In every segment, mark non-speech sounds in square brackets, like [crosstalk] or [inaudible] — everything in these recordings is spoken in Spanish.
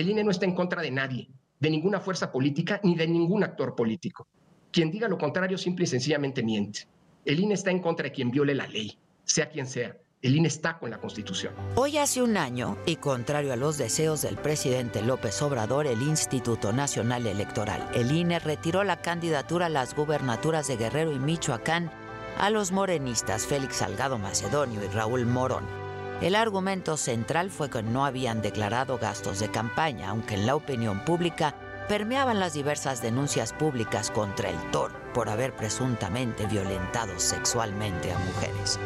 El INE no está en contra de nadie, de ninguna fuerza política ni de ningún actor político. Quien diga lo contrario simple y sencillamente miente. El INE está en contra de quien viole la ley, sea quien sea. El INE está con la Constitución. Hoy hace un año, y contrario a los deseos del presidente López Obrador, el Instituto Nacional Electoral, el INE, retiró la candidatura a las gubernaturas de Guerrero y Michoacán a los morenistas Félix Salgado Macedonio y Raúl Morón. El argumento central fue que no habían declarado gastos de campaña, aunque en la opinión pública permeaban las diversas denuncias públicas contra el toro por haber presuntamente violentado sexualmente a mujeres.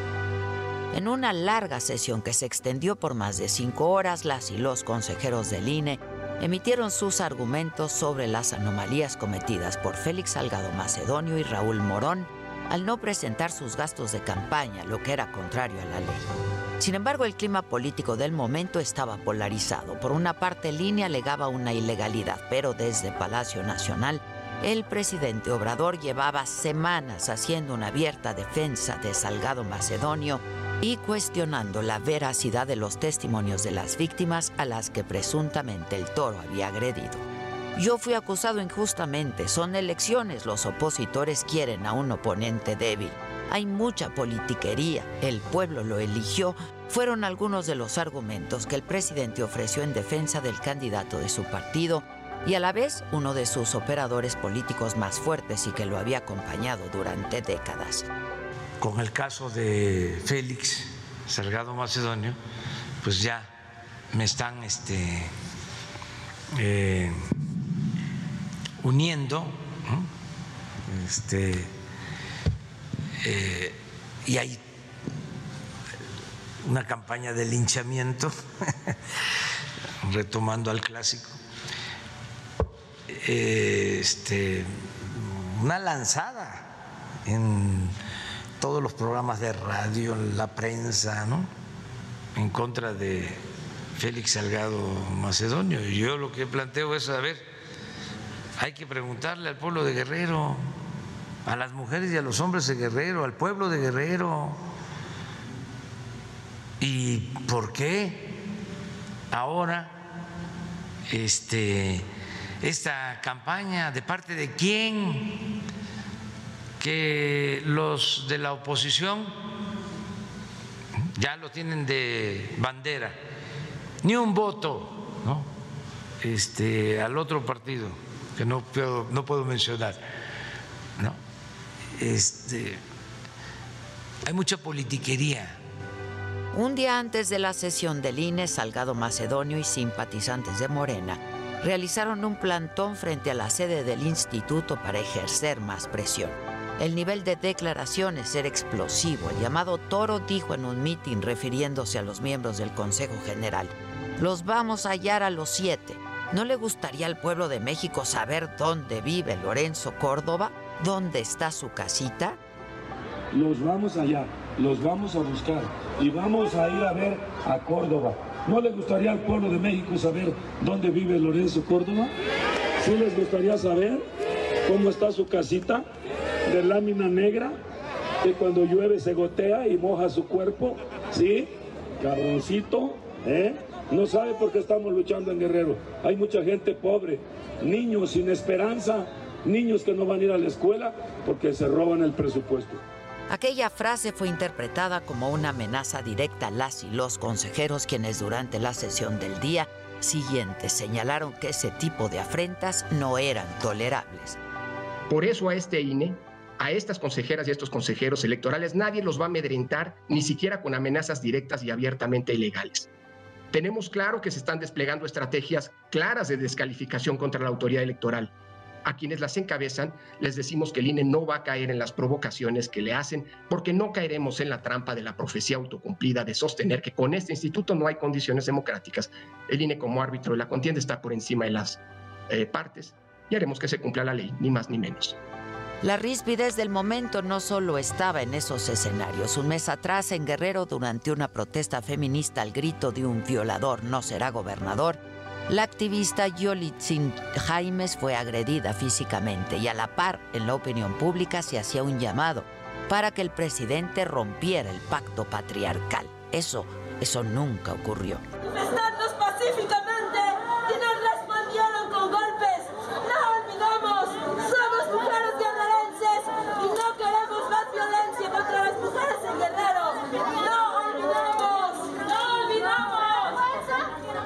En una larga sesión que se extendió por más de cinco horas, las y los consejeros del INE emitieron sus argumentos sobre las anomalías cometidas por Félix Salgado Macedonio y Raúl Morón al no presentar sus gastos de campaña, lo que era contrario a la ley. Sin embargo, el clima político del momento estaba polarizado. Por una parte, INE alegaba una ilegalidad, pero desde Palacio Nacional, el presidente Obrador llevaba semanas haciendo una abierta defensa de Salgado Macedonio y cuestionando la veracidad de los testimonios de las víctimas a las que presuntamente el toro había agredido. Yo fui acusado injustamente, son elecciones, los opositores quieren a un oponente débil. Hay mucha politiquería, el pueblo lo eligió, fueron algunos de los argumentos que el presidente ofreció en defensa del candidato de su partido y a la vez uno de sus operadores políticos más fuertes y que lo había acompañado durante décadas. Con el caso de Félix Salgado Macedonio, pues ya me están este, eh, uniendo, este, eh, y hay una campaña de linchamiento, [laughs] retomando al clásico, este, una lanzada en todos los programas de radio, la prensa, ¿no? En contra de Félix Salgado Macedonio. Yo lo que planteo es, a ver, hay que preguntarle al pueblo de Guerrero, a las mujeres y a los hombres de Guerrero, al pueblo de Guerrero, ¿y por qué ahora este, esta campaña? ¿De parte de quién? que los de la oposición ya lo tienen de bandera, ni un voto ¿no? este, al otro partido, que no puedo, no puedo mencionar. ¿no? Este, hay mucha politiquería. Un día antes de la sesión del INE, Salgado Macedonio y simpatizantes de Morena realizaron un plantón frente a la sede del instituto para ejercer más presión. El nivel de declaraciones era explosivo. El llamado Toro dijo en un mitin refiriéndose a los miembros del Consejo General, los vamos a hallar a los siete. ¿No le gustaría al pueblo de México saber dónde vive Lorenzo Córdoba? ¿Dónde está su casita? Los vamos a hallar, los vamos a buscar y vamos a ir a ver a Córdoba. ¿No le gustaría al pueblo de México saber dónde vive Lorenzo Córdoba? ¿Sí les gustaría saber cómo está su casita? de lámina negra que cuando llueve se gotea y moja su cuerpo, ¿sí? Cabroncito, ¿eh? No sabe por qué estamos luchando en Guerrero. Hay mucha gente pobre, niños sin esperanza, niños que no van a ir a la escuela porque se roban el presupuesto. Aquella frase fue interpretada como una amenaza directa a las y los consejeros quienes durante la sesión del día siguiente señalaron que ese tipo de afrentas no eran tolerables. Por eso a este INE a estas consejeras y a estos consejeros electorales nadie los va a amedrentar, ni siquiera con amenazas directas y abiertamente ilegales. Tenemos claro que se están desplegando estrategias claras de descalificación contra la autoridad electoral. A quienes las encabezan les decimos que el INE no va a caer en las provocaciones que le hacen porque no caeremos en la trampa de la profecía autocumplida de sostener que con este instituto no hay condiciones democráticas. El INE como árbitro de la contienda está por encima de las eh, partes y haremos que se cumpla la ley, ni más ni menos. La rispidez del momento no solo estaba en esos escenarios. Un mes atrás, en Guerrero, durante una protesta feminista al grito de un violador no será gobernador, la activista Yolitzin Jaimes fue agredida físicamente y a la par, en la opinión pública, se hacía un llamado para que el presidente rompiera el pacto patriarcal. Eso, eso nunca ocurrió.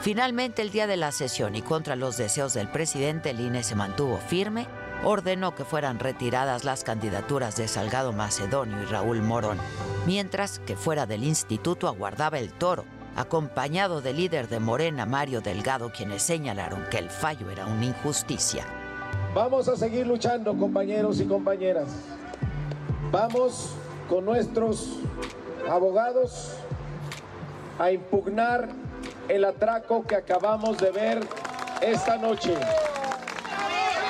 Finalmente, el día de la sesión y contra los deseos del presidente, el INE se mantuvo firme, ordenó que fueran retiradas las candidaturas de Salgado Macedonio y Raúl Morón, mientras que fuera del instituto aguardaba el toro, acompañado del líder de Morena, Mario Delgado, quienes señalaron que el fallo era una injusticia. Vamos a seguir luchando, compañeros y compañeras. Vamos con nuestros abogados a impugnar el atraco que acabamos de ver esta noche.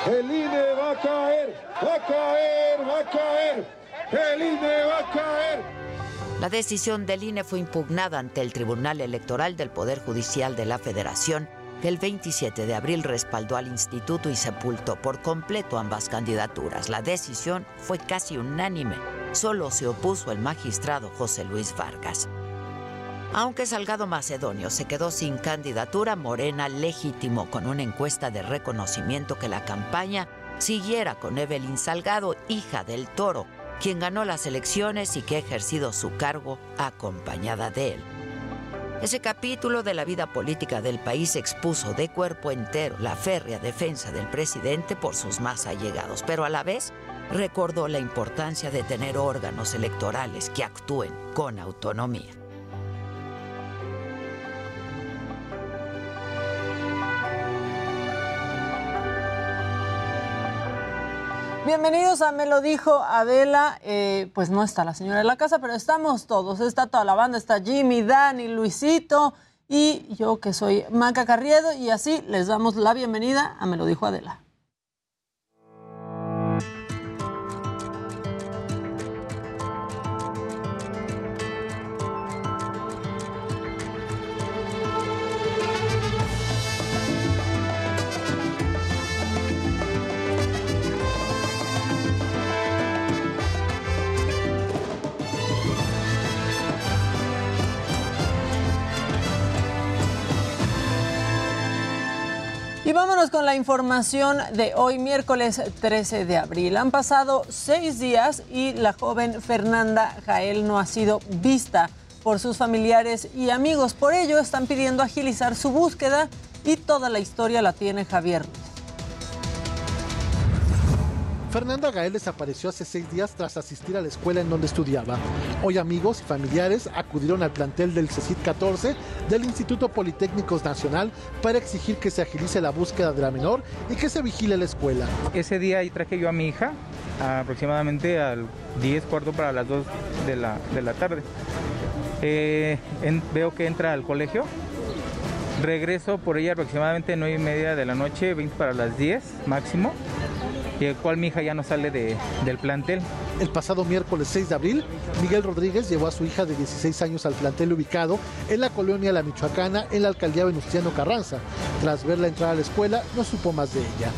El INE va a caer, va a caer, va a caer. El INE va a caer. La decisión del INE fue impugnada ante el Tribunal Electoral del Poder Judicial de la Federación, que el 27 de abril respaldó al instituto y sepultó por completo ambas candidaturas. La decisión fue casi unánime. Solo se opuso el magistrado José Luis Vargas. Aunque Salgado Macedonio se quedó sin candidatura, Morena legitimó con una encuesta de reconocimiento que la campaña siguiera con Evelyn Salgado, hija del toro, quien ganó las elecciones y que ha ejercido su cargo acompañada de él. Ese capítulo de la vida política del país expuso de cuerpo entero la férrea defensa del presidente por sus más allegados, pero a la vez recordó la importancia de tener órganos electorales que actúen con autonomía. Bienvenidos a Me lo dijo Adela. Eh, pues no está la señora de la casa, pero estamos todos. Está toda la banda, está Jimmy, Dani, Luisito y yo que soy Maca Carriedo. Y así les damos la bienvenida a Me lo dijo Adela. Con la información de hoy, miércoles 13 de abril. Han pasado seis días y la joven Fernanda Jael no ha sido vista por sus familiares y amigos. Por ello están pidiendo agilizar su búsqueda y toda la historia la tiene Javier Fernanda Gael desapareció hace seis días tras asistir a la escuela en donde estudiaba. Hoy amigos y familiares acudieron al plantel del CECIT 14 del Instituto Politécnicos Nacional para exigir que se agilice la búsqueda de la menor y que se vigile la escuela. Ese día ahí traje yo a mi hija aproximadamente al 10, cuarto para las 2 de la, de la tarde. Eh, veo que entra al colegio. Regreso por ella aproximadamente 9 y media de la noche, 20 para las 10 máximo y el cual mi hija ya no sale del plantel. El pasado miércoles 6 de abril, Miguel Rodríguez llevó a su hija de 16 años al plantel ubicado en la colonia La Michoacana, en la alcaldía Venustiano Carranza. Tras verla entrar a la escuela, no supo más de ella.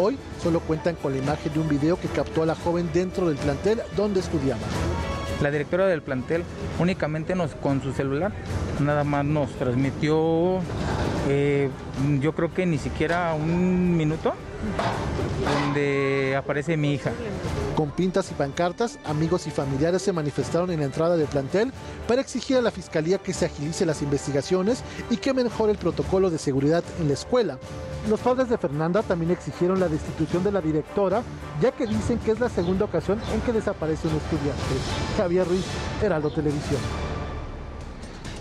Hoy solo cuentan con la imagen de un video que captó a la joven dentro del plantel donde estudiaba. La directora del plantel únicamente nos con su celular nada más nos transmitió, eh, yo creo que ni siquiera un minuto donde aparece mi hija. Con pintas y pancartas, amigos y familiares se manifestaron en la entrada del plantel para exigir a la Fiscalía que se agilice las investigaciones y que mejore el protocolo de seguridad en la escuela. Los padres de Fernanda también exigieron la destitución de la directora, ya que dicen que es la segunda ocasión en que desaparece un estudiante. Javier Ruiz, Heraldo Televisión.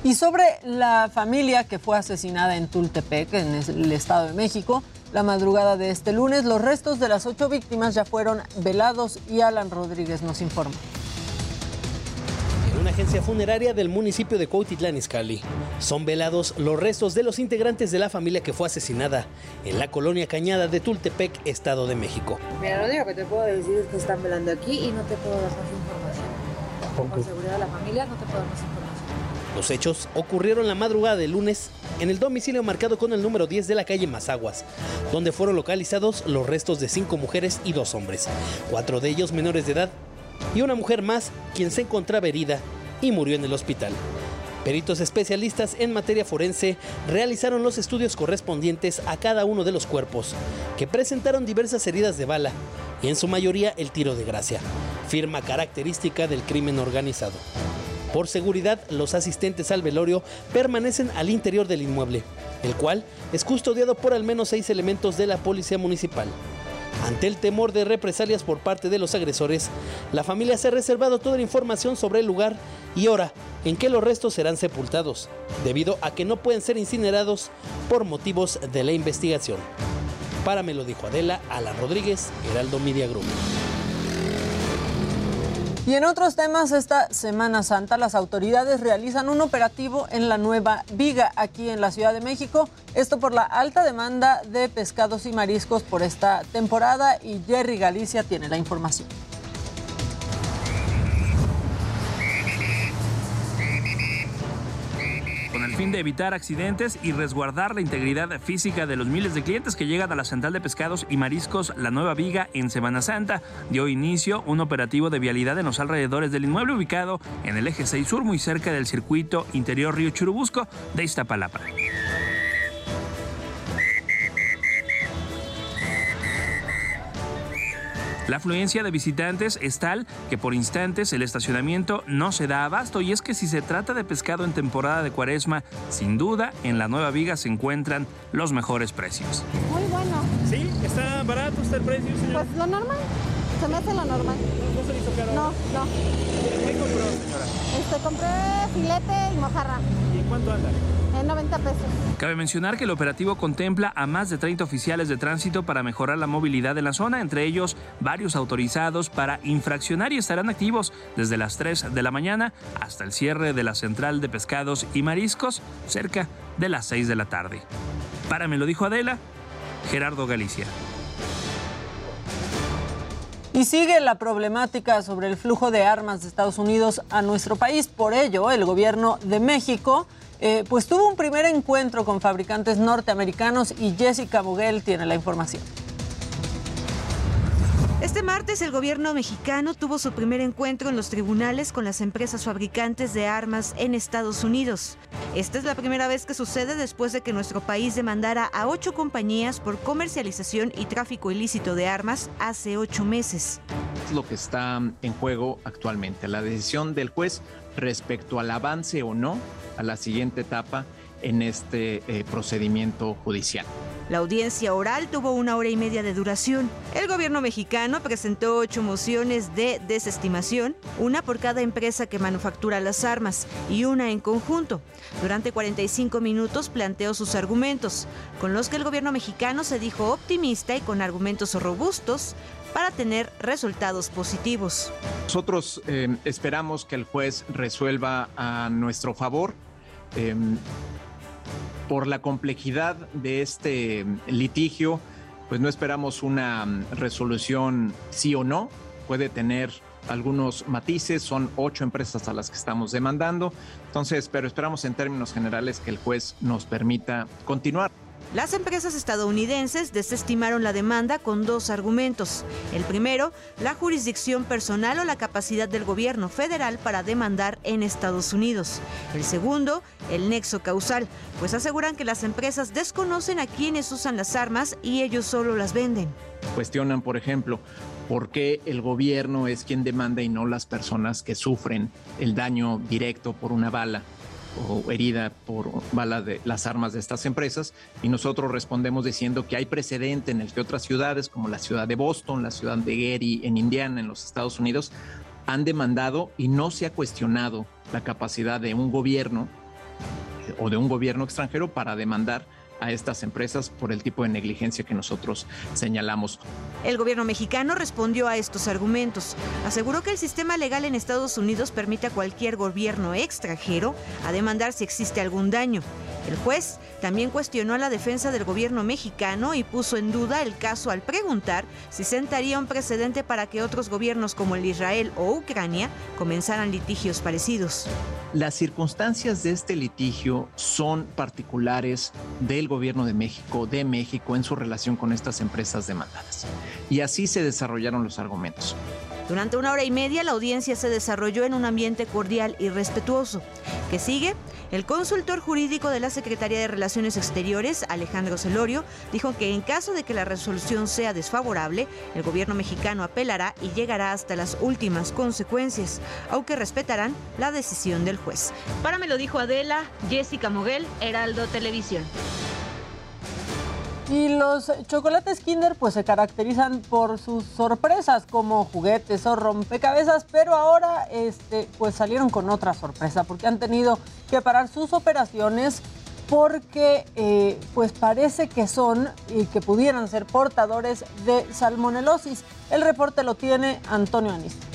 Y sobre la familia que fue asesinada en Tultepec, en el Estado de México, la madrugada de este lunes, los restos de las ocho víctimas ya fueron velados y Alan Rodríguez nos informa. En una agencia funeraria del municipio de Cuautitlán Izcalli son velados los restos de los integrantes de la familia que fue asesinada en la colonia Cañada de Tultepec, Estado de México. Mira, lo único que te puedo decir es que están velando aquí y no te puedo dar más información. Con seguridad de la familia no te puedo dar más información. Los hechos ocurrieron la madrugada del lunes en el domicilio marcado con el número 10 de la calle Mazaguas, donde fueron localizados los restos de cinco mujeres y dos hombres, cuatro de ellos menores de edad y una mujer más quien se encontraba herida y murió en el hospital. Peritos especialistas en materia forense realizaron los estudios correspondientes a cada uno de los cuerpos, que presentaron diversas heridas de bala y en su mayoría el tiro de gracia, firma característica del crimen organizado. Por seguridad, los asistentes al velorio permanecen al interior del inmueble, el cual es custodiado por al menos seis elementos de la Policía Municipal. Ante el temor de represalias por parte de los agresores, la familia se ha reservado toda la información sobre el lugar y hora en que los restos serán sepultados, debido a que no pueden ser incinerados por motivos de la investigación. Para me lo dijo Adela, Alan Rodríguez, Heraldo Media Group. Y en otros temas, esta Semana Santa las autoridades realizan un operativo en la Nueva Viga, aquí en la Ciudad de México. Esto por la alta demanda de pescados y mariscos por esta temporada y Jerry Galicia tiene la información. Fin de evitar accidentes y resguardar la integridad física de los miles de clientes que llegan a la Central de Pescados y Mariscos La Nueva Viga en Semana Santa. Dio inicio un operativo de vialidad en los alrededores del inmueble ubicado en el eje 6 sur, muy cerca del circuito interior Río Churubusco de Iztapalapa. La afluencia de visitantes es tal que por instantes el estacionamiento no se da abasto y es que si se trata de pescado en temporada de cuaresma, sin duda en la nueva viga se encuentran los mejores precios. Muy bueno. ¿Sí? ¿Está barato está el precio, señor? Pues lo normal. Se me hace lo normal. ¿No, se hizo caro? No, no. ¿Qué compró, señora? Este, compré filete y mojarra. ¿Y en cuánto anda? En 90 pesos. Cabe mencionar que el operativo contempla a más de 30 oficiales de tránsito para mejorar la movilidad en la zona, entre ellos varios autorizados para infraccionar y estarán activos desde las 3 de la mañana hasta el cierre de la central de pescados y mariscos cerca de las 6 de la tarde. Para me lo dijo Adela, Gerardo Galicia. Y sigue la problemática sobre el flujo de armas de Estados Unidos a nuestro país. Por ello, el gobierno de México eh, pues tuvo un primer encuentro con fabricantes norteamericanos y Jessica Boguel tiene la información. Este martes el gobierno mexicano tuvo su primer encuentro en los tribunales con las empresas fabricantes de armas en Estados Unidos. Esta es la primera vez que sucede después de que nuestro país demandara a ocho compañías por comercialización y tráfico ilícito de armas hace ocho meses. Es lo que está en juego actualmente, la decisión del juez respecto al avance o no a la siguiente etapa en este eh, procedimiento judicial. La audiencia oral tuvo una hora y media de duración. El gobierno mexicano presentó ocho mociones de desestimación, una por cada empresa que manufactura las armas y una en conjunto. Durante 45 minutos planteó sus argumentos, con los que el gobierno mexicano se dijo optimista y con argumentos robustos para tener resultados positivos. Nosotros eh, esperamos que el juez resuelva a nuestro favor. Em, por la complejidad de este litigio, pues no esperamos una mm, resolución sí o no. Puede tener algunos matices, son ocho empresas a las que estamos demandando. Entonces, pero esperamos en términos generales que el juez nos permita continuar. Las empresas estadounidenses desestimaron la demanda con dos argumentos. El primero, la jurisdicción personal o la capacidad del gobierno federal para demandar en Estados Unidos. El segundo, el nexo causal, pues aseguran que las empresas desconocen a quienes usan las armas y ellos solo las venden. Cuestionan, por ejemplo, por qué el gobierno es quien demanda y no las personas que sufren el daño directo por una bala o herida por bala de las armas de estas empresas y nosotros respondemos diciendo que hay precedente en el que otras ciudades como la ciudad de Boston, la ciudad de Gary en Indiana en los Estados Unidos han demandado y no se ha cuestionado la capacidad de un gobierno eh, o de un gobierno extranjero para demandar a estas empresas por el tipo de negligencia que nosotros señalamos. El gobierno mexicano respondió a estos argumentos. Aseguró que el sistema legal en Estados Unidos permite a cualquier gobierno extranjero a demandar si existe algún daño. El juez también cuestionó a la defensa del gobierno mexicano y puso en duda el caso al preguntar si sentaría un precedente para que otros gobiernos como el Israel o Ucrania comenzaran litigios parecidos. Las circunstancias de este litigio son particulares del gobierno de México, de México, en su relación con estas empresas demandadas. Y así se desarrollaron los argumentos. Durante una hora y media la audiencia se desarrolló en un ambiente cordial y respetuoso. ¿Qué sigue? El consultor jurídico de la Secretaría de Relaciones Exteriores, Alejandro Celorio, dijo que en caso de que la resolución sea desfavorable, el gobierno mexicano apelará y llegará hasta las últimas consecuencias, aunque respetarán la decisión del juez. Para me lo dijo Adela, Jessica Moguel, Heraldo Televisión. Y los chocolates Kinder pues se caracterizan por sus sorpresas como juguetes o rompecabezas, pero ahora este pues salieron con otra sorpresa porque han tenido que parar sus operaciones porque eh, pues parece que son y que pudieran ser portadores de salmonelosis. El reporte lo tiene Antonio Anista.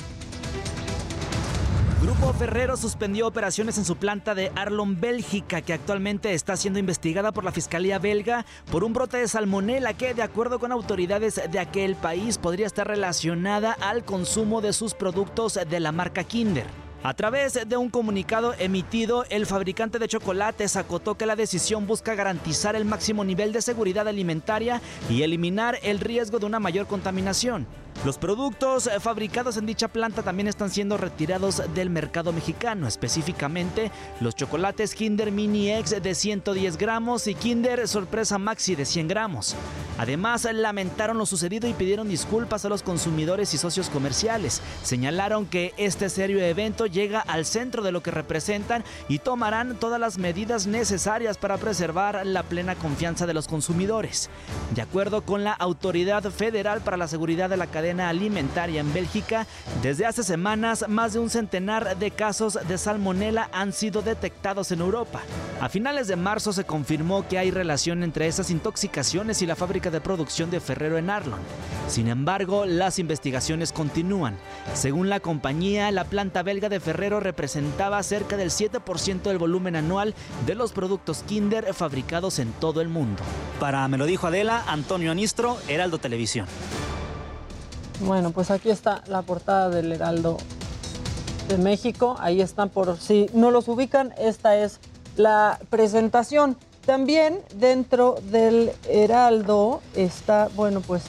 Grupo Ferrero suspendió operaciones en su planta de Arlon, Bélgica, que actualmente está siendo investigada por la Fiscalía belga por un brote de salmonela que, de acuerdo con autoridades de aquel país, podría estar relacionada al consumo de sus productos de la marca Kinder. A través de un comunicado emitido, el fabricante de chocolates acotó que la decisión busca garantizar el máximo nivel de seguridad alimentaria y eliminar el riesgo de una mayor contaminación. Los productos fabricados en dicha planta también están siendo retirados del mercado mexicano, específicamente los chocolates Kinder Mini X de 110 gramos y Kinder Sorpresa Maxi de 100 gramos. Además, lamentaron lo sucedido y pidieron disculpas a los consumidores y socios comerciales. Señalaron que este serio evento llega al centro de lo que representan y tomarán todas las medidas necesarias para preservar la plena confianza de los consumidores. De acuerdo con la Autoridad Federal para la Seguridad de la Cadena alimentaria en Bélgica, desde hace semanas más de un centenar de casos de salmonela han sido detectados en Europa. A finales de marzo se confirmó que hay relación entre esas intoxicaciones y la fábrica de producción de Ferrero en Arlon. Sin embargo, las investigaciones continúan. Según la compañía, la planta belga de Ferrero representaba cerca del 7% del volumen anual de los productos Kinder fabricados en todo el mundo. Para Me lo dijo Adela, Antonio Anistro, Heraldo Televisión. Bueno, pues aquí está la portada del Heraldo de México. Ahí están por si no los ubican, esta es la presentación. También dentro del Heraldo está, bueno, pues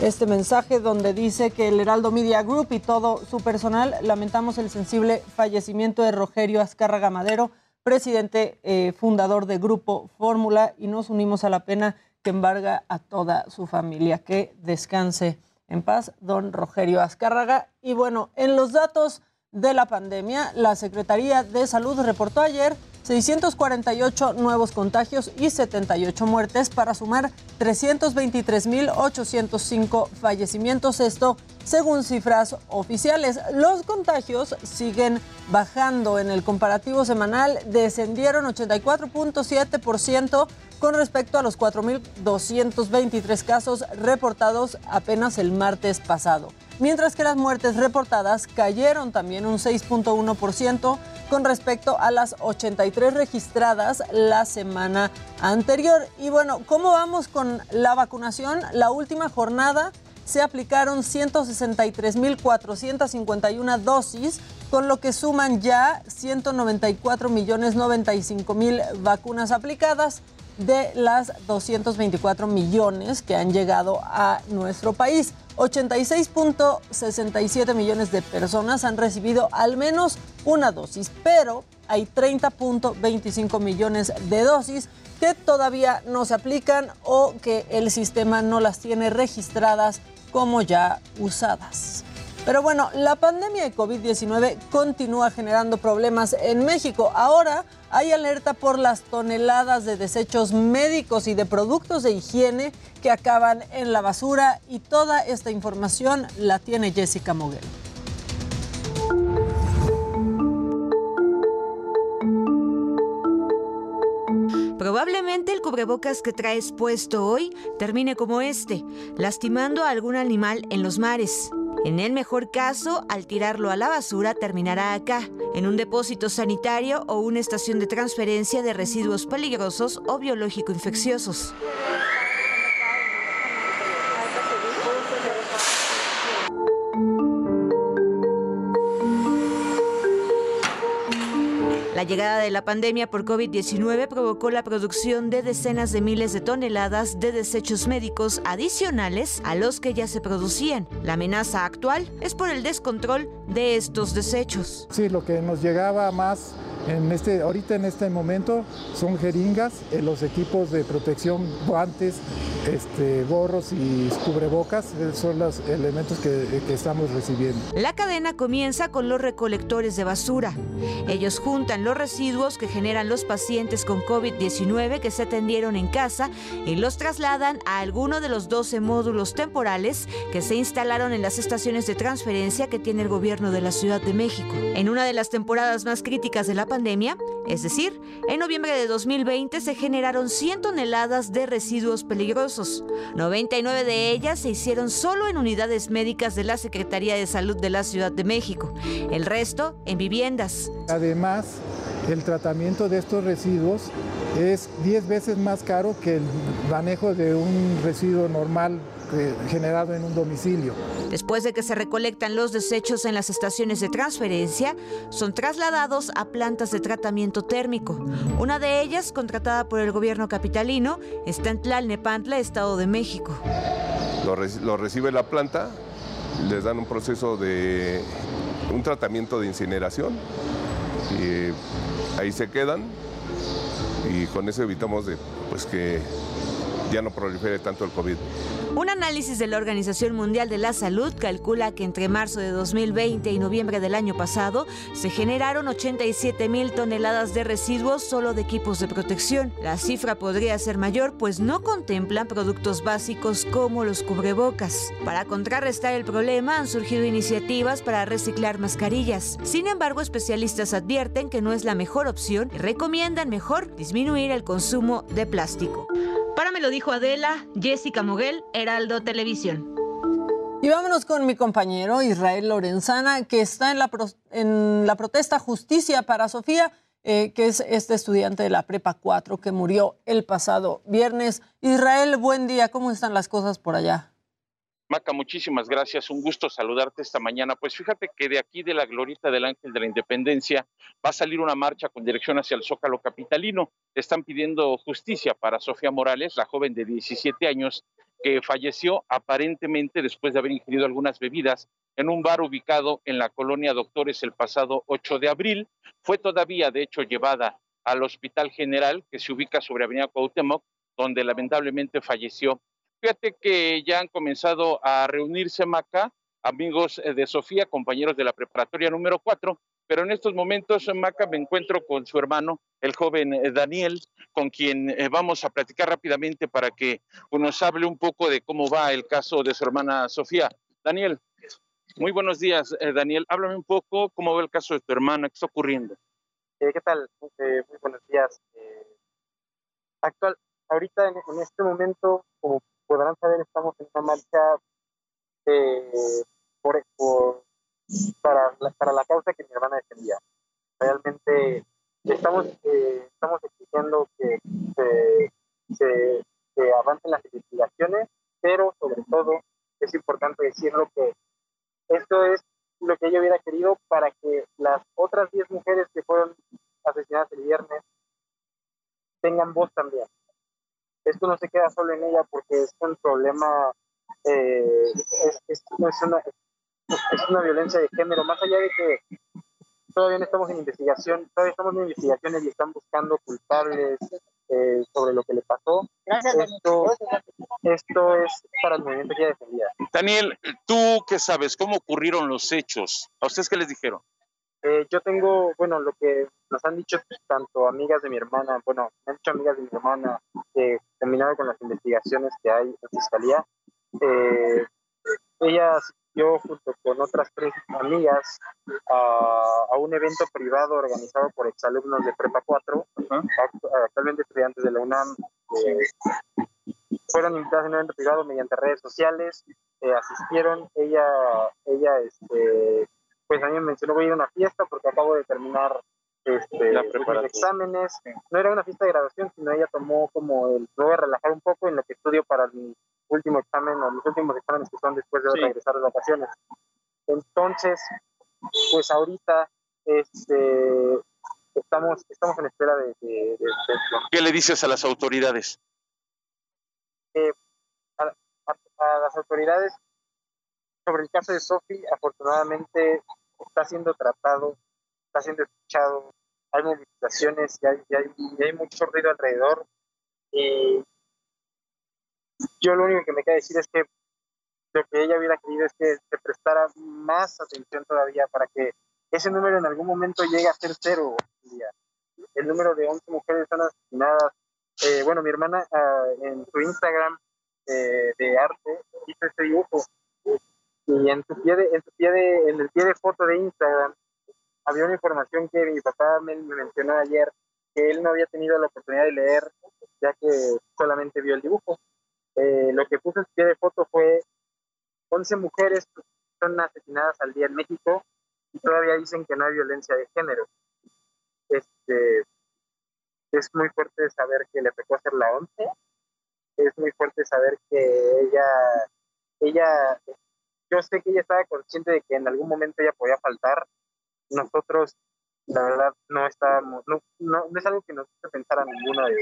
este mensaje donde dice que el Heraldo Media Group y todo su personal lamentamos el sensible fallecimiento de Rogerio Azcárraga Madero, presidente eh, fundador de Grupo Fórmula, y nos unimos a la pena que embarga a toda su familia. Que descanse en paz, don Rogerio Azcárraga. Y bueno, en los datos de la pandemia, la Secretaría de Salud reportó ayer 648 nuevos contagios y 78 muertes para sumar 323.805 fallecimientos. Esto según cifras oficiales. Los contagios siguen bajando. En el comparativo semanal descendieron 84.7% con respecto a los 4.223 casos reportados apenas el martes pasado. Mientras que las muertes reportadas cayeron también un 6.1% con respecto a las 83 registradas la semana anterior. Y bueno, ¿cómo vamos con la vacunación? La última jornada se aplicaron 163.451 dosis, con lo que suman ya 194 millones 95 mil vacunas aplicadas de las 224 millones que han llegado a nuestro país. 86.67 millones de personas han recibido al menos una dosis, pero hay 30.25 millones de dosis que todavía no se aplican o que el sistema no las tiene registradas como ya usadas. Pero bueno, la pandemia de COVID-19 continúa generando problemas en México. Ahora hay alerta por las toneladas de desechos médicos y de productos de higiene que acaban en la basura y toda esta información la tiene Jessica Moguel. Probablemente el cubrebocas que traes puesto hoy termine como este, lastimando a algún animal en los mares. En el mejor caso, al tirarlo a la basura, terminará acá, en un depósito sanitario o una estación de transferencia de residuos peligrosos o biológico infecciosos. La llegada de la pandemia por COVID-19 provocó la producción de decenas de miles de toneladas de desechos médicos adicionales a los que ya se producían. La amenaza actual es por el descontrol de estos desechos. Sí, lo que nos llegaba más En este, ahorita en este momento son jeringas, eh, los equipos de protección, guantes, este, gorros y cubrebocas, eh, son los elementos que, que estamos recibiendo. La cadena comienza con los recolectores de basura. Ellos juntan los residuos que generan los pacientes con COVID-19 que se atendieron en casa y los trasladan a alguno de los 12 módulos temporales que se instalaron en las estaciones de transferencia que tiene el gobierno de la Ciudad de México. En una de las temporadas más críticas de la pandemia, es decir, en noviembre de 2020 se generaron 100 toneladas de residuos peligrosos. 99 de ellas se hicieron solo en unidades médicas de la Secretaría de Salud de la Ciudad de México. El resto en viviendas. Además, el tratamiento de estos residuos es 10 veces más caro que el manejo de un residuo normal generado en un domicilio. Después de que se recolectan los desechos en las estaciones de transferencia, son trasladados a plantas de tratamiento térmico. Una de ellas, contratada por el gobierno capitalino, está en Tlalnepantla, Estado de México. Lo, lo recibe la planta, les dan un proceso de un tratamiento de incineración y ahí se quedan y con eso evitamos de, pues que ya no prolifere tanto el COVID. Un análisis de la Organización Mundial de la Salud calcula que entre marzo de 2020 y noviembre del año pasado se generaron 87 mil toneladas de residuos solo de equipos de protección. La cifra podría ser mayor pues no contemplan productos básicos como los cubrebocas. Para contrarrestar el problema han surgido iniciativas para reciclar mascarillas. Sin embargo, especialistas advierten que no es la mejor opción y recomiendan mejor disminuir el consumo de plástico. Para me lo dijo Adela, Jessica Moguel, Heraldo Televisión. Y vámonos con mi compañero Israel Lorenzana, que está en la, en la protesta Justicia para Sofía, eh, que es este estudiante de la Prepa 4 que murió el pasado viernes. Israel, buen día, ¿cómo están las cosas por allá? Maca, muchísimas gracias. Un gusto saludarte esta mañana. Pues fíjate que de aquí de la glorita del Ángel de la Independencia va a salir una marcha con dirección hacia el Zócalo Capitalino. Están pidiendo justicia para Sofía Morales, la joven de 17 años que falleció aparentemente después de haber ingerido algunas bebidas en un bar ubicado en la colonia Doctores el pasado 8 de abril. Fue todavía, de hecho, llevada al Hospital General que se ubica sobre Avenida Cuauhtémoc, donde lamentablemente falleció Fíjate que ya han comenzado a reunirse, Maca, amigos eh, de Sofía, compañeros de la preparatoria número 4, pero en estos momentos, Maca, me encuentro con su hermano, el joven eh, Daniel, con quien eh, vamos a platicar rápidamente para que nos hable un poco de cómo va el caso de su hermana Sofía. Daniel, muy buenos días, Daniel. Háblame un poco cómo va el caso de tu hermana, qué está ocurriendo. ¿Qué tal? muy buenos días. actual, ahorita en, en, este momento, como podrán saber, estamos en una marcha eh, por, para, la, para la causa que mi hermana defendía. Realmente estamos, eh, estamos exigiendo que se, se, avancen las investigaciones, pero sobre todo es importante decirlo que esto es lo que ella hubiera querido para que las otras 10 mujeres que fueron asesinadas el viernes tengan voz también esto no se queda solo en ella porque es un problema, eh, es, es, una, una violencia de género, más allá de que todavía no estamos en investigación, todavía estamos en investigaciones y están buscando culpables eh, sobre lo que le pasó. Esto, esto es para el movimiento que ella defendía. Daniel, ¿tú qué sabes? ¿Cómo ocurrieron los hechos? ¿A ustedes qué les dijeron? Eh, yo tengo, bueno, lo que nos han dicho tanto amigas de mi hermana, bueno, me han dicho amigas de mi hermana, eh, terminado con las investigaciones que hay en Fiscalía. Eh, ella asistió junto con otras tres amigas a, a, un evento privado organizado por exalumnos de Prepa 4, actualmente estudiantes de la UNAM. Eh, fueron invitadas en un evento privado mediante redes sociales, eh, asistieron, ella, ella este, pues a mí me mencionó voy a ir a una fiesta porque acabo de terminar este, los exámenes. No era una fiesta de graduación, sino ella tomó como el, voy a relajar un poco en lo que estudio para mi último examen o mis últimos exámenes que son después de regresar de vacaciones. Entonces, pues ahorita este, estamos, estamos en espera de, de, de, ¿Qué le dices a las autoridades? Eh, a, a, a las autoridades sobre el caso de Sofi, afortunadamente está siendo tratado, está siendo escuchado. hay movilizaciones y hay, mucho ruido alrededor. Y yo lo único que me queda decir es que lo que ella hubiera querido es que se prestara más atención todavía para que ese número en algún momento llegue a ser cero. El número de 11 mujeres son asesinadas. Eh, bueno, mi hermana ah, en su Instagram eh, de arte hizo este dibujo y en su pie de, en su pie de, en el pie de foto de Instagram había una información que mi papá me, me mencionó ayer que él no había tenido la oportunidad de leer ya que solamente vio el dibujo. Eh, lo que puso en pie de foto fue 11 mujeres son asesinadas al día en México y todavía dicen que no hay violencia de género. Este, es muy fuerte saber que le tocó ser la 11. Es muy fuerte saber que ella, ella, yo sé que ella estaba consciente de que en algún momento ella podía faltar. Nosotros, la verdad, no estábamos, no, no, no es algo que nos hace pensar a ninguno de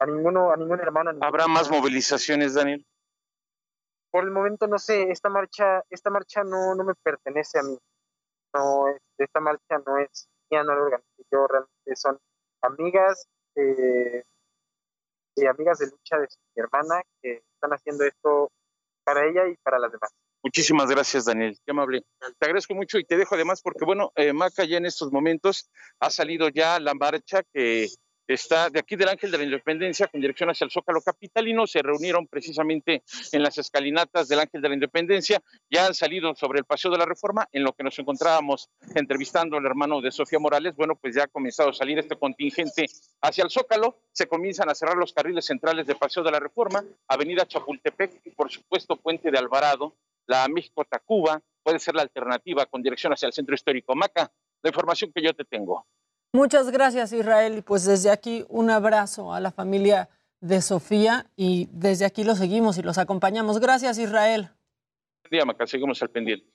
a ninguno, a ningún hermano. a ningún ¿Habrá más movilizaciones, Daniel? por el momento no sé, esta marcha, esta marcha no, no me pertenece a mí. No, es- esta marcha no es mía, no la organizé yo, realmente son amigas eh, y amigas de lucha de mi hermana que están haciendo esto para ella y para las demás. Muchísimas gracias, Daniel. Qué amable. Te agradezco mucho y te dejo además porque, bueno, eh, Maca ya en estos momentos ha salido ya la marcha que está de aquí del Ángel de la Independencia con dirección hacia el Zócalo Capitalino. Se reunieron precisamente en las escalinatas del Ángel de la Independencia. Ya han salido sobre el Paseo de la Reforma, en lo que nos encontrábamos entrevistando al hermano de Sofía Morales. Bueno, pues ya ha comenzado a salir este contingente hacia el Zócalo. Se comienzan a cerrar los carriles centrales de Paseo de la Reforma, Avenida Chapultepec y, por supuesto, Puente de Alvarado la México-Tacuba puede ser la alternativa con dirección hacia el centro histórico. Maca, la información que yo te tengo. Muchas gracias, Israel. Y pues desde aquí un abrazo a la familia de Sofía y desde aquí los seguimos y los acompañamos. Gracias, Israel. Buen día, Maca, seguimos al pendiente.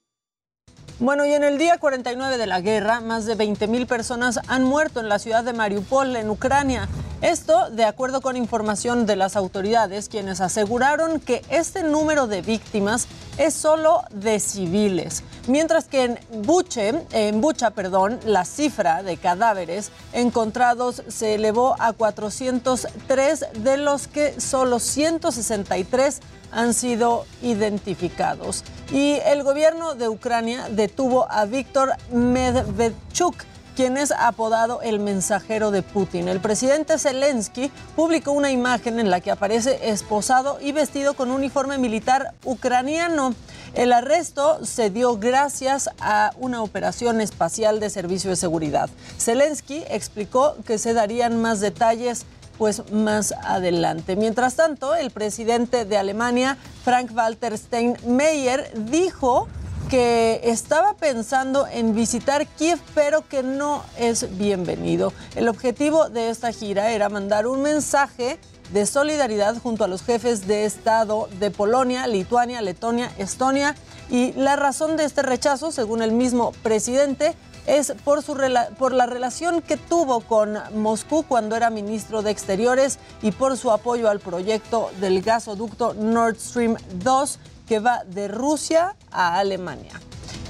Bueno, y en el día 49 de la guerra, más de 20.000 personas han muerto en la ciudad de Mariupol, en Ucrania. Esto de acuerdo con información de las autoridades, quienes aseguraron que este número de víctimas es solo de civiles, mientras que en Buche, en Bucha, perdón, la cifra de cadáveres encontrados se elevó a 403, de los que solo 163 han sido identificados. Y el gobierno de Ucrania detuvo a Víctor Medvedchuk, quien es apodado el mensajero de Putin. El presidente Zelensky publicó una imagen en la que aparece esposado y vestido con un uniforme militar ucraniano. El arresto se dio gracias a una operación espacial de servicio de seguridad. Zelensky explicó que se darían más detalles pues más adelante. Mientras tanto, el presidente de Alemania, Frank-Walter Steinmeier, dijo que estaba pensando en visitar Kiev, pero que no es bienvenido. El objetivo de esta gira era mandar un mensaje de solidaridad junto a los jefes de Estado de Polonia, Lituania, Letonia, Estonia. Y la razón de este rechazo, según el mismo presidente, es por, su por la relación que tuvo con Moscú cuando era ministro de Exteriores y por su apoyo al proyecto del gasoducto Nord Stream 2 que va de Rusia a Alemania.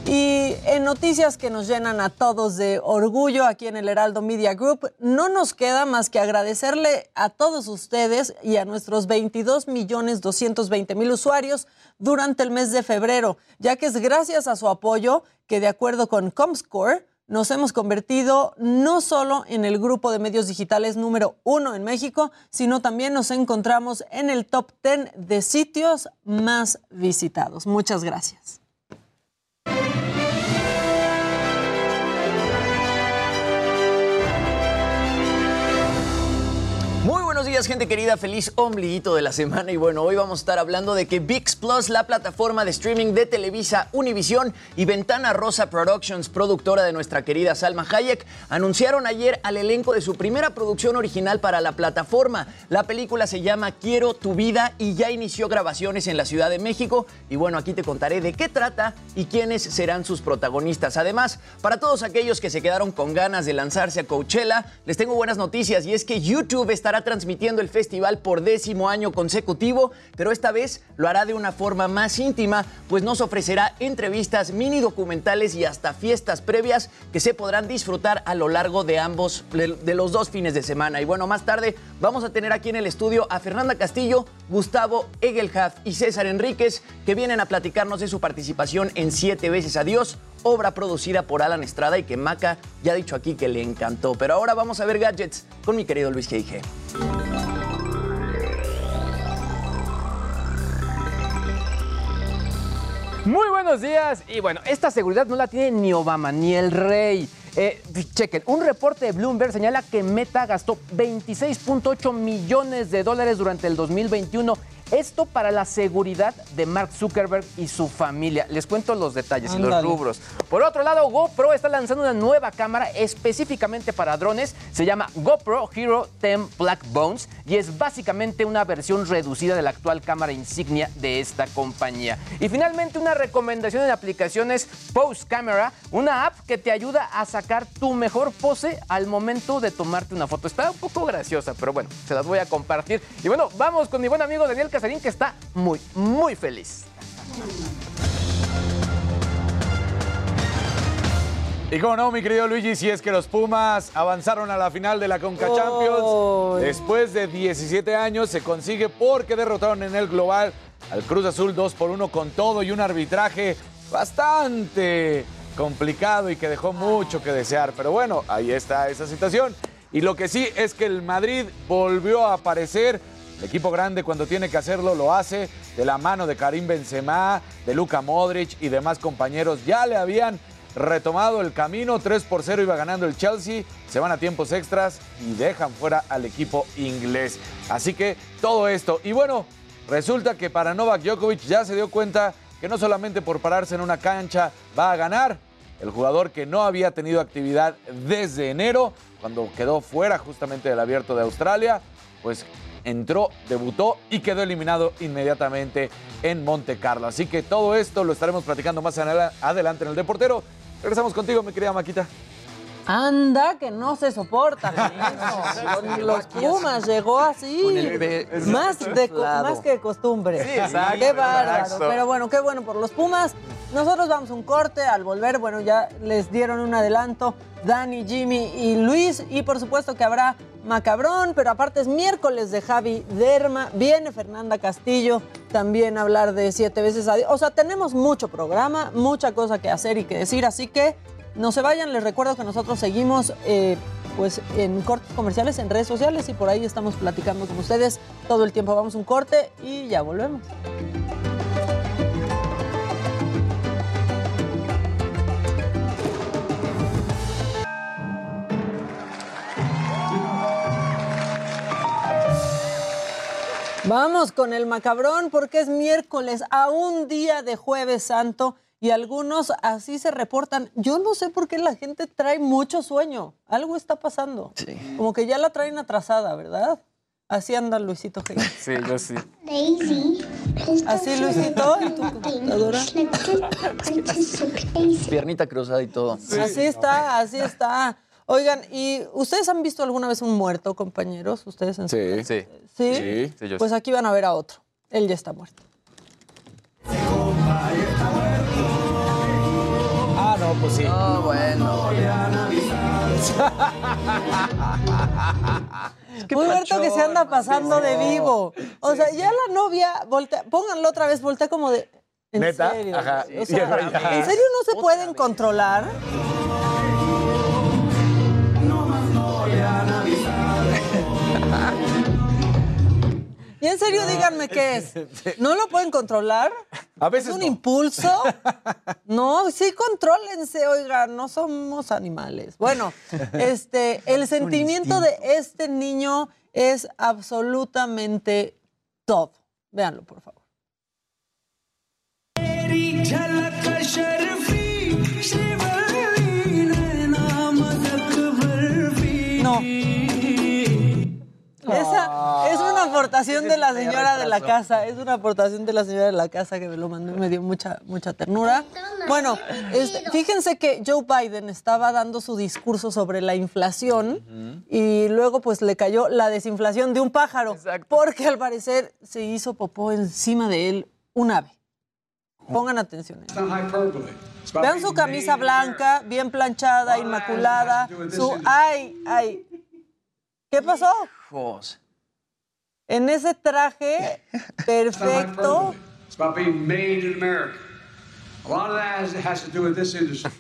Y en noticias que nos llenan a todos de orgullo aquí en el Heraldo Media Group, no nos queda más que agradecerle a todos ustedes y a nuestros 22 millones 220 mil usuarios durante el mes de febrero, ya que es gracias a su apoyo que de acuerdo con Comscore nos hemos convertido no solo en el grupo de medios digitales número uno en México, sino también nos encontramos en el top 10 de sitios más visitados. Muchas gracias. Buenos días, gente querida. Feliz ombliguito de la semana. Y bueno, hoy vamos a estar hablando de que VIX Plus, la plataforma de streaming de Televisa, Univisión y Ventana Rosa Productions, productora de nuestra querida Salma Hayek, anunciaron ayer al elenco de su primera producción original para la plataforma. La película se llama Quiero tu vida y ya inició grabaciones en la Ciudad de México. Y bueno, aquí te contaré de qué trata y quiénes serán sus protagonistas. Además, para todos aquellos que se quedaron con ganas de lanzarse a Coachella, les tengo buenas noticias y es que YouTube estará transmitiendo el festival por décimo año consecutivo, pero esta vez lo hará de una forma más íntima, pues nos ofrecerá entrevistas, mini documentales y hasta fiestas previas que se podrán disfrutar a lo largo de ambos, de los dos fines de semana. Y bueno, más tarde vamos a tener aquí en el estudio a Fernanda Castillo, Gustavo Egelhaf y César Enríquez, que vienen a platicarnos de su participación en Siete veces Adiós, obra producida por Alan Estrada y que Maca ya ha dicho aquí que le encantó. Pero ahora vamos a ver gadgets con mi querido Luis G.I.G. Muy buenos días. Y bueno, esta seguridad no la tiene ni Obama ni el rey. Eh, chequen, un reporte de Bloomberg señala que Meta gastó 26.8 millones de dólares durante el 2021 esto para la seguridad de Mark Zuckerberg y su familia. Les cuento los detalles y los rubros. Por otro lado, GoPro está lanzando una nueva cámara específicamente para drones. Se llama GoPro Hero 10 Black Bones y es básicamente una versión reducida de la actual cámara insignia de esta compañía. Y finalmente una recomendación en aplicaciones Post Camera, una app que te ayuda a sacar tu mejor pose al momento de tomarte una foto. Está un poco graciosa, pero bueno, se las voy a compartir. Y bueno, vamos con mi buen amigo Daniel Casarín, que está muy, muy feliz. Y como no, mi querido Luigi, si es que los Pumas avanzaron a la final de la Conca Champions, después de 17 años se consigue porque derrotaron en el global al Cruz Azul 2 por 1 con todo y un arbitraje bastante complicado y que dejó mucho que desear. Pero bueno, ahí está esa situación. Y lo que sí es que el Madrid volvió a aparecer el equipo grande cuando tiene que hacerlo lo hace de la mano de Karim Benzema, de Luka Modric y demás compañeros. Ya le habían retomado el camino, 3 por 0 iba ganando el Chelsea, se van a tiempos extras y dejan fuera al equipo inglés. Así que todo esto. Y bueno, resulta que para Novak Djokovic ya se dio cuenta que no solamente por pararse en una cancha va a ganar, el jugador que no había tenido actividad desde enero, cuando quedó fuera justamente del abierto de Australia, pues entró, debutó y quedó eliminado inmediatamente en Monte Carlo. Así que todo esto lo estaremos platicando más adelante en el Deportero. Regresamos contigo, mi querida Maquita. Anda, que no se soporta con [laughs] los Pumas llegó así. más, de, más que de costumbre. Sí, exacto, qué bárbaro. Pero bueno, qué bueno por los Pumas. Nosotros vamos a un corte. Al volver, bueno, ya les dieron un adelanto Dani, Jimmy y Luis. Y por supuesto que habrá macabrón, pero aparte es miércoles de Javi Derma. Viene Fernanda Castillo también a hablar de siete veces a O sea, tenemos mucho programa, mucha cosa que hacer y que decir. Así que no se vayan, les recuerdo que nosotros seguimos eh, pues en cortes comerciales en redes sociales y por ahí estamos platicando con ustedes todo el tiempo. Vamos un corte y ya volvemos. Vamos con el macabrón porque es miércoles, a un día de jueves santo y algunos así se reportan. Yo no sé por qué la gente trae mucho sueño. Algo está pasando. Como que ya la traen atrasada, ¿verdad? Así anda Luisito [laughs] Sí, yo sí. Daisy. Así Luisito y tu computadora. [laughs] Piernita cruzada y todo. Así está, así está. Oigan, ¿y ustedes han visto alguna vez un muerto, compañeros? ¿Ustedes en sí. sí. ¿Sí? Sí, Pues aquí van a ver a otro. Él ya está muerto. Ah, no, pues sí. No, bueno. [laughs] Muy muerto que se anda pasando de vivo. O sea, ya la novia, voltea, pónganlo otra vez, voltea como de. ¿En ¿Neta? serio? Ajá. O sea, [laughs] ¿En serio no se pueden controlar? Y en serio, díganme qué es. [laughs] ¿No lo pueden controlar? A veces ¿Es un no. impulso? [laughs] No, sí, contrólense, oigan, no somos animales. Bueno, [laughs] este, el sentimiento de este niño es absolutamente todo. Véanlo, por favor. No. Esa aportación de la señora de la casa. Es una aportación de la señora de la casa que me lo mandó y me dio mucha, mucha ternura. Bueno, este, fíjense que Joe Biden estaba dando su discurso sobre la inflación y luego pues le cayó la desinflación de un pájaro. Porque al parecer se hizo popó encima de él un ave. Pongan atención. Vean su camisa blanca, bien planchada, inmaculada. Su. ¡Ay! ¡Ay! ¿Qué pasó? En ese traje [laughs] perfecto. It's about being made in America. A lot of that has, has to do with this industry.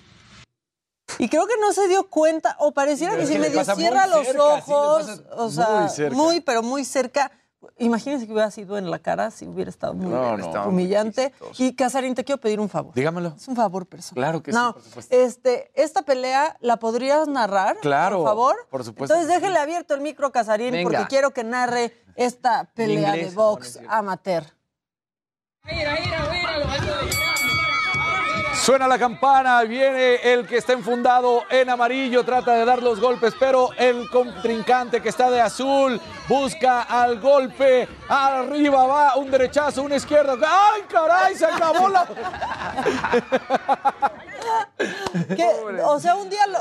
Y creo que no se dio cuenta, o pareciera Pero que si pasa muy cierra los cerca, sí, ojos, o sea, muy cerca. muy, pero muy cerca. Imagínense que hubiera sido en la cara, si hubiera estado muy No, no. Estaba muy humillante. Y Casarín, te quiero pedir un favor. Dígamelo. Es un favor personal. Claro que sí, no, por supuesto. este, esta pelea la podrías narrar, Claro, por favor. por supuesto Entonces sí. déjele abierto el micro, Casarín, Venga. porque quiero que narre esta pelea de box amateur. Suena la campana, viene el que está enfundado en amarillo, trata de dar los golpes, pero el contrincante que está de azul busca al golpe. Arriba va un derechazo, un izquierdo. ¡Ay, caray! Se acabó la. [laughs] O sea, un día, lo-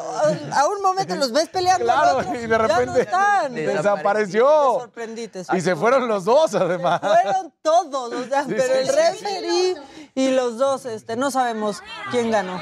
a un momento los ves peleando. Claro, y de no repente están. desapareció. Sorprendí, Y se fueron los dos, además. Fueron todos, o sea, Sí, pero sí, el sí, referee y los dos, este, no sabemos quién ganó.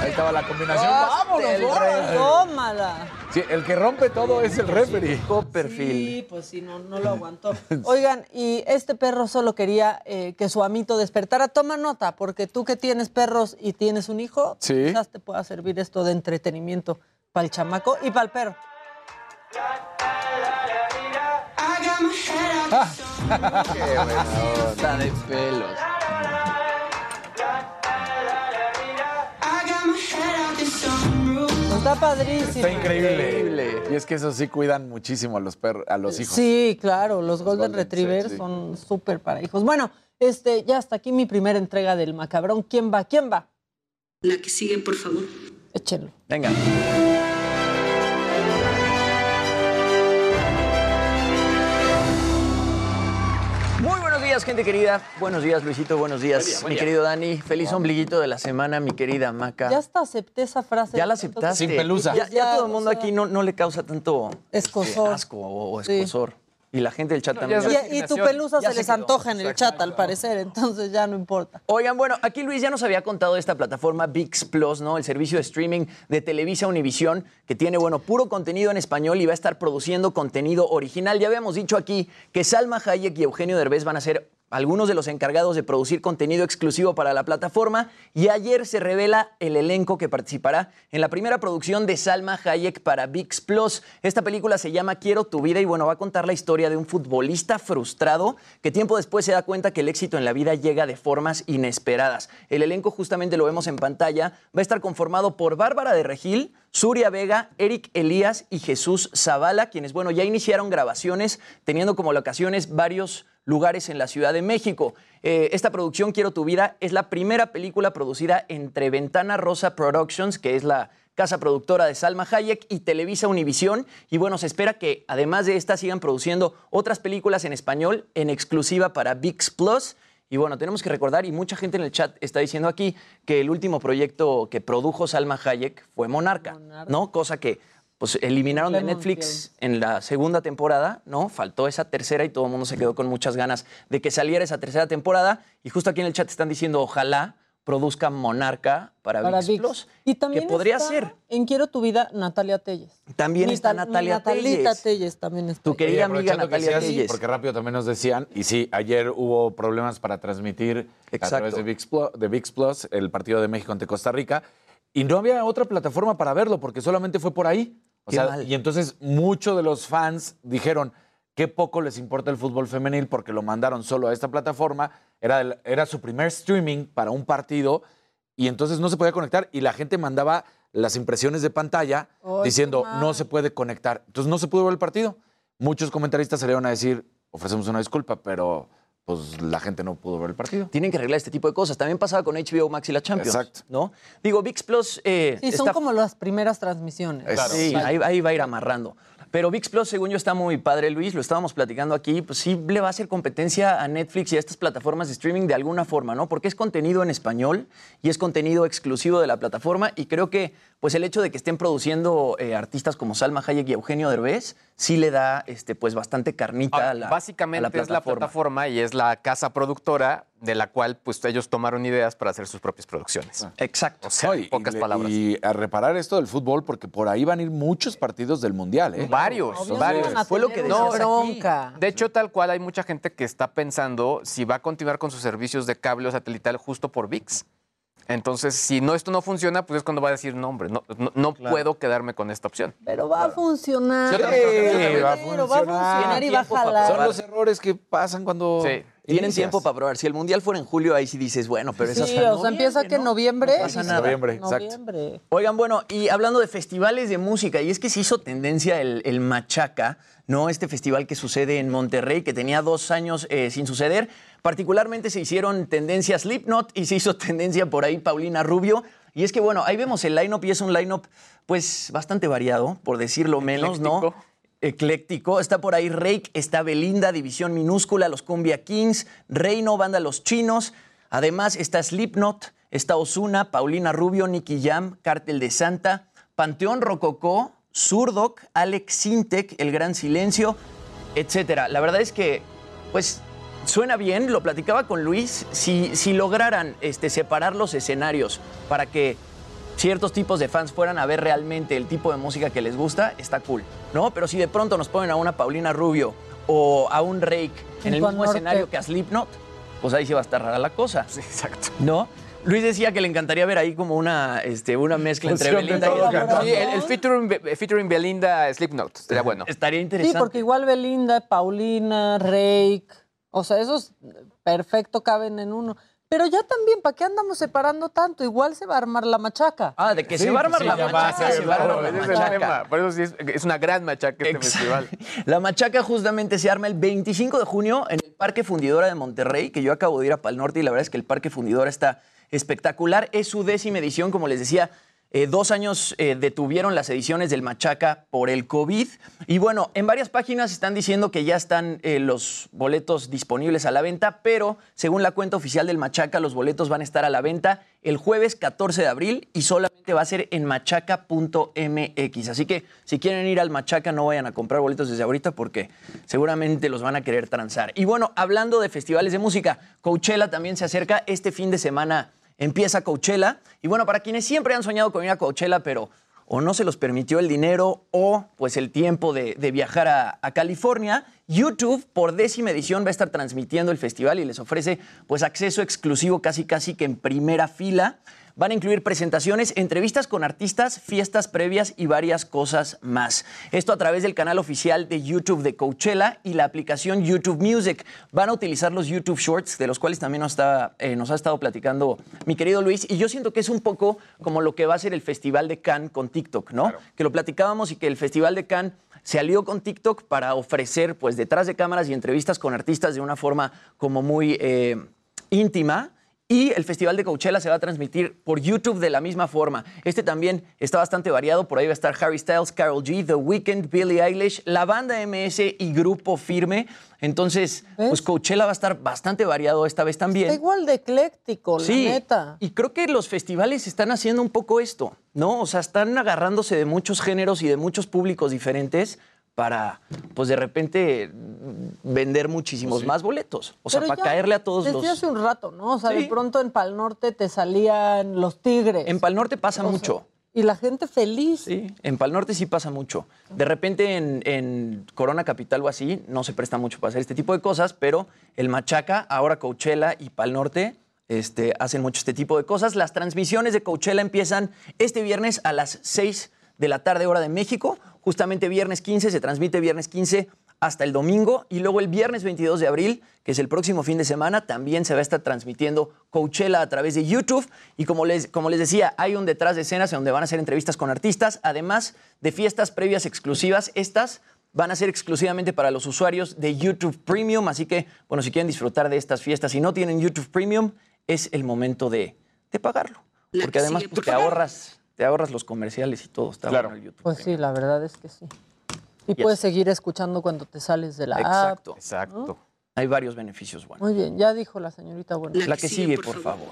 Ahí estaba la combinación. ¡Vámonos! El órale! rey. Tómala. Sí, el que rompe todo es el referee. Copperfield. Sí, pues sí, no, no lo [laughs] aguantó. Oigan, y este perro solo quería eh, que su amito despertara. Toma nota, porque tú que tienes perros y tienes un hijo, Sí. quizás te pueda servir esto de entretenimiento para el chamaco y para el perro. [laughs] Qué buena onda de pelos. Está padrísimo. Está increíble. Y es que eso sí cuidan muchísimo a los perros, a los hijos. Sí, claro, los Golden Golden, Retrievers sí, sí. son súper para hijos. Bueno, este, ya hasta aquí mi primera entrega del macabrón. ¿Quién va? ¿Quién va? La que sigue, por favor. Échenlo. Venga. Muy buenos días, gente querida. Buenos días, Luisito. Buenos días, Buen día, buen mi día. querido Dani. Feliz ombliguito de la semana, mi querida Maca. Ya hasta acepté esa frase. Ya la aceptaste. Sin pelusa. Ya, ya Ya, todo el mundo o sea, aquí no, no le causa tanto Escosor. eh, asco o, o Sí. Y la gente del chat No, también. Y, y tu pelusa Ya se se les quedó. antoja en el chat, al parecer, entonces ya no importa. Oigan, bueno, aquí Luis ya nos había contado de esta plataforma VIX Plus, ¿no? El servicio de streaming de Televisa Univisión, que tiene, bueno, puro contenido en español y va a estar produciendo contenido original. Ya habíamos dicho aquí que Salma Hayek y Eugenio Derbez van a ser algunos de los encargados de producir contenido exclusivo para la plataforma y ayer se revela el elenco que participará en la primera producción de Salma Hayek para VIX Plus. Esta película se llama Quiero tu vida y bueno, va a contar la historia de un futbolista frustrado que tiempo después se da cuenta que el éxito en la vida llega de formas inesperadas. El elenco justamente lo vemos en pantalla, va a estar conformado por Bárbara de Regil, Suria Vega, Eric Elías y Jesús Zavala, quienes, bueno, ya iniciaron grabaciones teniendo como locaciones varios lugares en la Ciudad de México. Eh, esta producción, Quiero tu vida, es la primera película producida entre Ventana Rosa Productions, que es la casa productora de Salma Hayek, y Televisa Univisión. Y bueno, se espera que además de esta sigan produciendo otras películas en español en exclusiva para VIX Plus. Y bueno, tenemos que recordar, y mucha gente en el chat está diciendo aquí, que el último proyecto que produjo Salma Hayek fue Monarca, ¿no? Cosa que pues eliminaron de Netflix en la segunda temporada, ¿no? Faltó esa tercera y todo el mundo se quedó con muchas ganas de que saliera esa tercera temporada. Y justo aquí en el chat están diciendo, ojalá produzca Monarca para, Para VIX VIX. Plus, Y también que podría está ser. En Quiero tu vida, Natalia Telles. También Mi está Natalia Natalita Telles. Telles también está. Tu querida Oye, amiga que Natalia Telles. Porque rápido también nos decían, y sí, ayer hubo problemas para transmitir a Exacto. través de VIX, Plus, de VIX Plus el partido de México ante Costa Rica, y no había otra plataforma para verlo, porque solamente fue por ahí. O Qué sea, mal. y entonces muchos de los fans dijeron, qué poco les importa el fútbol femenil porque lo mandaron solo a esta plataforma, era, el- era su primer streaming para un partido, y entonces no se podía conectar, y la gente mandaba las impresiones de pantalla diciendo, no se puede conectar. Entonces no se pudo ver el partido. Muchos comentaristas salieron a decir, ofrecemos una disculpa, pero pues la gente no pudo ver el partido. Tienen que arreglar este tipo de cosas. También pasaba con HBO Max y la Champions. Exacto. ¿no? Digo, VIX Plus. eh, Sí, son está- como las primeras transmisiones. Sí, ahí, ahí va a ir amarrando. Pero VIX Plus, según yo, está muy padre, Luis. Lo estábamos platicando aquí. Pues sí, le va a hacer competencia a Netflix y a estas plataformas de streaming de alguna forma, ¿no? Porque es contenido en español y es contenido exclusivo de la plataforma. Y creo que, pues, el hecho de que estén produciendo eh, artistas como Salma Hayek y Eugenio Derbez sí le da, este, pues, bastante carnita a la. Básicamente a la es la plataforma y es la casa productora de la cual pues ellos tomaron ideas para hacer sus propias producciones. Exacto. O sea, No, en pocas palabras. Y a reparar esto del fútbol, porque por ahí van a ir muchos partidos del Mundial, ¿eh? Varios, varios. Fue lo que No, decías aquí. De hecho, tal cual hay mucha gente que está pensando si va a continuar con sus servicios de cable o satelital justo por VIX. Entonces, si no esto no funciona, pues es cuando va a decir, no, hombre, no, no, no puedo quedarme con esta opción. Pero va a funcionar. Pero va a va a funcionar y va a jalar. Son los errores que pasan cuando. Tienen inicias. tiempo para probar. Si el mundial fuera en julio, ahí sí dices, bueno, pero es Sí, hasta o sea, empieza que en noviembre. No pasa nada. Noviembre, exacto. Noviembre. Oigan, bueno, y hablando de festivales de música, y es que se hizo tendencia el, el Machaca, ¿no? Este festival que sucede en Monterrey, que tenía dos años eh, sin suceder. Particularmente se hicieron tendencia Slipknot y se hizo [laughs] tendencia por ahí Paulina Rubio. Y es que, bueno, ahí vemos el line-up y es un line-up, pues, bastante variado, por decirlo menos, ¿no? Ecléctico. Está por ahí Rake, está Belinda, División Minúscula, los Cumbia Kings, Reino, Banda Los Chinos. Además está Slipknot, está Osuna, Paulina Rubio, Nicky Jam, Cártel de Santa, Panteón Rococó, Surdoc, Alex Sintek, El Gran Silencio, etcétera. La verdad es que, pues, suena bien, lo platicaba con Luis, si, si lograran este, separar los escenarios para que ciertos tipos de fans fueran a ver realmente el tipo de música que les gusta, está cool, ¿no? Pero si de pronto nos ponen a una Paulina Rubio o a un Rake en el mismo norte. escenario que a Slipknot, pues ahí sí va a estar rara la cosa. exacto. ¿No? Luis decía que le encantaría ver ahí como una, este, una mezcla entre Belinda y. Sí, el, el featuring, featuring Belinda Slipknot, sería bueno. Estaría Sí, interesante. porque igual Belinda, Paulina, Rake, o sea, esos perfecto caben en uno. Pero ya también, ¿para qué andamos separando tanto? Igual se va a armar la machaca. Ah, de que Sí, se va a armar sí, la va machaca, se va a armar claro, la Ese es el machaca. tema. Por eso sí es, es una gran machaca este Exacto. festival. [laughs] La machaca justamente se arma el 25 de junio en el Parque Fundidora de Monterrey, que yo acabo de ir a Pal Norte y la verdad es que el Parque Fundidora está espectacular. Es su décima edición, como les decía. Eh, dos años eh, detuvieron las ediciones del Machaca por el COVID. Y bueno, en varias páginas están diciendo que ya están eh, los boletos disponibles a la venta, pero según la cuenta oficial del Machaca, los boletos van a estar a la venta el jueves 14 de abril y solamente va a ser en machaca.mx. Así que si quieren ir al Machaca, no vayan a comprar boletos desde ahorita porque seguramente los van a querer transar. Y bueno, hablando de festivales de música, Coachella también se acerca. Este fin de semana empieza Coachella. Y bueno, para quienes siempre han soñado con ir a Coachella, pero o no se los permitió el dinero o pues el tiempo de, viajar a, a California, YouTube por décima edición va a estar transmitiendo el festival y les ofrece pues acceso exclusivo casi casi que en primera fila. Van a incluir presentaciones, entrevistas con artistas, fiestas previas y varias cosas más. Esto a través del canal oficial de YouTube de Coachella y la aplicación YouTube Music. Van a utilizar los YouTube Shorts, de los cuales también nos, está, eh, nos ha estado platicando mi querido Luis. Y yo siento que es un poco como lo que va a ser el Festival de Cannes con TikTok, ¿no? Que lo platicábamos y que el Festival de Cannes se alió con TikTok para ofrecer, pues, detrás de cámaras y entrevistas con artistas de una forma como muy eh, íntima. Y el Festival de Coachella se va a transmitir por YouTube de la misma forma. Este también está bastante variado. Por ahí va a estar Harry Styles, Carol G, The Weeknd, Billie Eilish, la banda MS y Grupo Firme. Entonces, pues Coachella va a estar bastante variado esta vez también. Está igual de ecléctico, Sí, la neta. y creo que los festivales están haciendo un poco esto, ¿no? O sea, están agarrándose de muchos géneros y de muchos públicos diferentes para, pues de repente, vender muchísimos más boletos. O sea, Pero para ya caerle a todos Desde los... hace un rato, ¿no? O sea, de pronto en Pal Norte te salían los tigres. En Pal Norte pasa mucho. Y la gente feliz. Sí, en Pal Norte sí pasa mucho. De repente en, en Corona Capital o así no se presta mucho para hacer este tipo de cosas, pero el Machaca, ahora Coachella y Pal Norte este, hacen mucho este tipo de cosas. Las transmisiones de Coachella empiezan este viernes a las 6 de la tarde hora de México. Justamente viernes 15 se transmite viernes 15 hasta el domingo. Y luego el viernes 22 de abril, que es el próximo fin de semana, también se va a estar transmitiendo Coachella a través de YouTube. Y como les, como les decía, hay un detrás de escenas en donde van a hacer entrevistas con artistas, además de fiestas previas exclusivas, estas van a ser exclusivamente para los usuarios de YouTube Premium, así que, bueno, si quieren disfrutar de estas fiestas y no tienen YouTube Premium, es el momento de, de pagarlo. Porque que además pues, por te ahorras, te ahorras los comerciales y todo. Está bueno el YouTube. Pues sí, la verdad es que sí. Y Yes. puedes seguir escuchando cuando te sales de la Exacto. app. Exacto. Hay varios beneficios buenos. Muy bien, ya dijo la señorita bueno. La, que sigue, por favor.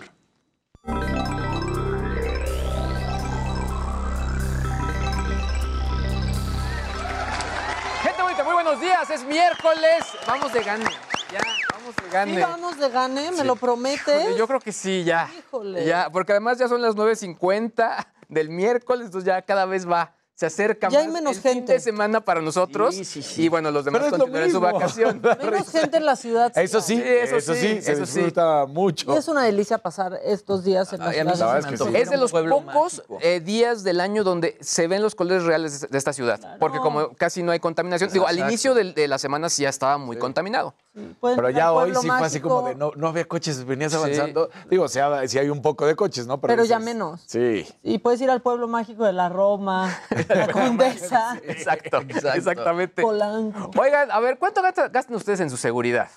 Gente bonita, muy buenos días. Es miércoles. Vamos de gane. Ya, vamos de gane. Sí, vamos de gane, me Sí. lo prometes. Híjole, Yo creo que sí, ya. Híjole. Ya, porque además ya son las 9.50 del miércoles, entonces ya cada vez va. Se acerca Ya más hay menos el fin de semana para nosotros. Y bueno, los demás Pero continuarán su vacación. [laughs] Menos gente en la ciudad. Eso sí, Sí, eso eso, sí, se eso sí. disfruta Y mucho. es una delicia pasar estos días en la ciudad. se es me que antoja. sí. Es de los pocos eh, días del año donde se ven los colores reales de, de esta ciudad. Porque como casi no hay contaminación, digo, al inicio de, la semana sí ya estaba muy contaminado. Pero ya hoy sí fue así como de no, no había coches, venías avanzando. Digo, sí, ha- sí hay un poco de coches, ¿no? Pero ya dices, menos. Sí. Y puedes ir al pueblo mágico de la Roma, [laughs] la Condesa, [laughs] Exacto, exactamente. Polanco. Oigan, a ver, ¿cuánto gasta- gastan ustedes en su seguridad?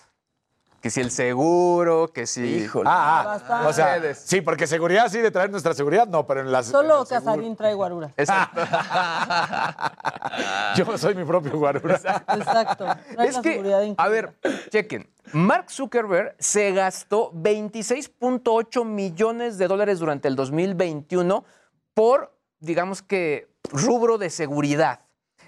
Que si el seguro, que si... Híjole. Ah, ah, o sea, sí, porque seguridad sí, de traer nuestra seguridad, no, pero en las. Solo en Casarín trae guarura. Exacto. [laughs] Yo soy mi propio guarura. Exacto. Trae es la que, seguridad a ver, chequen. Mark Zuckerberg se gastó 26.8 millones de dólares durante el 2021 por, digamos que, rubro de seguridad.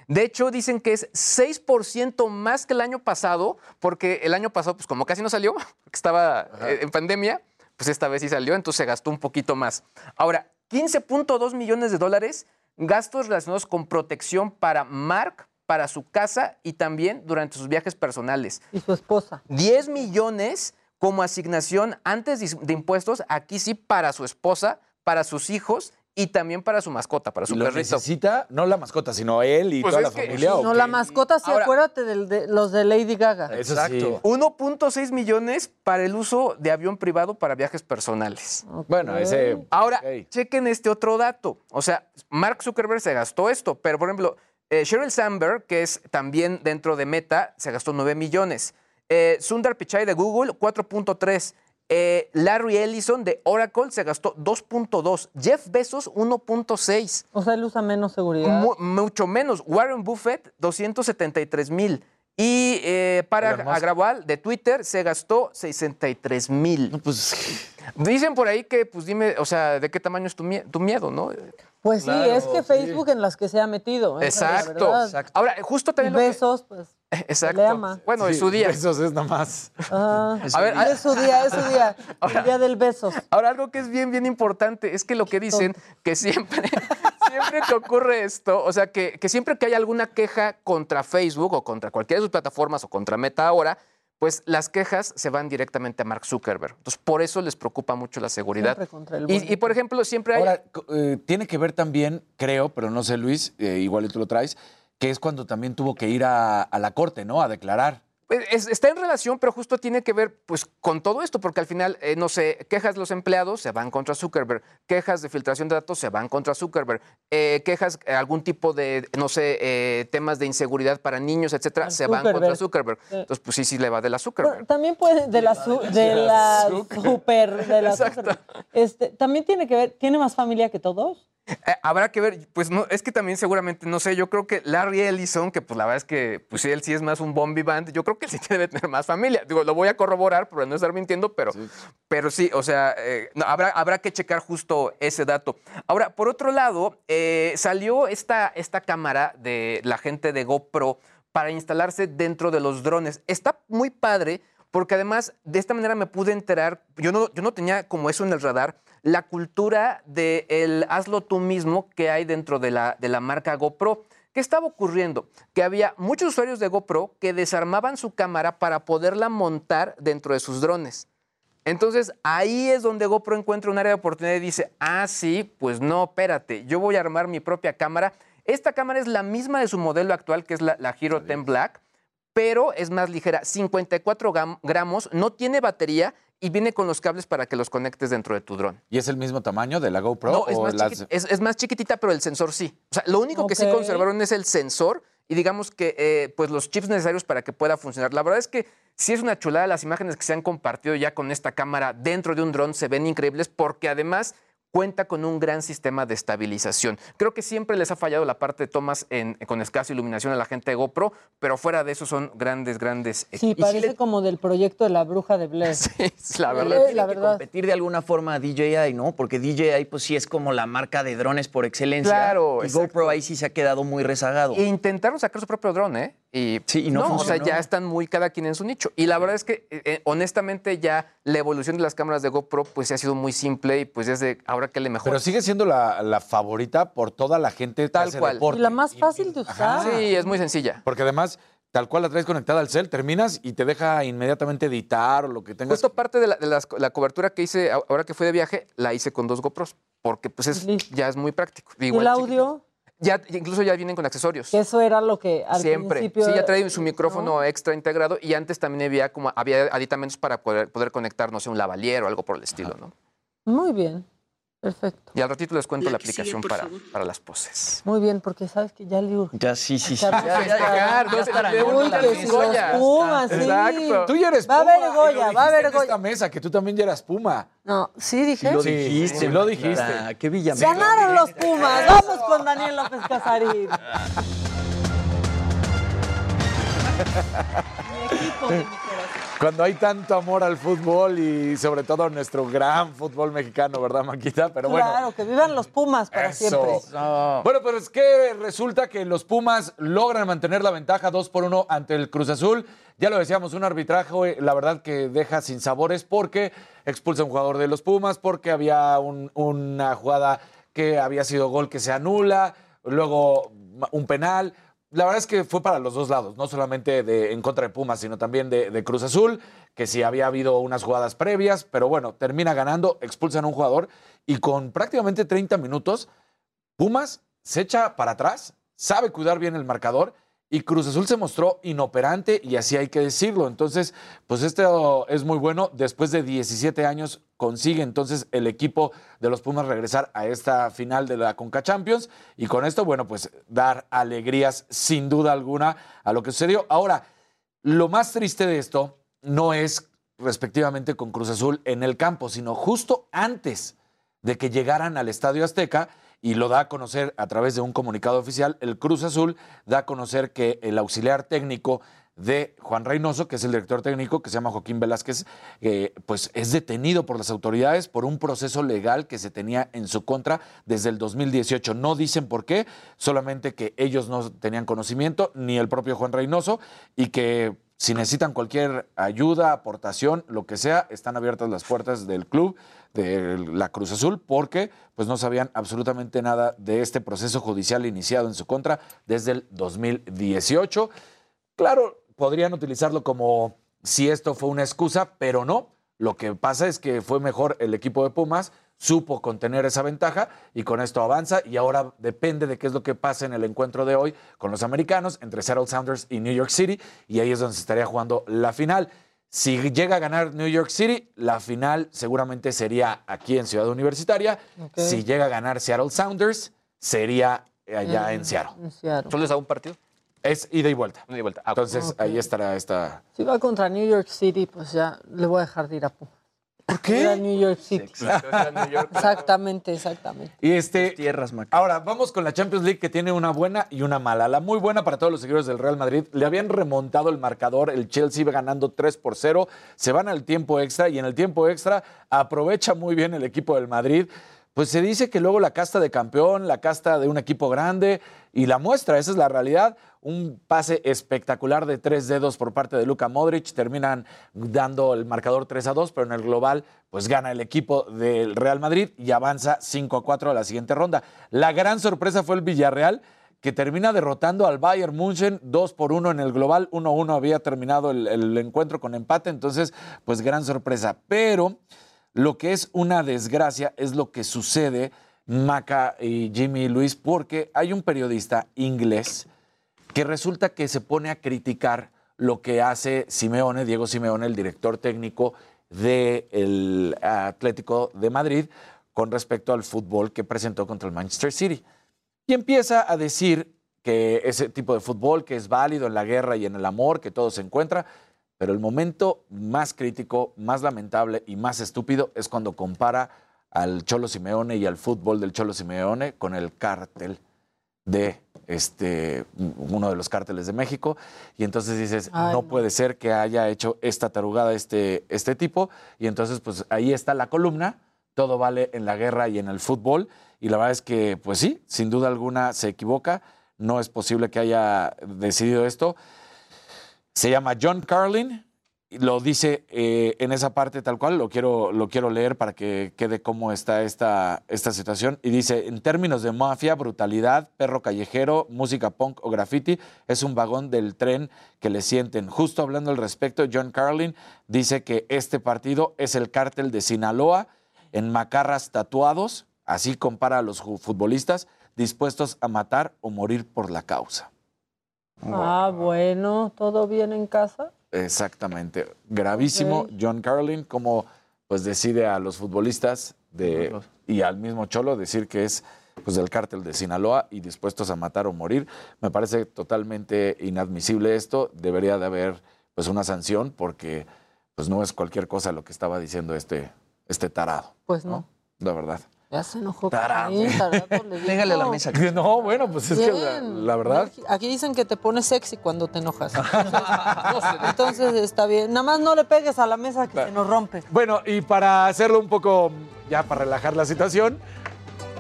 De hecho, dicen que es 6% más que el año pasado, porque el año pasado, pues como casi no salió, [laughs] porque estaba eh, en pandemia, pues esta vez sí salió, entonces se gastó un poquito más. Ahora, 15.2 millones de dólares, gastos relacionados con protección para Mark, para su casa y también durante sus viajes personales. Y su esposa. 10 millones como asignación antes de de impuestos, aquí sí para su esposa, para sus hijos y también para su mascota, para su ¿Y lo perrito. necesita? No la mascota, sino él y Pues toda es la que- familia. ¿o No, qué? la mascota, sí, Ahora- acuérdate del- de los de Lady Gaga. Eso sí. Exacto. 1.6 millones para el uso de avión privado para viajes personales. Bueno, ese. Ahora, ok. chequen este otro dato. O sea, Mark Zuckerberg se gastó esto, pero por ejemplo, eh, Sheryl Sandberg, que es también dentro de Meta, se gastó 9 millones. Eh, Sundar Pichai de Google, 4.3. Eh, Larry Ellison de Oracle se gastó 2.2. Jeff Bezos, 1.6. O sea, él usa menos seguridad. Mu- mucho menos. Warren Buffett, 273 mil. Y eh, para. Agraval de Twitter se gastó 63 mil. Pues, Dicen por ahí que, pues dime, o sea, ¿de qué tamaño es tu, mie- tu miedo, no? Pues Claro, sí, es que sí. Facebook en las que se ha metido. esa es la Exacto. exacto. Ahora, justo Y también lo que- besos, pues. [laughs] Exacto. le ama. Bueno, es su día. Besos es nada más. ah, A ver, es su día, es su día. [laughs] El día del besos. Ahora, algo que es bien, bien importante es que lo que dicen, que siempre, [laughs] siempre que ocurre esto, o sea, que, que siempre que hay alguna queja contra Facebook o contra cualquiera de sus plataformas o contra Meta ahora, pues las quejas se van directamente a Mark Zuckerberg. Entonces, por eso les preocupa mucho la seguridad. Siempre contra el Y, y, por ejemplo, siempre hay... Ahora, eh, tiene que ver también, creo, pero no sé, Luis, eh, igual y tú lo traes, que es cuando también tuvo que ir a, a la corte, ¿no? A declarar. Es- está en relación, pero justo tiene que ver pues, con todo esto, porque al final, eh, no sé, quejas de los empleados se van contra Zuckerberg, quejas de filtración de datos se van contra Zuckerberg, eh, quejas, eh, algún tipo de, no sé, eh, temas de inseguridad para niños, etcétera, Al se van contra Zuckerberg. Entonces, pues sí, sí le va de la Zuckerberg. También puede, de la, su- de la super, de la Exacto. super. Este, también tiene que ver, ¿tiene más familia que todos? Eh, habrá que ver, pues no, es que también seguramente, no sé, yo creo que Larry Ellison, que pues la verdad es que pues él sí es más un Bombi Band, yo creo que él sí [laughs] debe tener más familia. Digo, lo voy a corroborar para no estar mintiendo, pero sí, pero sí o sea, eh, no, habrá, habrá que checar justo ese dato. Ahora, por otro lado, eh, salió esta, esta cámara de la gente de GoPro para instalarse dentro de los drones. Está muy padre porque además de esta manera me pude enterar, yo no, yo no tenía como eso en el radar, la cultura de el hazlo tú mismo que hay dentro de la, de la marca GoPro. ¿Qué estaba ocurriendo? Que había muchos usuarios de GoPro que desarmaban su cámara para poderla montar dentro de sus drones. Entonces ahí es donde GoPro encuentra un área de oportunidad y dice, ah, sí, pues no, espérate, yo voy a armar mi propia cámara. Esta cámara es la misma de su modelo actual, que es la, la Hero 10 Black, pero es más ligera, 54 gam- gramos, no tiene batería y viene con los cables para que los conectes dentro de tu dron. ¿Y es el mismo tamaño de la GoPro? No, es o más, las- es- es más chiquitita, pero el sensor sí. O sea, lo único que sí conservaron es el sensor y digamos que eh, pues los chips necesarios para que pueda funcionar. La verdad es que sí es una chulada las imágenes que se han compartido ya con esta cámara dentro de un dron, se ven increíbles porque además cuenta con un gran sistema de estabilización. Creo que siempre les ha fallado la parte de tomas en- con escasa iluminación a la gente de GoPro, pero fuera de eso son grandes, grandes. Sí, parece como del proyecto de la bruja de Blair. [laughs] La verdad, Eh, tiene la que verdad. competir de alguna forma a DJI, ¿no? Porque DJI pues sí es como la marca de drones por excelencia. Claro, Y GoPro ahí sí se ha quedado muy rezagado. E intentaron sacar su propio dron, ¿eh? Y, Sí, y no o sea, ya están muy cada quien en su nicho. Y la verdad es que, eh, eh, honestamente, ya la evolución de las cámaras de GoPro, pues ha sido muy simple y pues desde ahora que le mejor. Pero sigue siendo la, la favorita por toda la gente que Tal hace cual. deporte. Y la más fácil de usar. Sí, es muy sencilla. Porque además, tal cual la traes conectada al cel, terminas y te deja inmediatamente editar o lo que tengas. Justo parte de, la, de las- la cobertura que hice ahora que fui de viaje, la hice con dos GoPros, porque pues es, ya es muy práctico. ¿Y Igual el chiquito. Ya, incluso ya vienen con accesorios. Eso era lo que al Siempre. principio... Sí, ya trae su micrófono extra integrado y antes también había como había aditamentos para poder, poder conectar, no sé, un lavalier o algo por el estilo, ¿no? Muy bien, perfecto. Y al ratito les cuento la, La sigue, aplicación por para, para las poses. Muy bien, porque sabes que ya le urge. Ya sí, sí, sí. Ya, ya, ya, ¿no? los Pumas, sí. Exacto. Tú ya eres Va a Puma. haber Goya, va a haber en Goya. esta mesa que tú también ya eras Puma. No, sí dije. Sí lo dijiste, sí lo dijiste. Qué villa. Ganaron los Pumas. Vamos con Daniel López Casarín. Mi equipo de mi corazón. Cuando hay tanto amor al fútbol y sobre todo a nuestro gran fútbol mexicano, ¿verdad, Maquita? Pero bueno. Claro, que vivan los Pumas para Eso. siempre. Bueno, pues es que resulta que los Pumas logran mantener la ventaja 2 por 1 ante el Cruz Azul. Ya lo decíamos, un arbitraje, la verdad que deja sin sabores porque expulsa a un jugador de los Pumas, porque había un- una jugada que había sido gol que se anula, luego un penal. La verdad es que fue para los dos lados, no solamente en contra de Pumas, sino también de, de Cruz Azul, que sí había habido unas jugadas previas, pero bueno, termina ganando, expulsan a un jugador y con prácticamente 30 minutos Pumas se echa para atrás, sabe cuidar bien el marcador y Cruz Azul se mostró inoperante y así hay que decirlo. Entonces, pues esto es muy bueno. Después de 17 años consigue entonces el equipo de los Pumas regresar a esta final de la Conca Champions y con esto, bueno, pues dar alegrías sin duda alguna a lo que sucedió. Ahora, lo más triste de esto no es respectivamente con Cruz Azul en el campo, sino justo antes de que llegaran al Estadio Azteca y lo da a conocer a través de un comunicado oficial, el Cruz Azul da a conocer que el auxiliar técnico de Juan Reynoso, que es el director técnico, que se llama Joaquín Velázquez, eh, pues es detenido por las autoridades por un proceso legal que se tenía en su contra desde el 2018. No dicen por qué, solamente que ellos no tenían conocimiento, ni el propio Juan Reynoso, y que si necesitan cualquier ayuda, aportación, lo que sea, están abiertas las puertas del club de la Cruz Azul porque pues no sabían absolutamente nada de este proceso judicial iniciado en su contra desde el 2018. Claro, podrían utilizarlo como si esto fue una excusa, pero no. Lo que pasa es que fue mejor el equipo de Pumas, supo contener esa ventaja y con esto avanza y ahora depende de qué es lo que pase en el encuentro de hoy con los americanos entre Seattle Sounders y New York City y ahí es donde se estaría jugando la final. Si llega a ganar New York City, la final seguramente sería aquí en Ciudad Universitaria. Si llega a ganar Seattle Sounders, sería allá Mm, en Seattle. en Seattle. ¿Solo les da un partido? Es ida y vuelta. Ida y vuelta. Ah, Entonces ahí estará esta. Si va contra New York City, pues ya le voy a dejar de ir a Pumas. ¿Por qué? New York City. Exactamente, exactamente. Y este, tierras, Mac. ahora vamos con la Champions League que tiene una buena y una mala. La muy buena para todos los seguidores del Real Madrid, le habían remontado el marcador, el Chelsea iba ganando 3 por 0, se van al tiempo extra y en el tiempo extra aprovecha muy bien el equipo del Madrid. Pues se dice que luego la casta de campeón, la casta de un equipo grande y la muestra, esa es la realidad. Un pase espectacular de tres dedos por parte de Luka Modric, terminan dando el marcador 3 a 2, pero en el global pues gana el equipo del Real Madrid y avanza 5 a 4 a la siguiente ronda. La gran sorpresa fue el Villarreal que termina derrotando al Bayern München 2 por 1 en el global, 1-1 había terminado el, el encuentro con empate, entonces pues gran sorpresa, pero lo que es una desgracia es lo que sucede, Maca y Jimmy y Luis, porque hay un periodista inglés que resulta que se pone a criticar lo que hace Simeone, Diego Simeone, el director técnico del Atlético de Madrid, con respecto al fútbol que presentó contra el Manchester City. Y empieza a decir que ese tipo de fútbol que es válido en la guerra y en el amor, que todo se encuentra, pero el momento más crítico, más lamentable y más estúpido es cuando compara al Cholo Simeone y al fútbol del Cholo Simeone con el cártel de este uno de los cárteles de México. Y entonces dices Ay, no no. puede ser que haya hecho esta tarugada este este tipo y entonces pues ahí está la columna todo vale en la guerra y en el fútbol. Y la verdad es que pues sí sin duda alguna se equivoca. No es posible que haya decidido esto se llama John Carlin. Lo dice eh, en esa parte tal cual, lo quiero, lo quiero leer para que quede cómo está esta, esta situación. Y dice, en términos de mafia, brutalidad, perro callejero, música punk o graffiti, es un vagón del tren que le sienten. Justo hablando al respecto, John Carlin dice que este partido es el cártel de Sinaloa en macarras tatuados, así compara a los futbolistas dispuestos a matar o morir por la causa. Ah, bueno, ¿todo bien en casa? Exactamente. Gravísimo. John Carlin, como pues decide a los futbolistas de, y al mismo Cholo decir que es pues del cártel de Sinaloa y dispuestos a matar o morir. Me parece totalmente inadmisible esto. Debería de haber pues una sanción porque pues no es cualquier cosa lo que estaba diciendo este, este tarado. Pues no. La verdad. Ya se enojó. Caín, tarado, [laughs] le Pégale a la mesa. No, bueno, pues es que la, verdad. Aquí dicen que te pones sexy cuando te enojas. [laughs] Entonces, entonces está bien. Nada más no le pegues a la mesa que se nos rompe. Bueno, y para hacerlo un poco, ya para relajar la situación,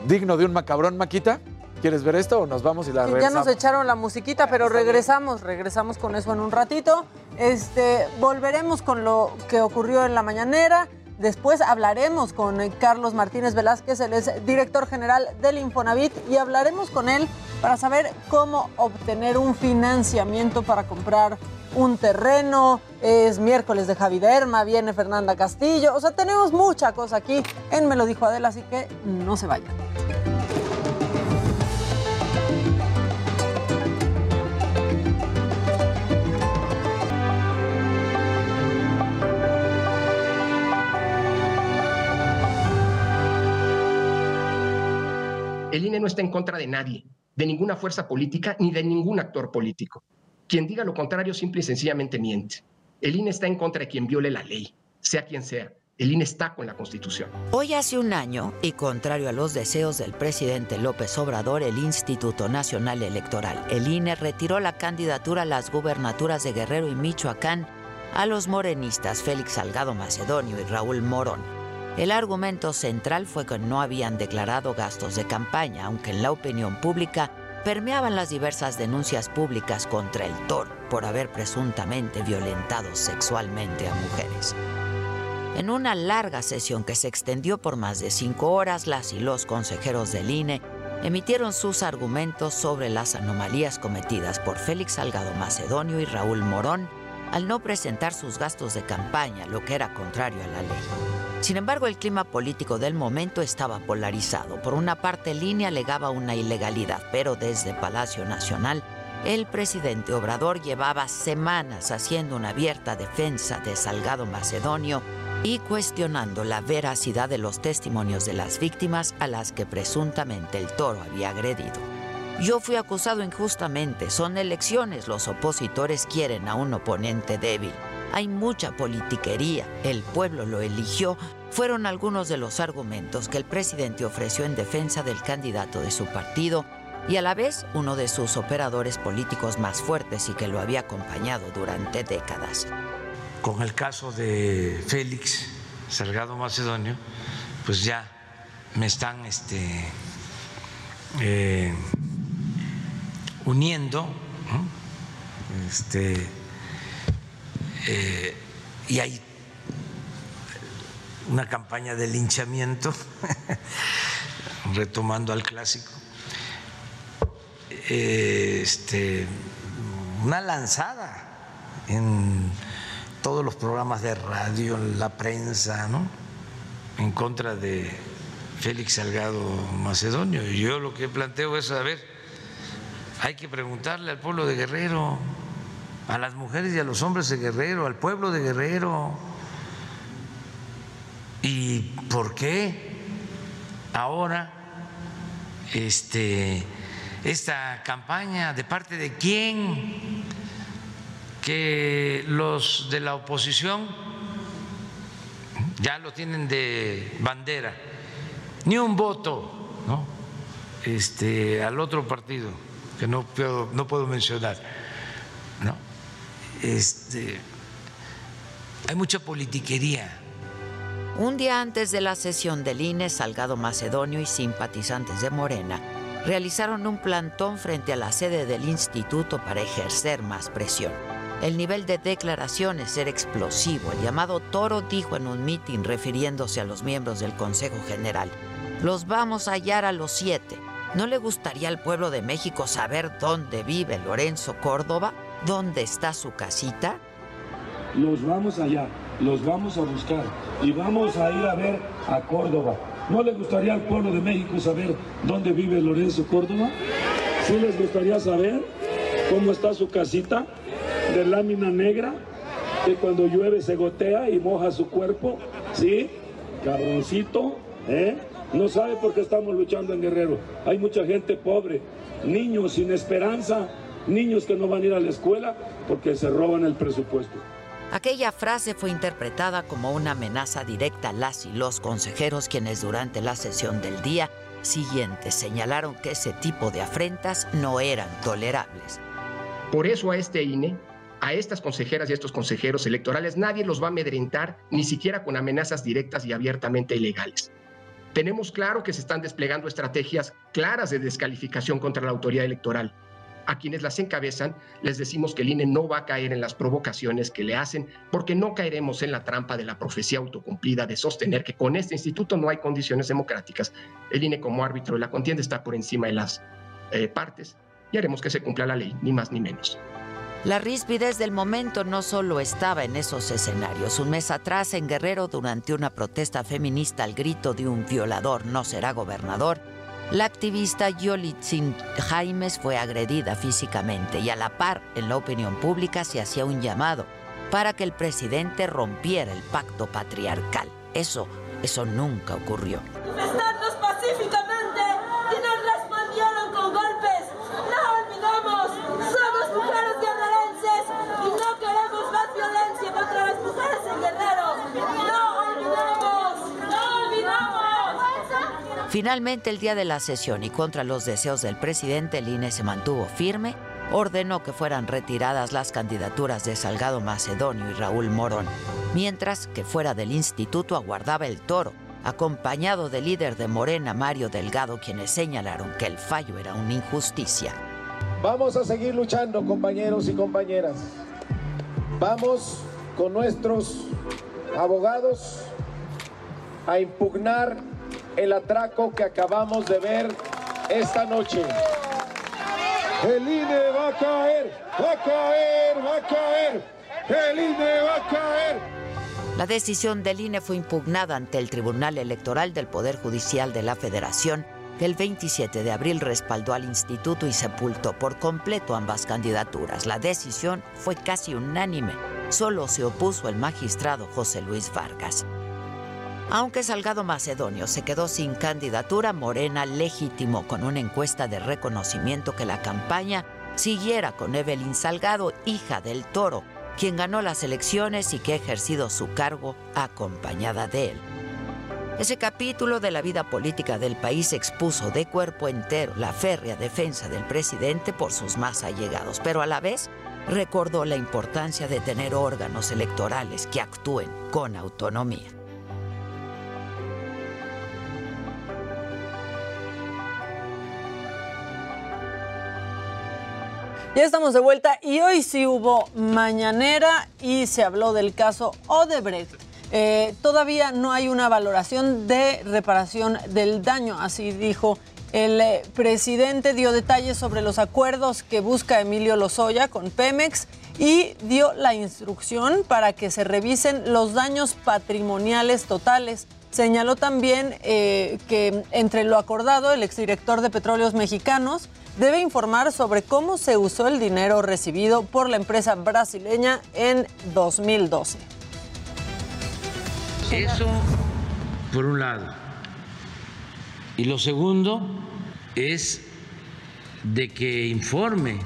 digno de un macabrón, Maquita, ¿quieres ver esto o nos vamos y la Sí, ya regresamos? nos echaron la musiquita, pero regresamos, regresamos con eso en un ratito. Este, volveremos con lo que ocurrió en la mañanera. Después hablaremos con eh, Carlos Martínez Velázquez, él es director general del Infonavit, y hablaremos con él para saber cómo obtener un financiamiento para comprar un terreno. Es miércoles de Javi Derma, viene Fernanda Castillo. O sea, tenemos mucha cosa aquí en Me lo dijo Adela, así que no se vayan. El INE no está en contra de nadie, de ninguna fuerza política ni de ningún actor político. Quien diga lo contrario simple y sencillamente miente. El INE está en contra de quien viole la ley, sea quien sea. El INE está con la Constitución. Hoy hace un año, y contrario a los deseos del presidente López Obrador, el Instituto Nacional Electoral, el INE, retiró la candidatura a las gubernaturas de Guerrero y Michoacán a los morenistas Félix Salgado Macedonio y Raúl Morón. El argumento central fue que no habían declarado gastos de campaña, aunque en la opinión pública permeaban las diversas denuncias públicas contra el toro por haber presuntamente violentado sexualmente a mujeres. En una larga sesión que se extendió por más de cinco horas, las y los consejeros del INE emitieron sus argumentos sobre las anomalías cometidas por Félix Salgado Macedonio y Raúl Morón al no presentar sus gastos de campaña, lo que era contrario a la ley. Sin embargo, el clima político del momento estaba polarizado. Por una parte, INE alegaba una ilegalidad, pero desde Palacio Nacional, el presidente Obrador llevaba semanas haciendo una abierta defensa de Salgado Macedonio y cuestionando la veracidad de los testimonios de las víctimas a las que presuntamente el toro había agredido. Yo fui acusado injustamente, son elecciones, los opositores quieren a un oponente débil. Hay mucha politiquería, el pueblo lo eligió, fueron algunos de los argumentos que el presidente ofreció en defensa del candidato de su partido y a la vez uno de sus operadores políticos más fuertes y que lo había acompañado durante décadas. Con el caso de Félix Salgado Macedonio, pues ya me están este, eh, uniendo, este, eh, y hay una campaña de linchamiento, [laughs] retomando al clásico, este, una lanzada en todos los programas de radio, la prensa, ¿no? En contra de Félix Salgado Macedonio. Y yo lo que planteo es, a ver, hay que preguntarle al pueblo de Guerrero, a las mujeres y a los hombres de Guerrero, al pueblo de Guerrero, ¿y por qué ahora este, esta campaña? ¿De parte de quién? Que los de la oposición ya lo tienen de bandera. Ni un voto, ¿no? Este, al otro partido, que no puedo, no puedo mencionar. ¿no? Este, hay mucha politiquería. Un día antes de la sesión del INE, Salgado Macedonio y simpatizantes de Morena realizaron un plantón frente a la sede del instituto para ejercer más presión. El nivel de declaraciones era explosivo. El llamado Toro dijo en un mitin refiriéndose a los miembros del Consejo General, los vamos a hallar a los siete. ¿No le gustaría al pueblo de México saber dónde vive Lorenzo Córdoba? ¿Dónde está su casita? Los vamos allá, los vamos a buscar y vamos a ir a ver a Córdoba. ¿No le gustaría al pueblo de México saber dónde vive Lorenzo Córdoba? ¿Sí les gustaría saber cómo está su casita de lámina negra? Que cuando llueve se gotea y moja su cuerpo. ¿Sí? Cabroncito, ¿eh? No sabe por qué estamos luchando en Guerrero. Hay mucha gente pobre, niños sin esperanza, niños que no van a ir a la escuela porque se roban el presupuesto. Aquella frase fue interpretada como una amenaza directa a las y los consejeros quienes durante la sesión del día siguiente señalaron que ese tipo de afrentas no eran tolerables. Por eso a este INE, a estas consejeras y a estos consejeros electorales, nadie los va a amedrentar, ni siquiera con amenazas directas y abiertamente ilegales. Tenemos claro que se están desplegando estrategias claras de descalificación contra la autoridad electoral. A quienes las encabezan les decimos que el INE no va a caer en las provocaciones que le hacen porque no caeremos en la trampa de la profecía autocumplida de sostener que con este instituto no hay condiciones democráticas. El INE como árbitro de la contienda está por encima de las eh, partes y haremos que se cumpla la ley, ni más ni menos. La ríspidez del momento no solo estaba en esos escenarios. Un mes atrás, en Guerrero, durante una protesta feminista al grito de un violador no será gobernador, la activista Yolitzin Jaimes fue agredida físicamente y a la par en la opinión pública se hacía un llamado para que el presidente rompiera el pacto patriarcal. Eso, eso nunca ocurrió. Manifestarnos pacíficamente y nos respondieron con golpes. No olvidamos, somos mujeres guerrerenses y no queremos más violencia contra las mujeres en Guerrero. No olvidamos, no olvidamos. Finalmente, el día de la sesión y contra los deseos del presidente, el INE se mantuvo firme, ordenó que fueran retiradas las candidaturas de Salgado Macedonio y Raúl Morón, mientras que fuera del instituto aguardaba el toro, acompañado del líder de Morena, Mario Delgado, quienes señalaron que el fallo era una injusticia. Vamos a seguir luchando, compañeros y compañeras. Vamos con nuestros abogados a impugnar el atraco que acabamos de ver esta noche. El INE va a caer, va a caer, va a caer. El INE va a caer. La decisión del INE fue impugnada ante el Tribunal Electoral del Poder Judicial de la Federación, que el 27 de abril respaldó al instituto y sepultó por completo ambas candidaturas. La decisión fue casi unánime. Solo se opuso el magistrado José Luis Vargas. Aunque Salgado Macedonio se quedó sin candidatura, Morena legitimó con una encuesta de reconocimiento que la campaña siguiera con Evelyn Salgado, hija del Toro, quien ganó las elecciones y que ha ejercido su cargo acompañada de él. Ese capítulo de la vida política del país expuso de cuerpo entero la férrea defensa del presidente por sus más allegados, pero a la vez recordó la importancia de tener órganos electorales que actúen con autonomía. Ya estamos de vuelta y hoy sí hubo mañanera y se habló del caso Odebrecht. Eh, todavía no hay una valoración de reparación del daño, así dijo el eh, presidente, dio detalles sobre los acuerdos que busca Emilio Lozoya con Pemex y dio la instrucción para que se revisen los daños patrimoniales totales. Señaló también eh, que entre lo acordado, el exdirector de Petróleos Mexicanos debe informar sobre cómo se usó el dinero recibido por la empresa brasileña en 2012. Eso, por un lado. Y lo segundo es de que informe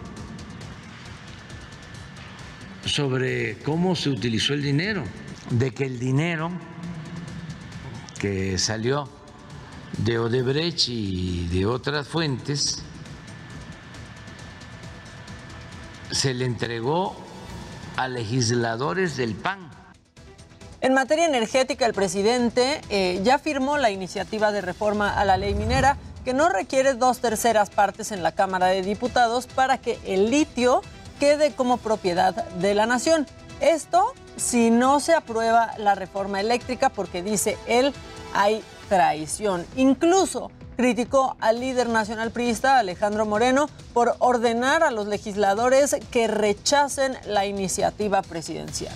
sobre cómo se utilizó el dinero, de que el dinero que salió de Odebrecht y de otras fuentes se le entregó a legisladores del PAN. En materia energética, el presidente eh, ya firmó la iniciativa de reforma a la ley minera que no requiere dos terceras partes en la Cámara de Diputados para que el litio quede como propiedad de la nación. Esto si no se aprueba la reforma eléctrica porque dice él hay traición. Incluso criticó al líder nacional priista Alejandro Moreno por ordenar a los legisladores que rechacen la iniciativa presidencial.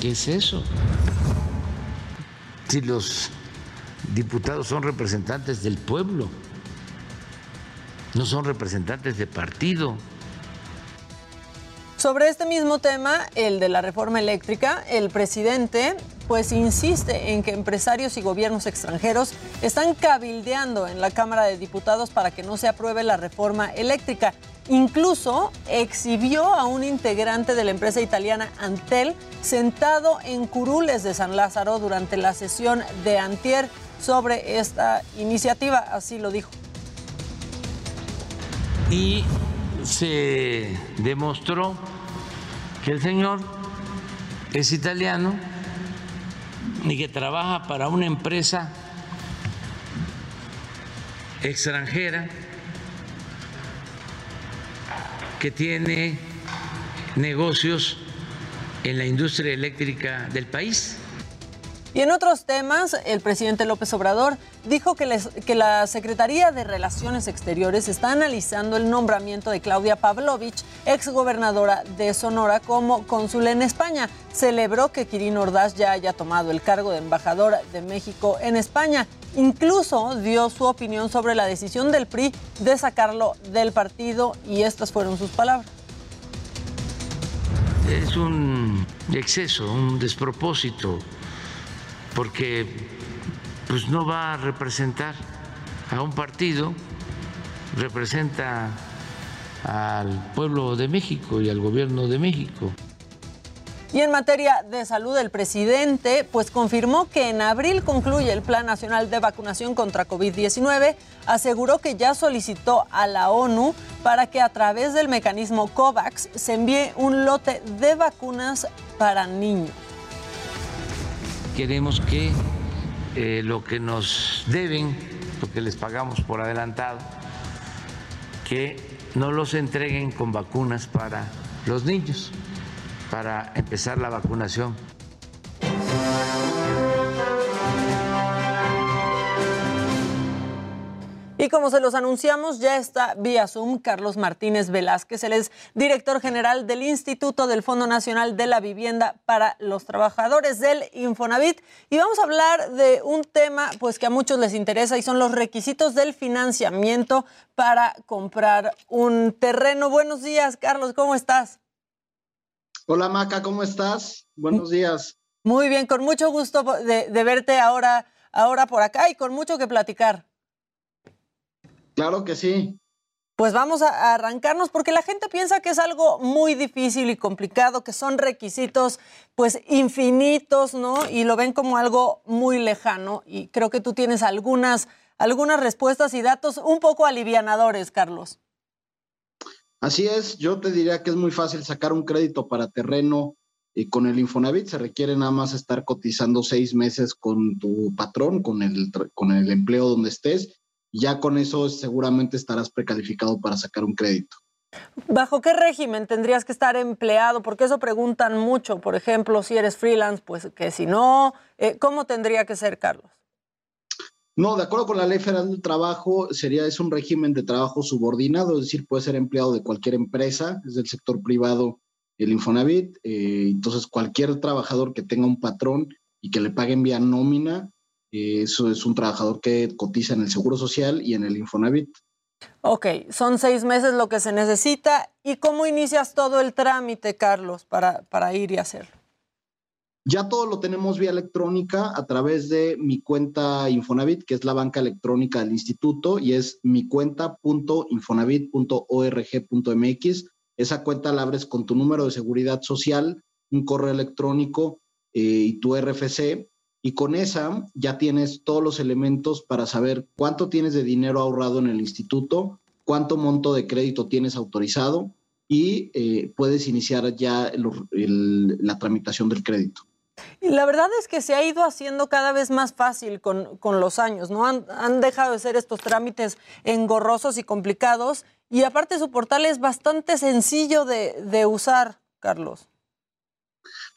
¿Qué es eso? Si los diputados son representantes del pueblo, no son representantes de partido. Sobre este mismo tema, el de la reforma eléctrica, el presidente pues insiste en que empresarios y gobiernos extranjeros están cabildeando en la Cámara de Diputados para que no se apruebe la reforma eléctrica. Incluso exhibió a un integrante de la empresa italiana Antel sentado en curules de San Lázaro durante la sesión de Antier sobre esta iniciativa, así lo dijo. Y se demostró que el señor es italiano y que trabaja para una empresa extranjera que tiene negocios en la industria eléctrica del país. Y en otros temas, el presidente López Obrador dijo que, la Secretaría de Relaciones Exteriores está analizando el nombramiento de Claudia Pavlovich, exgobernadora de Sonora, como cónsul en España. Celebró que Kirin Ordaz ya haya tomado el cargo de embajador de México en España. Incluso dio su opinión sobre la decisión del PRI de sacarlo del partido y estas fueron sus palabras. Es un exceso, un despropósito porque pues no va a representar a un partido, representa al pueblo de México y al gobierno de México. Y en materia de salud, el presidente pues confirmó que en abril concluye el Plan Nacional de Vacunación contra COVID-19. Aseguró que ya solicitó a la ONU para que a través del mecanismo COVAX se envíe un lote de vacunas para niños queremos que eh, lo que nos deben, lo que les pagamos por adelantado, que no los entreguen con vacunas para los niños, para empezar la vacunación Y como se los anunciamos, ya está vía Zoom Carlos Martínez Velázquez. Él es director general del Instituto del Fondo Nacional de la Vivienda para los Trabajadores del Infonavit. Y vamos a hablar de un tema pues, que a muchos les interesa y son los requisitos del financiamiento para comprar un terreno. Buenos días, Carlos, ¿cómo estás? Hola, Maca, ¿cómo estás? Buenos días. Muy bien, con mucho gusto de, de verte ahora, ahora por acá y con mucho que platicar. Claro que sí. Pues vamos a arrancarnos porque la gente piensa que es algo muy difícil y complicado, que son requisitos pues infinitos, ¿no? Y lo ven como algo muy lejano y creo que tú tienes algunas algunas respuestas y datos un poco alivianadores, Carlos. Así es, yo te diría que es muy fácil sacar un crédito para terreno y con el Infonavit se requiere nada más estar cotizando seis meses con tu patrón, con el, con el empleo donde estés ya con eso seguramente estarás precalificado para sacar un crédito. ¿Bajo qué régimen tendrías que estar empleado? Porque eso preguntan mucho. Por ejemplo, si eres freelance, pues que si no, eh, ¿cómo tendría que ser, Carlos? No, de acuerdo con la Ley Federal del Trabajo, sería es un régimen de trabajo subordinado, es decir, puede ser empleado de cualquier empresa, es del sector privado el Infonavit. Eh, entonces, cualquier trabajador que tenga un patrón y que le paguen vía nómina eso es un trabajador que cotiza en el Seguro Social y en el Infonavit. Ok, son seis meses lo que se necesita. ¿Y cómo inicias todo el trámite, Carlos, para, para ir y hacerlo? Ya todo lo tenemos vía electrónica a través de mi cuenta Infonavit, que es la banca electrónica del instituto, y es mi cuenta.infonavit.org.mx. Esa cuenta la abres con tu número de seguridad social, un correo electrónico eh, y tu RFC. Y con esa ya tienes todos los elementos para saber cuánto tienes de dinero ahorrado en el instituto, cuánto monto de crédito tienes autorizado y eh, puedes iniciar ya la tramitación del crédito. La verdad es que se ha ido haciendo cada vez más fácil con, con los años, ¿no? Han, han dejado de ser estos trámites engorrosos y complicados y aparte su portal es bastante sencillo de, de usar, Carlos.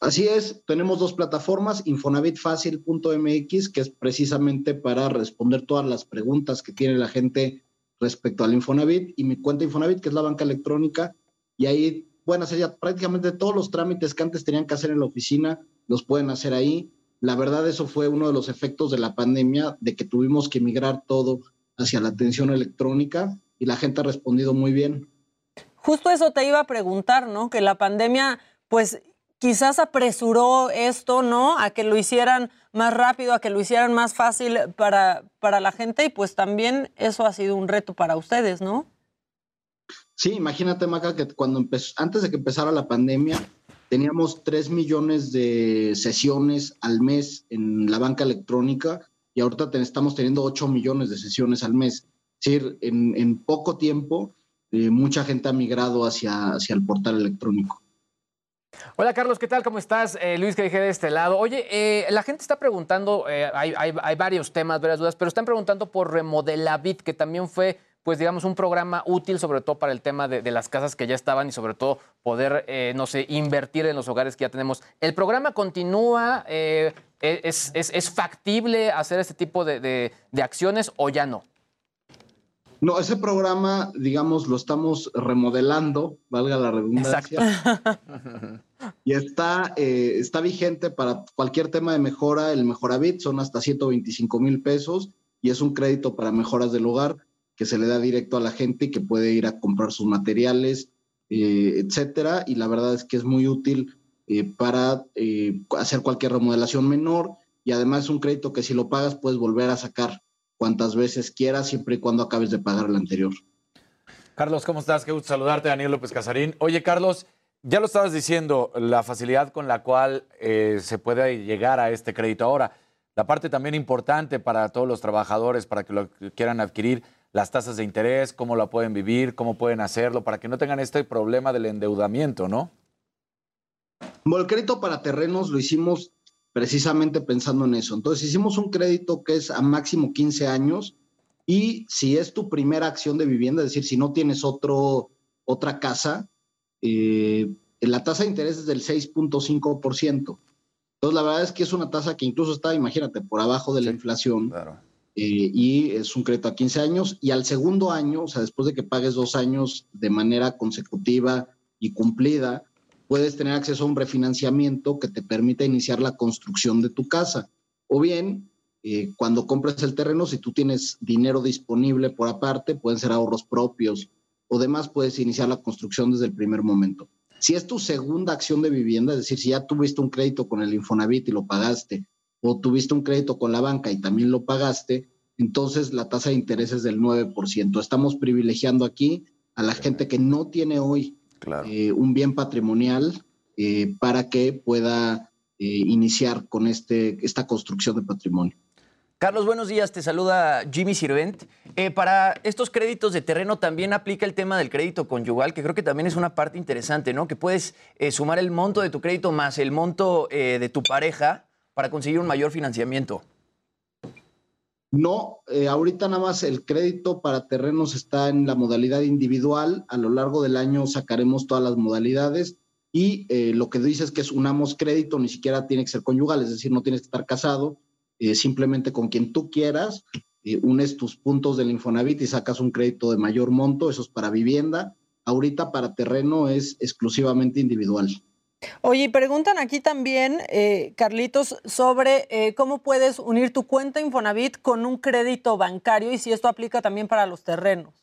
Así es, tenemos dos plataformas, infonavitfacil.mx, que es precisamente para responder todas las preguntas que tiene la gente respecto al Infonavit, y mi cuenta Infonavit, que es la banca electrónica, y ahí pueden hacer ya prácticamente todos los trámites que antes tenían que hacer en la oficina, los pueden hacer ahí. La verdad, eso fue uno de los efectos de la pandemia, de que tuvimos que migrar todo hacia la atención electrónica, y la gente ha respondido muy bien. Justo eso te iba a preguntar, ¿no? Que la pandemia, pues quizás apresuró esto, ¿no? A que lo hicieran más rápido, a que lo hicieran más fácil para, para la gente y pues también eso ha sido un reto para ustedes, ¿no? Sí, imagínate, Maca, que cuando empezó, antes de que empezara la pandemia, teníamos 3 millones de sesiones al mes en la banca electrónica y ahorita estamos teniendo 8 millones de sesiones al mes. Es decir, en, en poco tiempo, eh, mucha gente ha migrado hacia, hacia el portal electrónico. Hola Carlos, ¿qué tal? ¿Cómo estás? Eh, Luis, que dejé de este lado. Oye, eh, la gente está preguntando, eh, hay, varios temas, varias dudas, pero están preguntando por Remodelavit, que también fue, pues digamos, un programa útil sobre todo para el tema de, las casas que ya estaban y sobre todo poder, no sé, invertir en los hogares que ya tenemos. ¿El programa continúa? Eh, es, factible hacer este tipo de acciones o ya no? No, ese programa, digamos, lo estamos remodelando, valga la redundancia. [laughs] Y está, eh, está vigente para cualquier tema de mejora. El Mejoravit son hasta 125 mil pesos y es un crédito para mejoras del hogar que se le da directo a la gente y que puede ir a comprar sus materiales, eh, etcétera. Y la verdad es que es muy útil eh, para eh, hacer cualquier remodelación menor y además es un crédito que si lo pagas puedes volver a sacar cuantas veces quieras siempre y cuando acabes de pagar el anterior. Carlos, ¿cómo estás? Qué gusto saludarte, Daniel López Casarín. Oye, Carlos, ya lo estabas diciendo, la facilidad con la cual eh, se puede llegar a este crédito ahora. La parte también importante para todos los trabajadores, para que lo quieran adquirir, las tasas de interés, cómo la pueden vivir, cómo pueden hacerlo, para que no tengan este problema del endeudamiento, ¿no? Bueno, el crédito para terrenos lo hicimos precisamente pensando en eso. Entonces hicimos un crédito que es a máximo 15 años y si es tu primera acción de vivienda, es decir, si no tienes otro, otra casa, eh, la tasa de interés es del 6.5%. Entonces la verdad es que es una tasa que incluso está, imagínate, por abajo de la inflación. Eh, y es un crédito a 15 años y al segundo año, o sea, después de que pagues dos años de manera consecutiva y cumplida, puedes tener acceso a un refinanciamiento que te permita iniciar la construcción de tu casa. O bien, eh, cuando compres el terreno, si tú tienes dinero disponible por aparte, pueden ser ahorros propios o demás, puedes iniciar la construcción desde el primer momento. Si es tu segunda acción de vivienda, es decir, si ya tuviste un crédito con el Infonavit y lo pagaste, o tuviste un crédito con la banca y también lo pagaste, entonces la tasa de interés es del 9%. Estamos privilegiando aquí a la gente que no tiene hoy eh, un bien patrimonial eh, para que pueda eh, iniciar con este, esta construcción de patrimonio. Carlos, buenos días. Te saluda Jimmy Sirvent. Eh, para estos créditos de terreno también aplica el tema del crédito conyugal, que creo que también es una parte interesante, ¿no? Que puedes eh, sumar el monto de tu crédito más el monto eh, de tu pareja para conseguir un mayor financiamiento. No, eh, ahorita nada más el crédito para terrenos está en la modalidad individual. A lo largo del año sacaremos todas las modalidades y eh, lo que dice es que es unamos crédito, ni siquiera tiene que ser conyugal, es decir, no tienes que estar casado, eh, simplemente con quien tú quieras, unes tus puntos del Infonavit y sacas un crédito de mayor monto, eso es para vivienda. Ahorita para terreno es exclusivamente individual. Oye, preguntan aquí también, eh, Carlitos, sobre eh, cómo puedes unir tu cuenta Infonavit con un crédito bancario y si esto aplica también para los terrenos.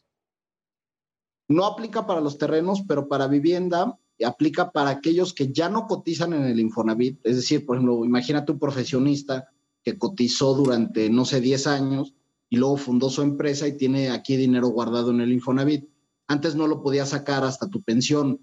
No aplica para los terrenos, pero para vivienda aplica para aquellos que ya no cotizan en el Infonavit. Es decir, por ejemplo, imagínate un profesionista que cotizó durante, no sé, 10 años y luego fundó su empresa y tiene aquí dinero guardado en el Infonavit. Antes no lo podía sacar hasta tu pensión.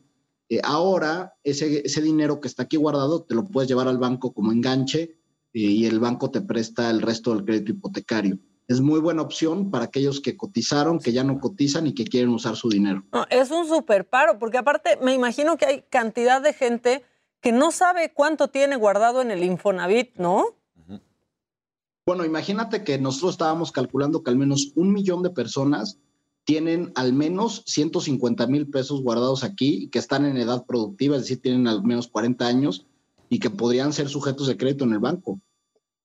Eh, ahora, ese, ese dinero que está aquí guardado te lo puedes llevar al banco como enganche eh, y el banco te presta el resto del crédito hipotecario. Es muy buena opción para aquellos que cotizaron, que ya no cotizan y que quieren usar su dinero. No, es un super paro, porque aparte me imagino que hay cantidad de gente que no sabe cuánto tiene guardado en el Infonavit, ¿no? Bueno, imagínate que nosotros estábamos calculando que al menos un millón de personas tienen al menos 150 mil pesos guardados aquí y que están en edad productiva, es decir, tienen al menos 40 años y que podrían ser sujetos de crédito en el banco.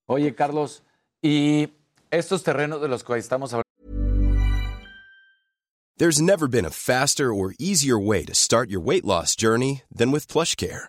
Oye, Carlos, y estos terrenos de los que estamos hablando. There's never been a faster or easier way to start your weight loss journey than with PlushCare.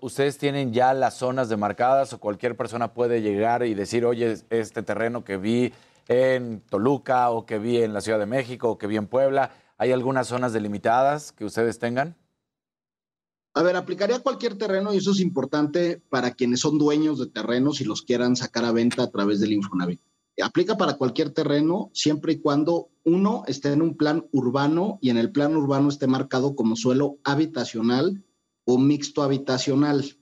¿Ustedes tienen ya las zonas demarcadas o cualquier persona puede llegar y decir, oye, este terreno que vi en Toluca o que vi en la Ciudad de México o que vi en Puebla, ¿hay algunas zonas delimitadas que ustedes tengan? A ver, aplicaría cualquier terreno y eso es importante para quienes son dueños de terrenos y los quieran sacar a venta a través del Infonavit. Aplica para cualquier terreno siempre y cuando uno esté en un plan urbano y en el plan urbano esté marcado como suelo habitacional o mixto habitacional.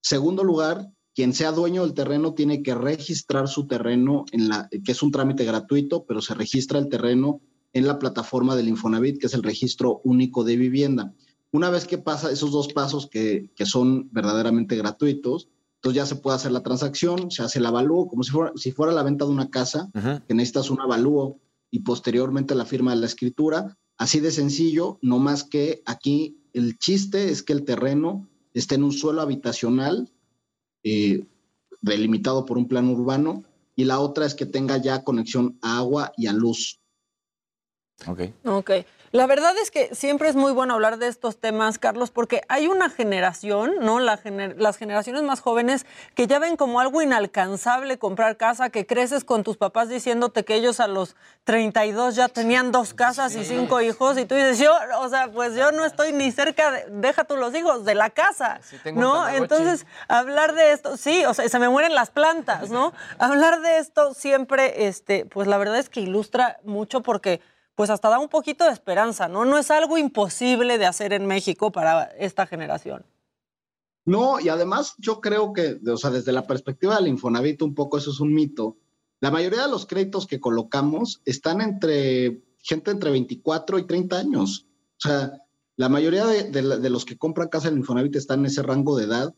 Segundo lugar, quien sea dueño del terreno tiene que registrar su terreno en la que es un trámite gratuito, pero se registra el terreno en la plataforma del Infonavit, que es el registro único de vivienda. Una vez que pasa esos dos pasos que, que son verdaderamente gratuitos, entonces ya se puede hacer la transacción, se hace el avalúo, como si fuera, si fuera la venta de una casa, que necesitas un avalúo y posteriormente la firma de la escritura. Así de sencillo, no más que aquí el chiste es que el terreno esté en un suelo habitacional eh, delimitado por un plan urbano y la otra es que tenga ya conexión a agua y a luz. Ok. Ok. La verdad es que siempre es muy bueno hablar de estos temas, Carlos, porque hay una generación, ¿no? La gener las generaciones más jóvenes que ya ven como algo inalcanzable comprar casa, que creces con tus papás diciéndote que ellos a los 32 ya tenían dos casas y cinco hijos, y tú dices, yo, o sea, pues yo no estoy ni cerca, de, deja tú los hijos, de la casa, ¿no? Entonces, hablar de esto, sí, o sea, se me mueren las plantas, ¿no? [laughs] hablar de esto siempre, este, pues la verdad es que ilustra mucho porque pues hasta da un poquito de esperanza, ¿no? No es algo imposible de hacer en México para esta generación. No, y además yo creo que, o sea, desde la perspectiva del Infonavit, un poco eso es un mito. La mayoría de los créditos que colocamos están entre gente entre 24 y 30 años. O sea, la mayoría de, de, de los que compran casa en Infonavit están en ese rango de edad.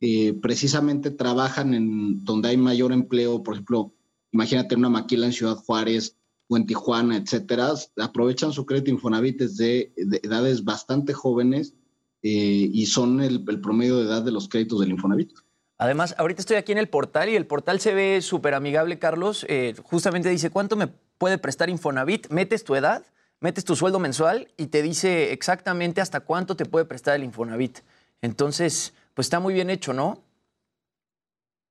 Eh, precisamente trabajan en donde hay mayor empleo, por ejemplo, imagínate una maquila en Ciudad Juárez, o en Tijuana, etcétera, aprovechan su crédito Infonavit desde de edades bastante jóvenes eh, y son el, promedio de edad de los créditos del Infonavit. Además, ahorita estoy aquí en el portal y el portal se ve súper amigable, Carlos. Eh, justamente dice, ¿cuánto me puede prestar Infonavit? Metes tu edad, metes tu sueldo mensual y te dice exactamente hasta cuánto te puede prestar el Infonavit. Entonces, pues está muy bien hecho, ¿no?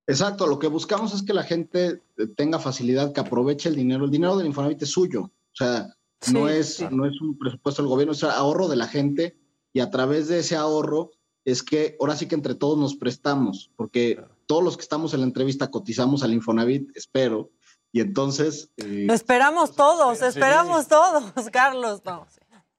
Exacto, lo que buscamos es que la gente tenga facilidad, que aproveche el dinero. El dinero del Infonavit es suyo, o sea, sí, no, es, sí. no es un presupuesto del gobierno, es ahorro de la gente y a través de ese ahorro es que ahora sí que entre todos nos prestamos, porque todos los que estamos en la entrevista cotizamos al Infonavit, espero, y entonces... Eh, esperamos todos, esperamos sí. todos, [laughs] Carlos. No,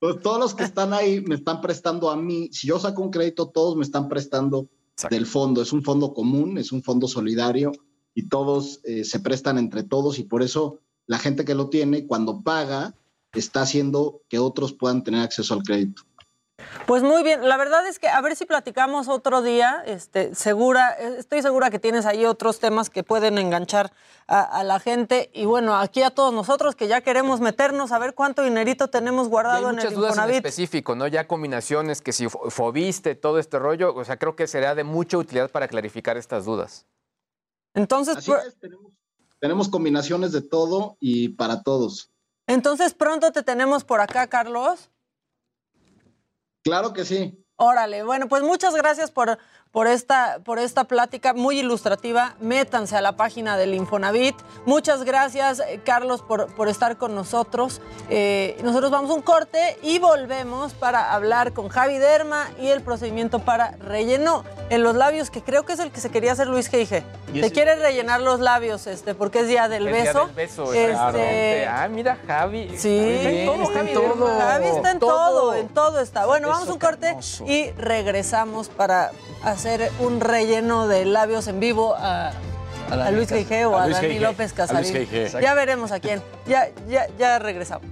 pues todos los que están ahí me están prestando a mí, si yo saco un crédito, todos me están prestando Del fondo. Es un fondo común, es un fondo solidario y todos eh, se prestan entre todos y por eso la gente que lo tiene, cuando paga, está haciendo que otros puedan tener acceso al crédito. Pues muy bien, la verdad es que a ver si platicamos otro día, este, segura, estoy segura que tienes ahí otros temas que pueden enganchar a, a la gente y bueno, aquí a todos nosotros que ya queremos meternos a ver cuánto dinerito tenemos Y hay guardado en muchas el dudas en Infonavit. específico, ¿no? Ya combinaciones, que si fo- fobiste, todo este rollo, o sea, creo que será de mucha utilidad para clarificar estas dudas. Entonces, Así es, tenemos, tenemos combinaciones de todo y para todos. entonces pronto te tenemos por acá, Carlos. Claro que sí. Órale, bueno, pues muchas gracias por, por, esta, por esta plática muy ilustrativa. Métanse a la página del Infonavit. Muchas gracias, eh, Carlos, por, por estar con nosotros. Eh, nosotros vamos a un corte y volvemos para hablar con Javi Derma y el procedimiento para relleno en los labios, que creo que es el que se quería hacer Luis Geige. Y Te ese- quiere rellenar los labios, este, porque es día del El día beso. del beso, Este. Ah, mira, Javi. Sí, Está en todo, está en Javi todo. Javi está en todo, en todo está. Bueno, vamos a un corte y regresamos para hacer un relleno de labios en vivo a, A a Luis Geige o a a Dani. López Casarín. Ya veremos a quién. Ya, ya, ya regresamos.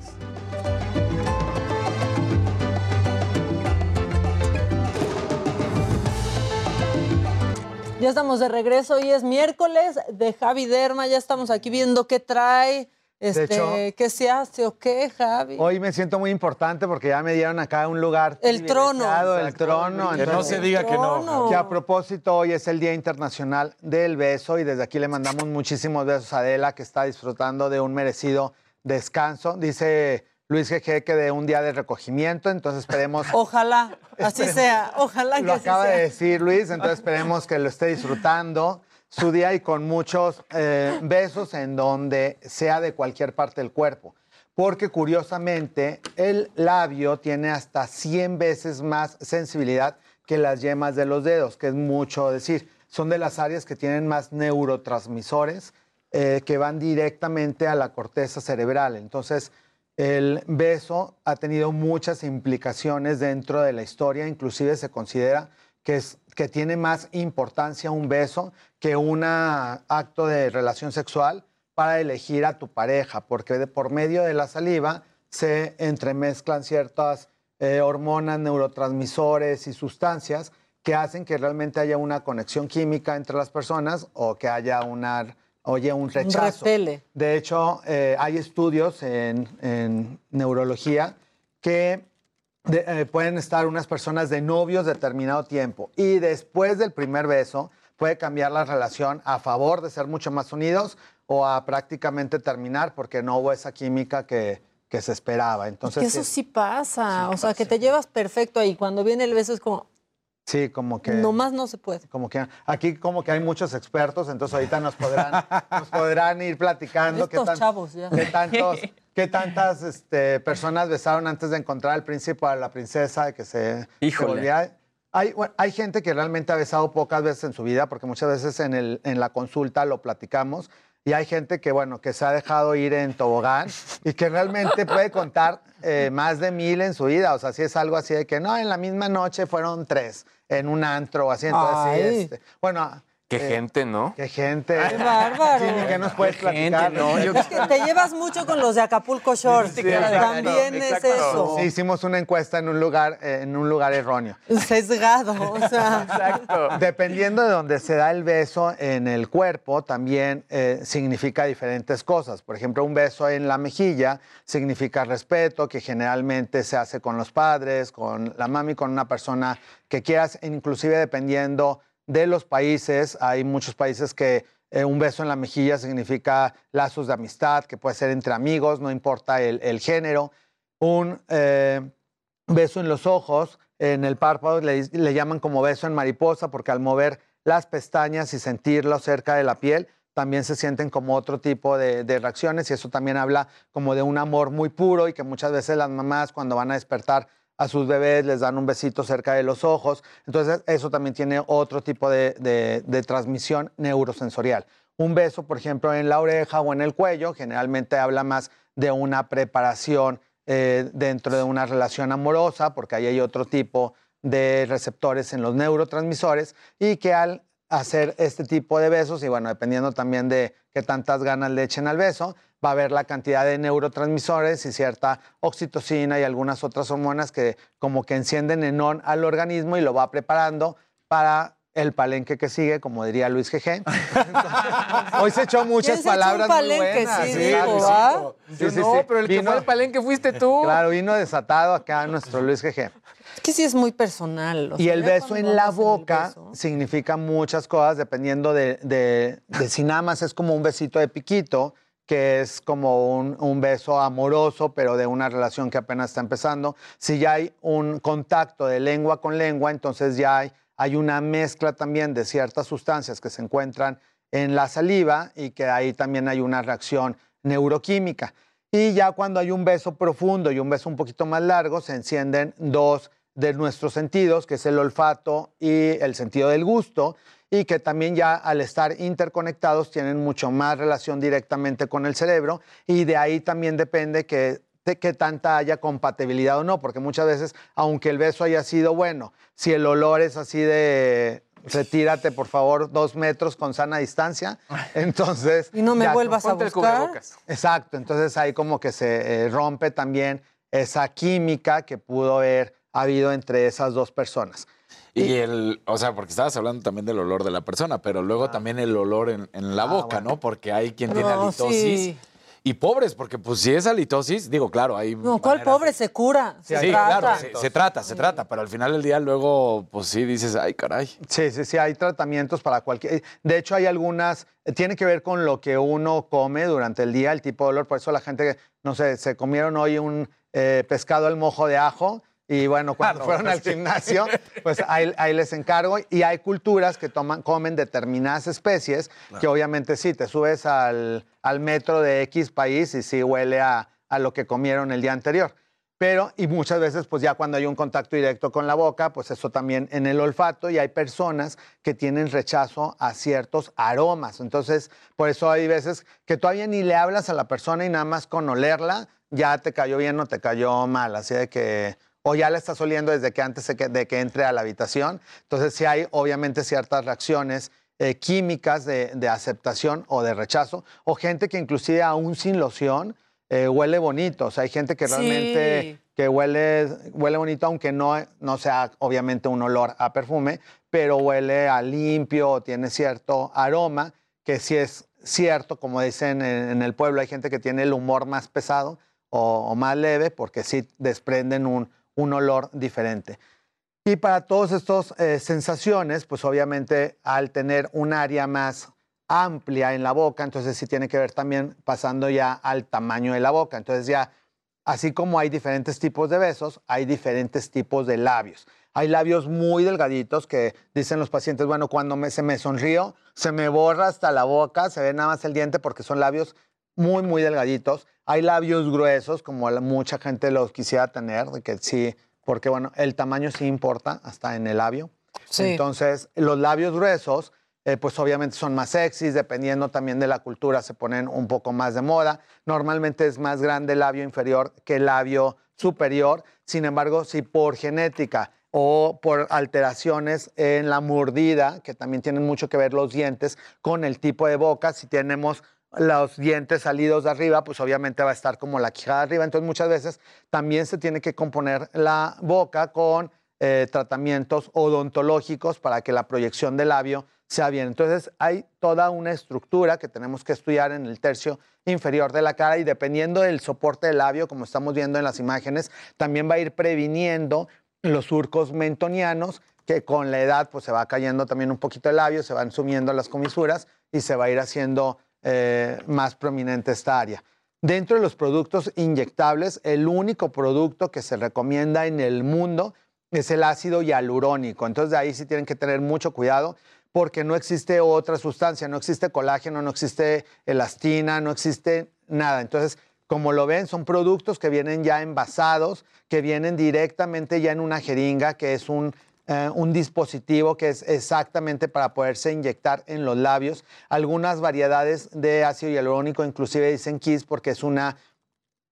Ya estamos de regreso, hoy es miércoles de Javi Derma, ya estamos aquí viendo qué trae, este, hecho- qué se hace o qué, Javi. Hoy me siento muy importante porque ya me dieron acá un lugar. El trono. El trono. Que no se diga que no. Que a propósito, hoy es el Día Internacional del Beso y desde aquí le mandamos muchísimos besos a Adela que está disfrutando de un merecido descanso. Dice Luis Jeje que de un día de recogimiento, entonces esperemos. [laughs] Ojalá, así sea, ojalá que Lo así acaba sea. de decir Luis, entonces esperemos que lo esté disfrutando su día y con muchos eh, besos en donde sea de cualquier parte del cuerpo. Porque curiosamente el labio tiene hasta 100 veces más sensibilidad que las yemas de los dedos, que es mucho decir. Son de las áreas que tienen más neurotransmisores eh, que van directamente a la corteza cerebral. Entonces, el beso ha tenido muchas implicaciones dentro de la historia, inclusive se considera que, es, que tiene más importancia un beso que un acto de relación sexual para elegir a tu pareja, porque de, por medio de la saliva se entremezclan ciertas eh, hormonas, neurotransmisores y sustancias que hacen que realmente haya una conexión química entre las personas o que haya una, oye, un rechazo. repele. De hecho, eh, hay estudios en, en neurología que de- eh, pueden estar unas personas de novios determinado tiempo y después del primer beso puede cambiar la relación a favor de ser mucho más unidos o a prácticamente terminar porque no hubo esa química que, que se esperaba. Entonces, que eso sí, sí pasa, o sea, que te llevas perfecto ahí. Cuando viene el beso es como, sí, como que... nomás no se puede. Como que aquí como que hay muchos expertos, entonces ahorita nos podrán, [laughs] nos podrán ir platicando qué, Estos tan- chavos ya. qué tantos, [laughs] qué tantas este, personas besaron antes de encontrar al príncipe o a la princesa que se, se Híjole. volvía- Hay, bueno, hay gente que realmente ha besado pocas veces en su vida, porque muchas veces en, el, en la consulta lo platicamos, y hay gente que, bueno, que se ha dejado ir en tobogán y que realmente puede contar eh, más de mil en su vida. O sea, si es algo así de que, no, en la misma noche fueron tres en un antro o así. Entonces, sí, este, bueno, Qué eh, gente, ¿no? qué gente. ¡Qué bárbaro! Sí, que nos puedes Qué gente, platicar. ¿no? Yo- Es que te llevas mucho con los de Acapulco Shore. Sí, También es eso. Sí, hicimos una encuesta en un lugar, eh, en un lugar erróneo. Sesgado, o sea. Dependiendo de donde se da el beso en el cuerpo, también eh, significa diferentes cosas. Por ejemplo, un beso en la mejilla significa respeto, que generalmente se hace con los padres, con la mami, con una persona que quieras, inclusive dependiendo de los países. Hay muchos países que eh, un beso en la mejilla significa lazos de amistad, que puede ser entre amigos, no importa el, género. Un eh, beso en los ojos, en el párpado le, le llaman como beso en mariposa, porque al mover las pestañas y sentirlo cerca de la piel, también se sienten como otro tipo de, de reacciones y eso también habla como de un amor muy puro y que muchas veces las mamás cuando van a despertar a sus bebés les dan un besito cerca de los ojos. Entonces eso también tiene otro tipo de, de- transmisión neurosensorial. Un beso, por ejemplo, en la oreja o en el cuello, generalmente habla más de una preparación eh, dentro de una relación amorosa, porque ahí hay otro tipo de receptores en los neurotransmisores y que al hacer este tipo de besos, y bueno, dependiendo también de qué tantas ganas le echen al beso, va a haber la cantidad de neurotransmisores y cierta oxitocina y algunas otras hormonas que como que encienden en on al organismo y lo va preparando para el palenque que sigue, como diría Luis GG. [laughs] Hoy se echó muchas ¿Quién se echó un palabras muy palenque? buenas. Sí, dijo, ¿va? Yo no, pero el que fue al palenque fuiste tú. Claro, vino desatado acá nuestro Luis GG. Es que sí es muy personal. o Y el beso en la el boca beso- significa muchas cosas dependiendo de, de- de si nada más es como un besito de piquito, que es como un, beso amoroso, pero de una relación que apenas está empezando. Si ya hay un contacto de lengua con lengua, entonces ya hay, hay una mezcla también de ciertas sustancias que se encuentran en la saliva y que ahí también hay una reacción neuroquímica. Y ya cuando hay un beso profundo y un beso un poquito más largo, se encienden dos de nuestros sentidos, que es el olfato y el sentido del gusto, y que también ya al estar interconectados tienen mucho más relación directamente con el cerebro, y de ahí también depende que de qué tanta haya compatibilidad o no, porque muchas veces, aunque el beso haya sido bueno, si el olor es así de retírate por favor dos metros con sana distancia, [laughs] entonces... Y no me ya- vuelvas a buscar. Exacto, entonces ahí como que se eh, rompe también esa química que pudo haber habido entre esas dos personas. Y el, o sea, porque estabas hablando también del olor de la persona, pero luego también el olor en, en la boca, ¿no? Porque hay quien tiene No, halitosis. sí. Y pobres, porque pues si es halitosis, digo, claro, hay... No, ¿cuál pobre se cura? Sí, Se trata. claro, se, se trata, se trata, pero al final del día luego, pues sí, dices, ay, caray. Sí, sí, sí, hay tratamientos para cualquier... De hecho, hay algunas, tiene que ver con lo que uno come durante el día, el tipo de olor, por eso la gente, no sé, se comieron hoy un eh, pescado al mojo de ajo y bueno, cuando no, fueron al es que- gimnasio, pues ahí, ahí les encargo. Y hay culturas que toman, comen determinadas especies, que obviamente sí, te subes al, al metro de X país y sí huele a, a lo que comieron el día anterior. Pero, y muchas veces, pues ya cuando hay un contacto directo con la boca, pues eso también en el olfato, y hay personas que tienen rechazo a ciertos aromas. Entonces, por eso hay veces que todavía ni le hablas a la persona y nada más con olerla, ya te cayó bien o te cayó mal. Así de que, o ya la estás oliendo desde que antes de que, entre a la habitación. Entonces, sí hay obviamente ciertas reacciones eh, químicas de, de aceptación o de rechazo, o gente que inclusive aún sin loción eh, huele bonito. O sea, hay gente que Sí. realmente que huele, huele bonito, aunque no, no sea obviamente un olor a perfume, pero huele a limpio, tiene cierto aroma, que sí es cierto, como dicen en, en el pueblo, hay gente que tiene el humor más pesado o, más leve, porque sí desprenden un, un olor diferente. Y para todas estas sensaciones, pues obviamente al tener un área más amplia en la boca, entonces sí tiene que ver también pasando ya al tamaño de la boca. Entonces ya, así como hay diferentes tipos de besos, hay diferentes tipos de labios. Hay labios muy delgaditos que dicen los pacientes, bueno, cuando me- se me sonrío, se me borra hasta la boca, se ve nada más el diente porque son labios muy, muy delgaditos. Hay labios gruesos, como mucha gente los quisiera tener, de que sí, porque bueno, el tamaño sí importa hasta en el labio. Sí. Entonces, los labios gruesos, eh, pues obviamente son más sexys, dependiendo también de la cultura, se ponen un poco más de moda. Normalmente es más grande el labio inferior que el labio superior. Sin embargo, si por genética o por alteraciones en la mordida, que también tienen mucho que ver los dientes con el tipo de boca, si tenemos los dientes salidos de arriba, pues obviamente va a estar como la quijada arriba. Entonces muchas veces también se tiene que componer la boca con eh, tratamientos odontológicos para que la proyección del labio sea bien. Entonces hay toda una estructura que tenemos que estudiar en el tercio inferior de la cara y dependiendo del soporte del labio, como estamos viendo en las imágenes, también va a ir previniendo los surcos mentonianos que con la edad pues se va cayendo también un poquito el labio, se van sumiendo las comisuras y se va a ir haciendo eh, más prominente esta área. Dentro de los productos inyectables, el único producto que se recomienda en el mundo es el ácido hialurónico. Entonces de ahí sí tienen que tener mucho cuidado porque no existe otra sustancia, no existe colágeno, no existe elastina, no existe nada. Entonces, como lo ven, son productos que vienen ya envasados, que vienen directamente ya en una jeringa, que es un, eh, un dispositivo que es exactamente para poderse inyectar en los labios. Algunas variedades de ácido hialurónico inclusive dicen Kiss porque es una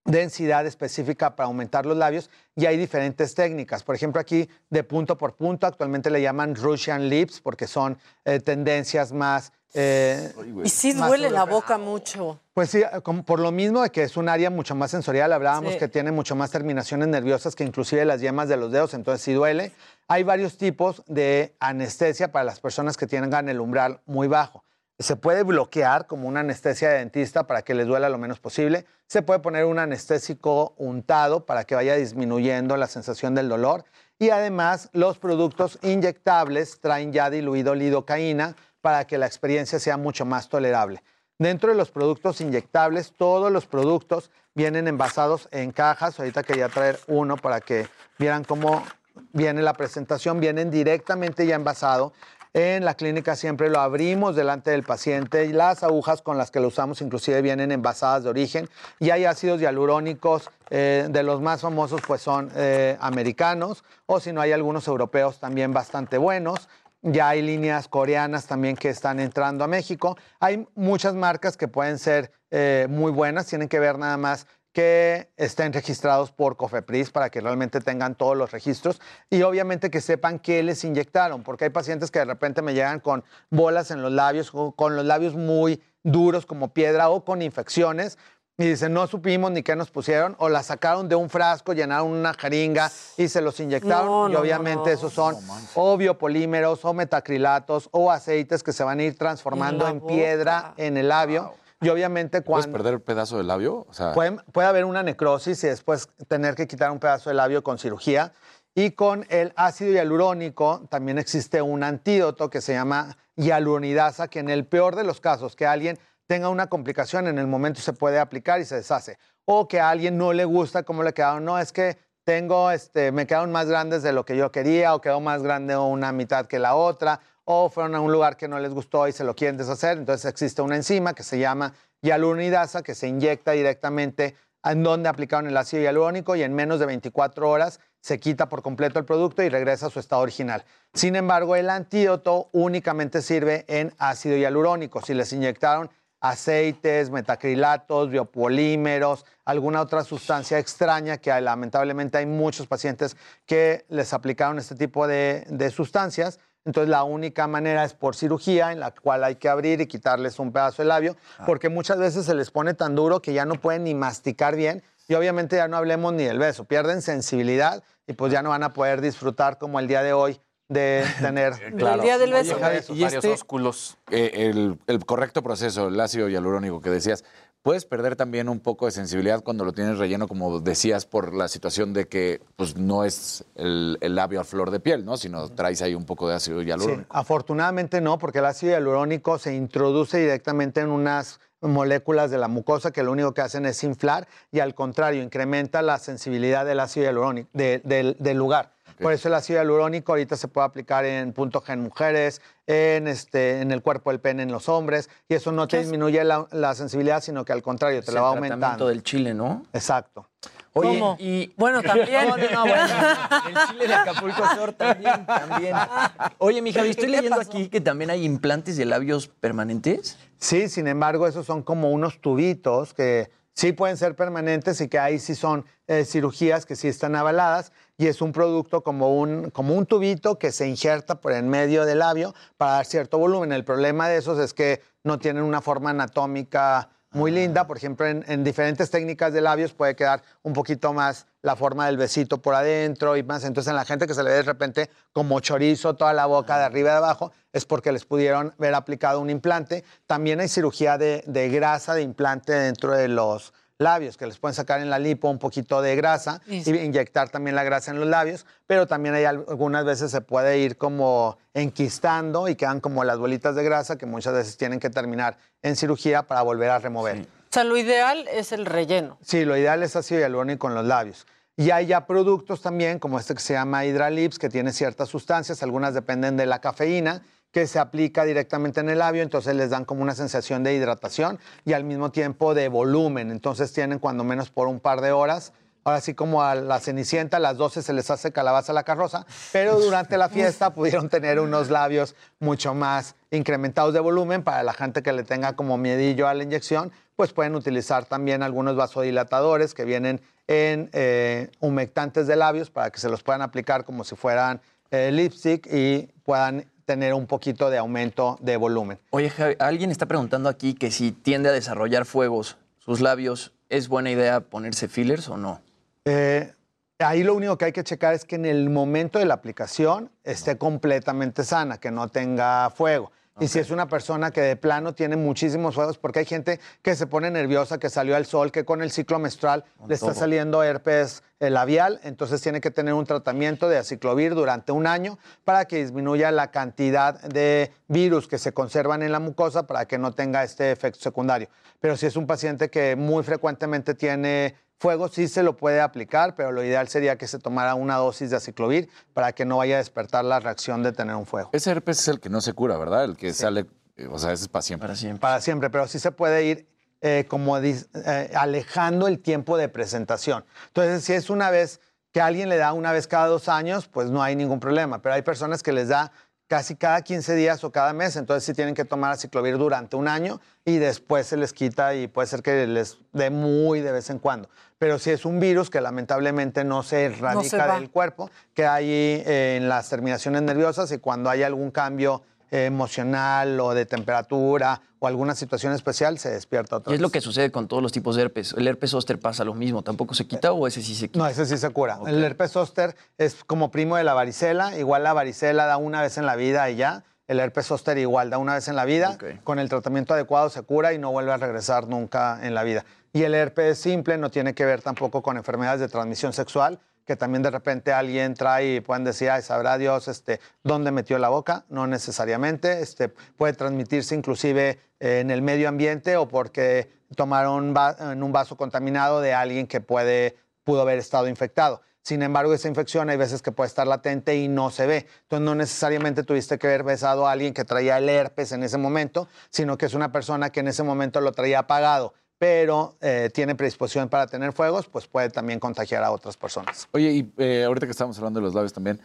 densidad específica para aumentar los labios y hay diferentes técnicas. Por ejemplo, aquí de punto por punto, actualmente le llaman Russian lips porque son eh, tendencias más... eh, Y sí más duele la boca mucho. Pues sí, como por lo mismo de que es un área mucho más sensorial, hablábamos Sí. que tiene mucho más terminaciones nerviosas que inclusive las yemas de los dedos, entonces sí duele. Hay varios tipos de anestesia para las personas que tengan el umbral muy bajo. Se puede bloquear como una anestesia de dentista para que les duela lo menos posible. Se puede poner un anestésico untado para que vaya disminuyendo la sensación del dolor. Y además los productos inyectables traen ya diluido lidocaína para que la experiencia sea mucho más tolerable. Dentro de los productos inyectables, todos los productos vienen envasados en cajas. Ahorita quería traer uno para que vieran cómo viene la presentación. Vienen directamente ya envasado. En la clínica siempre lo abrimos delante del paciente las agujas con las que lo usamos inclusive vienen envasadas de origen. Y hay ácidos hialurónicos, eh, de los más famosos pues son eh, americanos o si no hay algunos europeos también bastante buenos. Ya hay líneas coreanas también que están entrando a México. Hay muchas marcas que pueden ser eh, muy buenas, tienen que ver nada más que estén registrados por COFEPRIS para que realmente tengan todos los registros y obviamente que sepan qué les inyectaron, porque hay pacientes que de repente me llegan con bolas en los labios, con los labios muy duros como piedra o con infecciones y dicen, no supimos ni qué nos pusieron, o la sacaron de un frasco, llenaron una jeringa y se los inyectaron. No, y no, obviamente no. esos son o biopolímeros, o metacrilatos, o aceites que se van a ir transformando en, piedra en el labio. Y obviamente ¿Puedes cuando... perder el pedazo del labio? O sea, Puede, puede haber una necrosis y después tener que quitar un pedazo de labio con cirugía. Y con el ácido hialurónico también existe un antídoto que se llama hialuronidasa, que en el peor de los casos, que alguien tenga una complicación, en el momento se puede aplicar y se deshace. O que a alguien no le gusta cómo le quedaron. No, es que tengo, este, me quedaron más grandes de lo que yo quería, o quedó más grande una mitad que la otra, o fueron a un lugar que no les gustó y se lo quieren deshacer. Entonces existe una enzima que se llama hialuronidasa que se inyecta directamente en donde aplicaron el ácido hialurónico y en menos de 24 horas se quita por completo el producto y regresa a su estado original. Sin embargo, el antídoto únicamente sirve en ácido hialurónico. Si les inyectaron aceites, metacrilatos, biopolímeros, alguna otra sustancia extraña, que lamentablemente hay muchos pacientes que les aplicaron este tipo de, de sustancias, entonces la única manera es por cirugía en la cual hay que abrir y quitarles un pedazo de labio, porque muchas veces se les pone tan duro que ya no pueden ni masticar bien y obviamente ya no hablemos ni del beso, pierden sensibilidad y pues ya no van a poder disfrutar como el día de hoy de [laughs] tener Del día del beso. Oye, Javi, Varios y este, ósculos. eh, el, el correcto proceso, el ácido hialurónico que decías, puedes perder también un poco de sensibilidad cuando lo tienes relleno, como decías, por la situación de que pues, no es el, el labio a flor de piel, ¿no? Sino traes ahí un poco de ácido Sí, hialurónico. afortunadamente no, porque el ácido hialurónico se introduce directamente en unas moléculas de la mucosa que lo único que hacen es inflar y al contrario, incrementa la sensibilidad del ácido hialurónico, de- del- del lugar. Por eso el ácido hialurónico ahorita se puede aplicar en punto G en mujeres, en, este, en el cuerpo del pene en los hombres, y eso no te disminuye la, la sensibilidad, sino que al contrario, te Es la el va tratamiento aumentando. del chile, ¿no? Exacto. Oye, ¿Cómo? y... Bueno, [laughs] también. No, no, no, bueno. [laughs] El chile de Acapulco Shore también, también. Oye, mi Javi, estoy ¿Qué leyendo pasó? aquí que también hay implantes de labios permanentes. Sí, sin embargo, esos son como unos tubitos que sí pueden ser permanentes y que ahí sí son eh, cirugías que sí están avaladas y es un producto como un, como un tubito que se injerta por en medio del labio para dar cierto volumen. El problema de esos es que no tienen una forma anatómica muy linda. Por ejemplo, en, en diferentes técnicas de labios puede quedar un poquito más la forma del besito por adentro y más. Entonces, en la gente que se le ve de repente como chorizo toda la boca de arriba y de abajo, es porque les pudieron ver aplicado un implante. También hay cirugía de, de grasa de implante dentro de los labios, que les pueden sacar en la lipo un poquito de grasa Y- y inyectar también la grasa en los labios, pero también hay al- algunas veces se puede ir como enquistando y quedan como las bolitas de grasa que muchas veces tienen que terminar en cirugía para volver a remover. O sea, lo ideal es el relleno. Sí, lo ideal es ácido hialurónico en los labios. Y hay ya productos también, como este que se llama Hydralips, que tiene ciertas sustancias, algunas dependen de la cafeína, que se aplica directamente en el labio, entonces les dan como una sensación de hidratación y al mismo tiempo de volumen. Entonces tienen cuando menos por un par de horas. Ahora sí como a la Cenicienta, a las 12 se les hace calabaza a la carroza, pero durante la fiesta pudieron tener unos labios mucho más incrementados de volumen para la gente que le tenga como miedillo a la inyección, pues pueden utilizar también algunos vasodilatadores que vienen en eh, humectantes de labios para que se los puedan aplicar como si fueran eh, lipstick y puedan tener un poquito de aumento de volumen. Oye, Javi, alguien está preguntando aquí que si tiende a desarrollar fuegos sus labios, ¿es buena idea ponerse fillers o no? Eh, ahí lo único que hay que checar es que en el momento de la aplicación esté completamente sana, que no tenga fuego. Y si es una persona que de plano tiene muchísimos fuegos, porque hay gente que se pone nerviosa, que salió al sol, que con el ciclo menstrual le está saliendo herpes eh, labial, entonces tiene que tener un tratamiento de aciclovir durante un año para que disminuya la cantidad de virus que se conservan en la mucosa para que no tenga este efecto secundario. Pero si es un paciente que muy frecuentemente tiene fuego, sí se lo puede aplicar, pero lo ideal sería que se tomara una dosis de aciclovir para que no vaya a despertar la reacción de tener un fuego. Ese herpes es el que no se cura, ¿verdad? El que sale, eh, o sea, ese es para siempre. Para siempre. Para siempre, pero sí se puede ir eh, como eh, alejando el tiempo de presentación. Entonces, si es una vez que alguien le da una vez cada dos años, pues no hay ningún problema, pero hay personas que les da casi cada 15 días o cada mes, entonces sí tienen que tomar aciclovir durante un año y después se les quita y puede ser que les dé muy de vez en cuando. Pero si es un virus que lamentablemente no se erradica del cuerpo, que hay eh, en las terminaciones nerviosas y cuando hay algún cambio emocional o de temperatura o alguna situación especial, se despierta otra Y es vez. lo que sucede con todos los tipos de herpes. ¿El herpes zóster pasa lo mismo? ¿Tampoco se quita o ese sí se quita? No, ese sí se cura. El herpes zóster es como primo de la varicela. Igual la varicela da una vez en la vida y ya. El herpes zóster igual da una vez en la vida. Con el tratamiento adecuado se cura y no vuelve a regresar nunca en la vida. Y el herpes simple no tiene que ver tampoco con enfermedades de transmisión sexual, que también de repente alguien trae y pueden decir, ay, sabrá Dios este, dónde metió la boca. No necesariamente. Este, puede transmitirse inclusive eh, en el medio ambiente o porque tomaron en un vaso contaminado de alguien que puede, pudo haber estado infectado. Sin embargo, esa infección hay veces que puede estar latente y no se ve. Entonces, no necesariamente tuviste que haber besado a alguien que traía el herpes en ese momento, sino que es una persona que en ese momento lo traía apagado, pero eh, tiene predisposición para tener fuegos, pues puede también contagiar a otras personas. Oye, y eh, ahorita que estamos hablando de los labios también,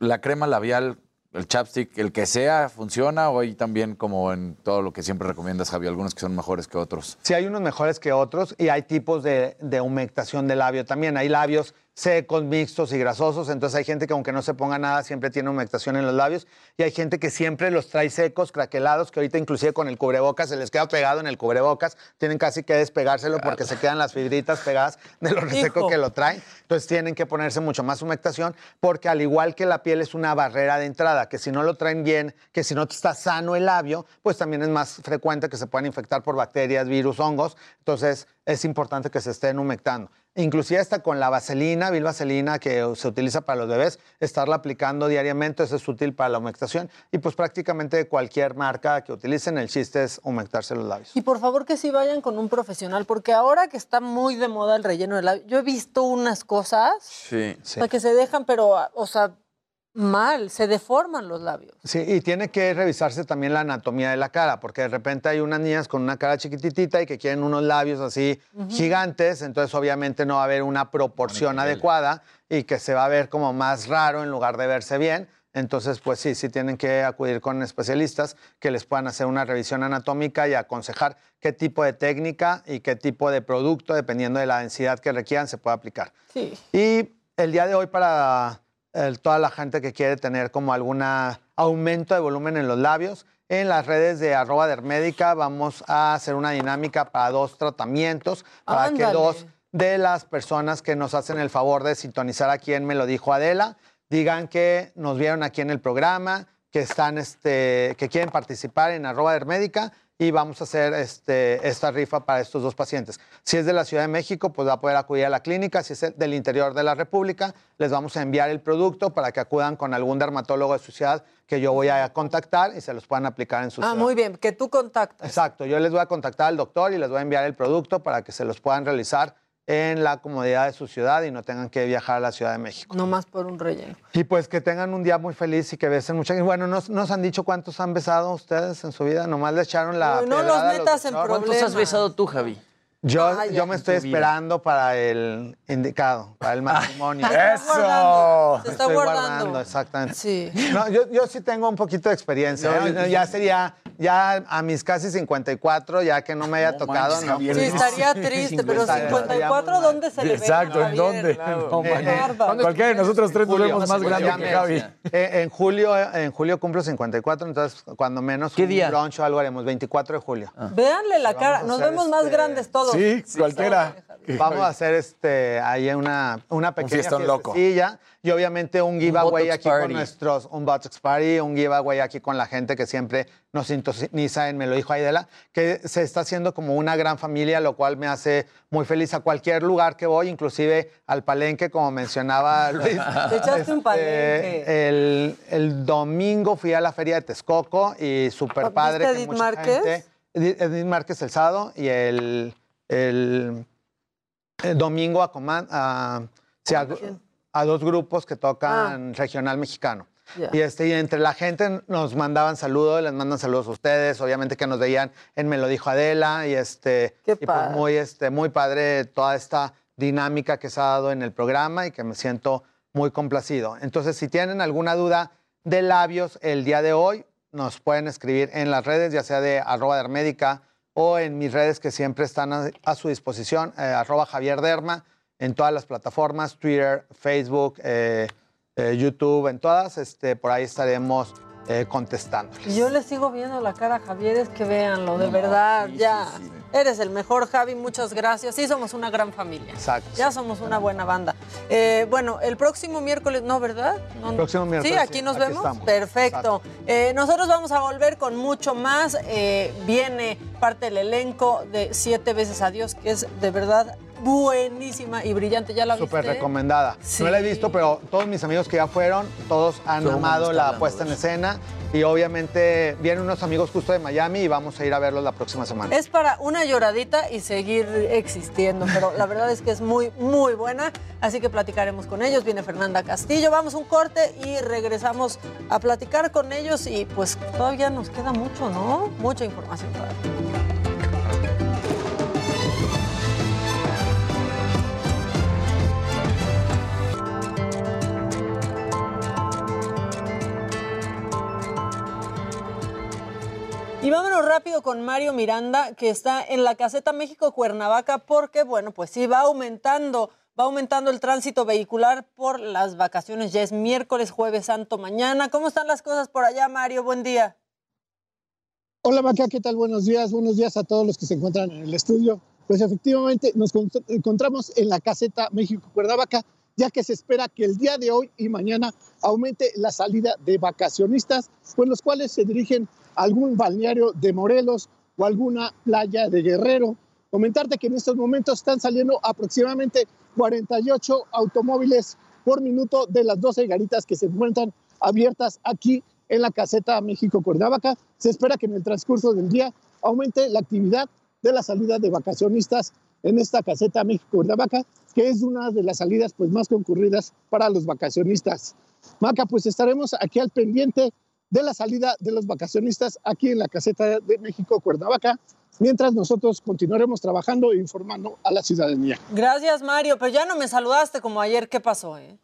la crema labial, el chapstick, el que sea, ¿funciona? O hay también como en todo lo que siempre recomiendas, Javi, algunos que son mejores que otros? Sí, hay unos mejores que otros y hay tipos de, de humectación de labio también. Hay labios secos, mixtos y grasosos, entonces hay gente que aunque no se ponga nada siempre tiene humectación en los labios. Y hay gente que siempre los trae secos, craquelados, que ahorita inclusive con el cubrebocas se les queda pegado en el cubrebocas, tienen casi que despegárselo porque se quedan las fibриtas pegadas de lo reseco Hijo. que lo traen, entonces tienen que ponerse mucho más humectación porque al igual que la piel es una barrera de entrada, que si no lo traen bien, que si no está sano el labio, pues también es más frecuente que se puedan infectar por bacterias, virus, hongos, entonces es importante que se estén humectando. Inclusive hasta con la vaselina, bilvaselina que se utiliza para los bebés, estarla aplicando diariamente, eso es útil para la humectación y pues prácticamente cualquier marca que utilicen, el chiste es humectarse los labios. Y por favor que sí vayan con un profesional, porque ahora que está muy de moda el relleno de labio, yo he visto unas cosas Sí. o sea, que se dejan, pero, o sea, mal, se deforman los labios. Sí, y tiene que revisarse también la anatomía de la cara, porque de repente hay unas niñas con una cara chiquititita y que quieren unos labios así gigantes, entonces obviamente no va a haber una proporción adecuada y que se va a ver como más raro en lugar de verse bien. Entonces, pues sí, sí tienen que acudir con especialistas que les puedan hacer una revisión anatómica y aconsejar qué tipo de técnica y qué tipo de producto, dependiendo de la densidad que requieran, se puede aplicar. Sí. Y el día de hoy para eh, toda la gente que quiere tener como algún aumento de volumen en los labios, en las redes de arroba dermédica vamos a hacer una dinámica para dos tratamientos, para que dos de las personas que nos hacen el favor de sintonizar aquí en Me lo dijo Adela, digan que nos vieron aquí en el programa, que están, este, que quieren participar en arroba dermédica y vamos a hacer este, esta rifa para estos dos pacientes. Si es de la Ciudad de México, pues va a poder acudir a la clínica. Si es del interior de la República, les vamos a enviar el producto para que acudan con algún dermatólogo de su ciudad que yo voy a contactar y se los puedan aplicar en su Ah, ciudad. muy bien, que tú contactas. Exacto, yo les voy a contactar al doctor y les voy a enviar el producto para que se los puedan realizar en la comodidad de su ciudad y no tengan que viajar a la Ciudad de México. No más por un relleno. Y pues que tengan un día muy feliz y que besen mucho. Y bueno, ¿nos, nos han dicho cuántos han besado ustedes en su vida? Nomás le echaron la Uy, no los metas en problemas. ¿Cuántos has besado tú, Javi? Yo, yo me estoy vida. esperando para el indicado, para el matrimonio. Se está guardando, se Me está estoy guardando. exactamente. Sí. No, yo, yo sí tengo un poquito de experiencia. No, ¿eh? ya sería ya a mis casi 54, ya que no me haya tocado, manches, no. Javier. Sí, estaría triste, pero 54, ¿dónde se le ve? Exacto, ¿en Javier? done? No, Eh. Cualquiera de nosotros tres nos Julio. vemos más grande que Javi. Eh, en julio, en julio cumplo 54, entonces cuando menos ¿Qué un día? brunch o algo haremos, 24 de julio. Véanle la cara, nos vemos más este- grandes todos. Sí, cualquiera. Vamos a hacer este ahí una, una pequeña fiestón loco. Y obviamente un giveaway aquí party. con nuestros, un Botox Party, un giveaway aquí con la gente que siempre nos sintoniza en Me lo dijo Aidela, que se está haciendo como una gran familia, lo cual me hace muy feliz a cualquier lugar que voy, inclusive al palenque, como mencionaba [laughs] Luis. Te echaste un palenque. El, el domingo fui a la feria de Texcoco y ¿Viste padre. a que Edith mucha Márquez? gente- Edith Márquez el sábado y el, el, el domingo a, coman- a, a- a dos grupos que tocan regional mexicano. Ah. Y, este, y entre la gente nos mandaban saludos, les mandan saludos a ustedes, obviamente que nos veían en Me lo dijo Adela y este Qué y pues muy este muy padre toda esta dinámica que se ha dado en el programa y que me siento muy complacido. Entonces, si tienen alguna duda de labios el día de hoy, nos pueden escribir en las redes, ya sea de arroba dermédica o en mis redes que siempre están a, a su disposición, eh, arroba Javier Derma, en todas las plataformas, Twitter, Facebook, eh, eh, YouTube, en todas, este, por ahí estaremos eh, contestando. Y yo le sigo viendo la cara a Javier, es que véanlo, de verdad, ya. Eres el mejor, Javi, muchas gracias. Sí, somos una gran familia. Exacto. Ya somos una buena banda. Eh, bueno, el próximo miércoles, ¿no, verdad? No, El próximo miércoles, Sí, aquí nos aquí vemos. estamos. Perfecto. Eh, nosotros vamos a volver con mucho más. Viene parte del elenco de Siete veces Adiós, que es de verdad buenísima y brillante. ¿Ya la viste? Súper recomendada. Sí. No la he visto, pero todos mis amigos que ya fueron, todos han Todo amado la puesta en escena. Y obviamente vienen unos amigos justo de Miami y vamos a ir a verlos la próxima semana. Es para una lloradita y seguir existiendo, pero la verdad es que es muy, muy buena, así que platicaremos con ellos. Viene Fernanda Castillo, vamos un corte y regresamos a platicar con ellos y pues todavía nos queda mucho, ¿no? Mucha información todavía. Y vámonos rápido con Mario Miranda, que está en la caseta México Cuernavaca, porque, bueno, pues sí, va aumentando, va aumentando el tránsito vehicular por las vacaciones. Ya es miércoles, jueves santo, mañana. ¿Cómo están las cosas por allá, Mario? Buen día. Hola Maca, ¿qué tal? Buenos días, buenos días a todos los que se encuentran en el estudio. Pues efectivamente nos con- encontramos en la caseta México Cuernavaca, ya que se espera que el día de hoy y mañana aumente la salida de vacacionistas, pues los cuales se dirigen algún balneario de Morelos o alguna playa de Guerrero. Comentarte que en estos momentos están saliendo aproximadamente 48 automóviles por minuto de las 12 garitas que se encuentran abiertas aquí en la caseta México Cuernavaca. Se espera que en el transcurso del día aumente la actividad de la salida de vacacionistas en esta caseta México Cuernavaca, que es una de las salidas pues, más concurridas para los vacacionistas. Maca, pues estaremos aquí al pendiente de la salida de los vacacionistas aquí en la caseta de México Cuernavaca, mientras nosotros continuaremos trabajando e informando a la ciudadanía. Gracias, Mario, pero ya no me saludaste como ayer. ¿Qué pasó, eh?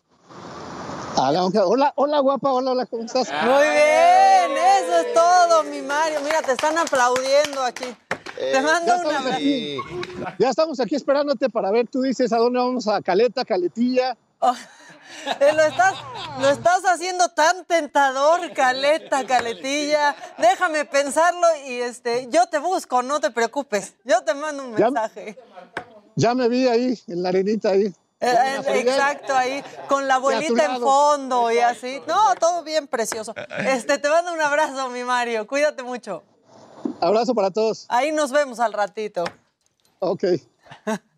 Hola, hola, guapa, hola, hola, ¿cómo estás? Muy bien, eso es todo, mi Mario. Mira, te están aplaudiendo aquí. te mando un abrazo. Ya estamos aquí esperándote para ver, tú dices a dónde vamos a Caleta, Caletilla. Eh, lo, estás, lo estás haciendo tan tentador, Caleta, Caletilla. Déjame pensarlo y este, yo te busco, no te preocupes. Yo te mando un Ya- mensaje. Ya me vi ahí, en la arenita ahí. Eh, eh, exacto, ahí, con la abuelita en fondo y así. No, todo bien precioso. Este, te mando un abrazo, mi Mario. Cuídate mucho. Abrazo para todos. Ahí nos vemos al ratito. Ok. [laughs]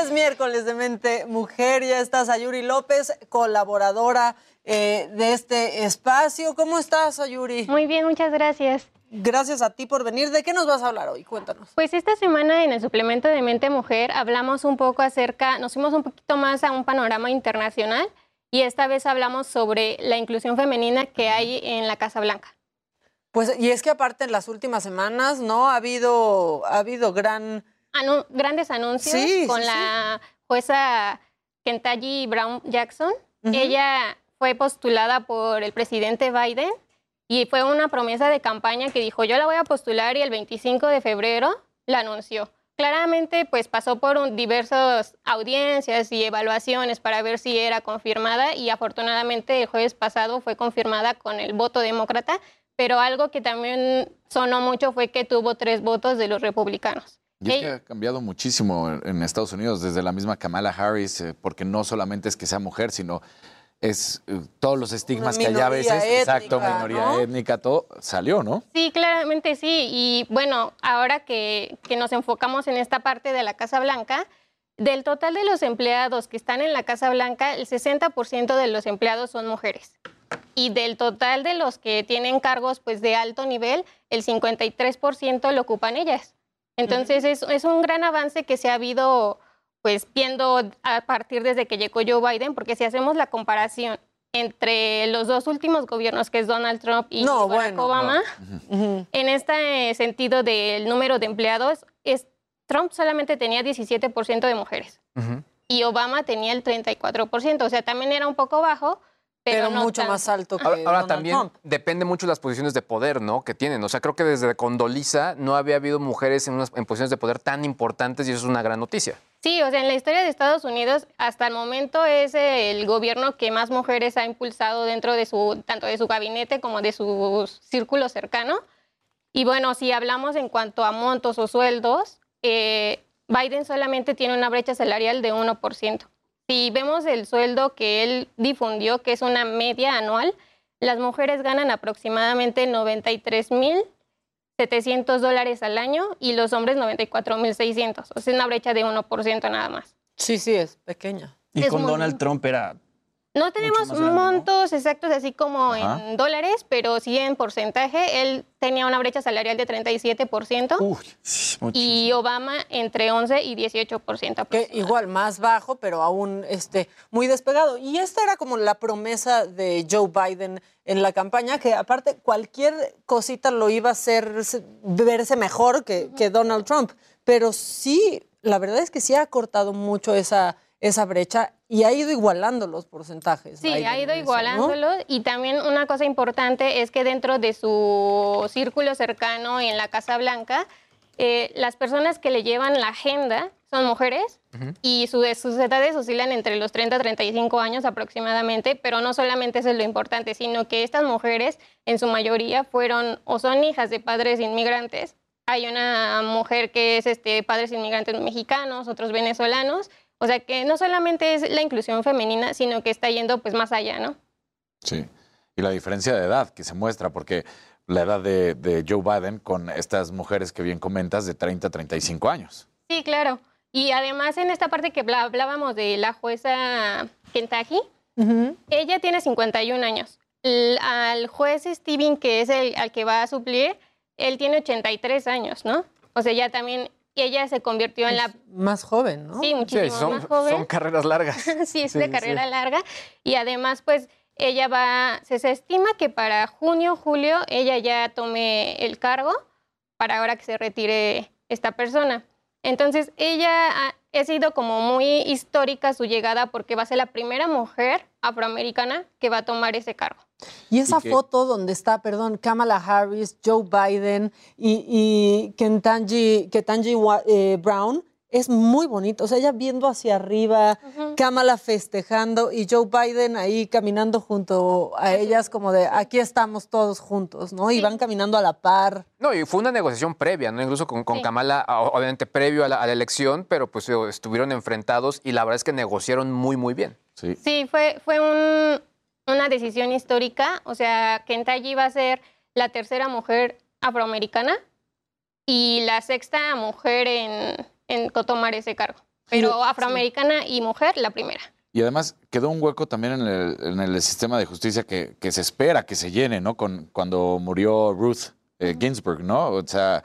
es miércoles de Mente Mujer, ya está Sayuri López, colaboradora eh, de este espacio. ¿Cómo estás, Sayuri? Muy bien, muchas gracias. Gracias a ti por venir. ¿De qué nos vas a hablar hoy? Cuéntanos. Pues esta semana en el suplemento de Mente Mujer hablamos un poco acerca, nos fuimos un poquito más a un panorama internacional y esta vez hablamos sobre la inclusión femenina que hay en la Casa Blanca. Pues, y es que aparte en las últimas semanas, ¿no? Ha habido, ha habido gran... Anu- grandes anuncios Sí, con sí, la jueza Kentucky Brown Jackson Ella fue postulada por el presidente Biden y fue una promesa de campaña que dijo, yo la voy a postular y el 25 de febrero la anunció. Claramente, pues pasó por un- diversas audiencias y evaluaciones para ver si era confirmada y afortunadamente el jueves pasado fue confirmada con el voto demócrata, pero algo que también sonó mucho fue que tuvo tres votos de los republicanos. Y es que ha cambiado muchísimo en- Estados Unidos, desde la misma Kamala Harris, eh, porque no solamente es que sea mujer, sino es eh, todos los estigmas que allá a veces, exacto, minoría ¿no? étnica, todo salió, ¿no? Sí, claramente sí. Y bueno, ahora que, que nos enfocamos en esta parte de la Casa Blanca, del total de los empleados que están en la Casa Blanca, el 60% de los empleados son mujeres. Y del total de los que tienen cargos pues, de alto nivel, el 53% lo ocupan ellas. Entonces es, es un gran avance que se ha habido pues viendo a partir desde que llegó Joe Biden, porque si hacemos la comparación entre los dos últimos gobiernos, que es Donald Trump y No, Barack bueno. Obama, en este sentido del número de empleados, es, Trump solamente tenía 17% de mujeres y Obama tenía el 34%, o sea, también era un poco bajo, pero, Pero no mucho más alto que Ahora, ahora Donald también Trump. depende mucho de las posiciones de poder, ¿no? Que tienen. O sea, creo que desde Condoliza no había habido mujeres en, unas, en posiciones de poder tan importantes y eso es una gran noticia. Sí, o sea, en la historia de Estados Unidos, hasta el momento es el gobierno que más mujeres ha impulsado dentro de su, tanto de su gabinete como de su círculo cercano. Y bueno, si hablamos en cuanto a montos o sueldos, eh, Biden solamente tiene una brecha salarial de 1%. Si vemos el sueldo que él difundió, que es una media anual, las mujeres ganan aproximadamente 93 mil 700 dólares al año y los hombres 94.600. O sea, es una brecha de 1% nada más. Sí, sí, es pequeña. Y Es con muy- Donald Trump era No tenemos montos exactos así como Ajá. en dólares, pero sí en porcentaje. Él tenía una brecha salarial de 37% y Obama entre 11 y 18%. Que igual más bajo, pero aún este, muy despegado. Y esta era como la promesa de Joe Biden en la campaña, que aparte cualquier cosita lo iba a hacer se- verse mejor que, que Donald Trump. Pero sí, la verdad es que sí ha cortado mucho esa, esa brecha y ha ido igualando los porcentajes. Sí, Biden ha ido eso, ¿no? igualándolo y también una cosa importante es que dentro de su círculo cercano en la Casa Blanca, eh, las personas que le llevan la agenda son mujeres y su- sus edades oscilan entre los 30 a 35 años aproximadamente, pero no solamente eso es lo importante, sino que estas mujeres en su mayoría fueron o son hijas de padres inmigrantes. Hay una mujer que es este, padres inmigrantes mexicanos, otros venezolanos. O sea que no solamente es la inclusión femenina, sino que está yendo pues más allá, ¿no? Sí. Y la diferencia de edad que se muestra, porque la edad de, de Joe Biden con estas mujeres que bien comentas de 30 a 35 años. Sí, claro. Y además en esta parte que hablábamos de la jueza Kentucky, ella tiene 51 años. Al juez Steven, que es el al que va a suplir, él tiene 83 años, ¿no? O sea, ya también ella se convirtió en la... Más joven, ¿no? Sí, muchísimo son, más joven. son carreras largas. [laughs] sí, es Sí, de sí, carrera sí. larga. Y además, pues, ella va, se, se estima que para junio, julio, ella ya tome el cargo para ahora que se retire esta persona. Entonces, ella ha, ha sido como muy histórica su llegada porque va a ser la primera mujer afroamericana que va a tomar ese cargo. Y esa Y que- foto donde está, perdón, Kamala Harris, Joe Biden y, y Ketanji Wa- eh, Brown es muy bonito. O sea, ella viendo hacia arriba, Kamala festejando y Joe Biden ahí caminando junto a ellas como de aquí estamos todos juntos, ¿no? Y van caminando a la par. No, y fue una negociación previa, ¿no? Incluso con, con Kamala, obviamente previo a la, a la elección, pero pues estuvieron enfrentados y la verdad es que negociaron muy, muy bien. Sí. Sí, fue, fue un- una decisión histórica. O sea, Kentucky va a ser la tercera mujer afroamericana y la sexta mujer en, en tomar ese cargo. Pero Sí. afroamericana y mujer, la primera. Y además quedó un hueco también en el, en el sistema de justicia que, que se espera que se llene, ¿no? Con, cuando murió Ruth eh, Ginsburg, ¿no? O sea,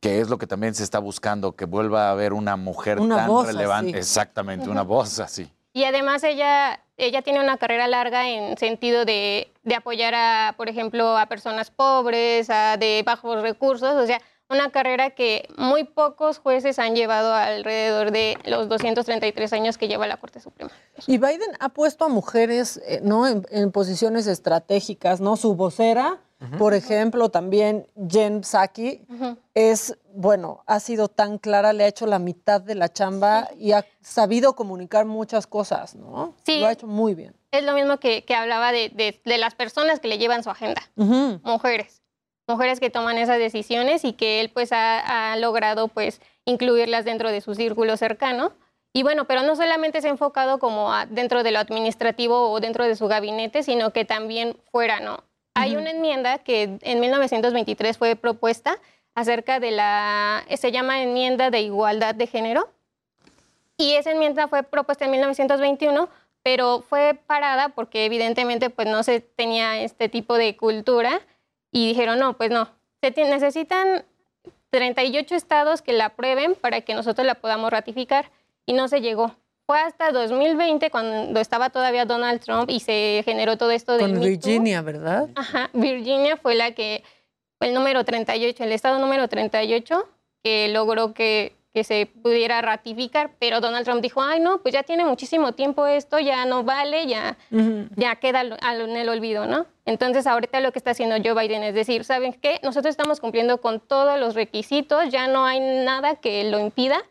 que es lo que también se está buscando, que vuelva a haber una mujer Una tan voz relevante. así. Exactamente, una voz así. Y además ella, ella tiene una carrera larga en sentido de, de apoyar a, por ejemplo, a personas pobres, a de bajos recursos, o sea, una carrera que muy pocos jueces han llevado alrededor de los 233 años que lleva la Corte Suprema. Y Biden ha puesto a mujeres eh, ¿no? En, en posiciones estratégicas, ¿no? Su vocera, por ejemplo, también Jen Psaki, es, bueno, ha sido tan clara, le ha hecho la mitad de la chamba y ha sabido comunicar muchas cosas, ¿no? Sí. Lo ha hecho muy bien. Es lo mismo que, que hablaba de, de- de las personas que le llevan su agenda. Mujeres. Mujeres que toman esas decisiones y que él pues ha, ha logrado pues incluirlas dentro de su círculo cercano. Y bueno, pero no solamente se ha enfocado como a- dentro de lo administrativo o dentro de su gabinete, sino que también fuera, ¿no? Hay una enmienda que en 1923 fue propuesta acerca de la, se llama enmienda de igualdad de género, y esa enmienda fue propuesta en 1921, pero fue parada porque evidentemente pues no se tenía este tipo de cultura y dijeron, no, pues no, se necesitan 38 estados que la aprueben para que nosotros la podamos ratificar y no se llegó. Fue hasta 2020 cuando estaba todavía Donald Trump y se generó todo esto de Con Virginia, ¿verdad? Ajá, Virginia fue la que, fue el número 38, el estado número 38, que logró que, que se pudiera ratificar, pero Donald Trump dijo, ay no, pues ya tiene muchísimo tiempo esto, ya no vale, ya, ya queda al- al- en el olvido, ¿no? Entonces ahorita lo que está haciendo Joe Biden es decir, ¿saben qué? Nosotros estamos cumpliendo con todos los requisitos, ya no hay nada que lo impida,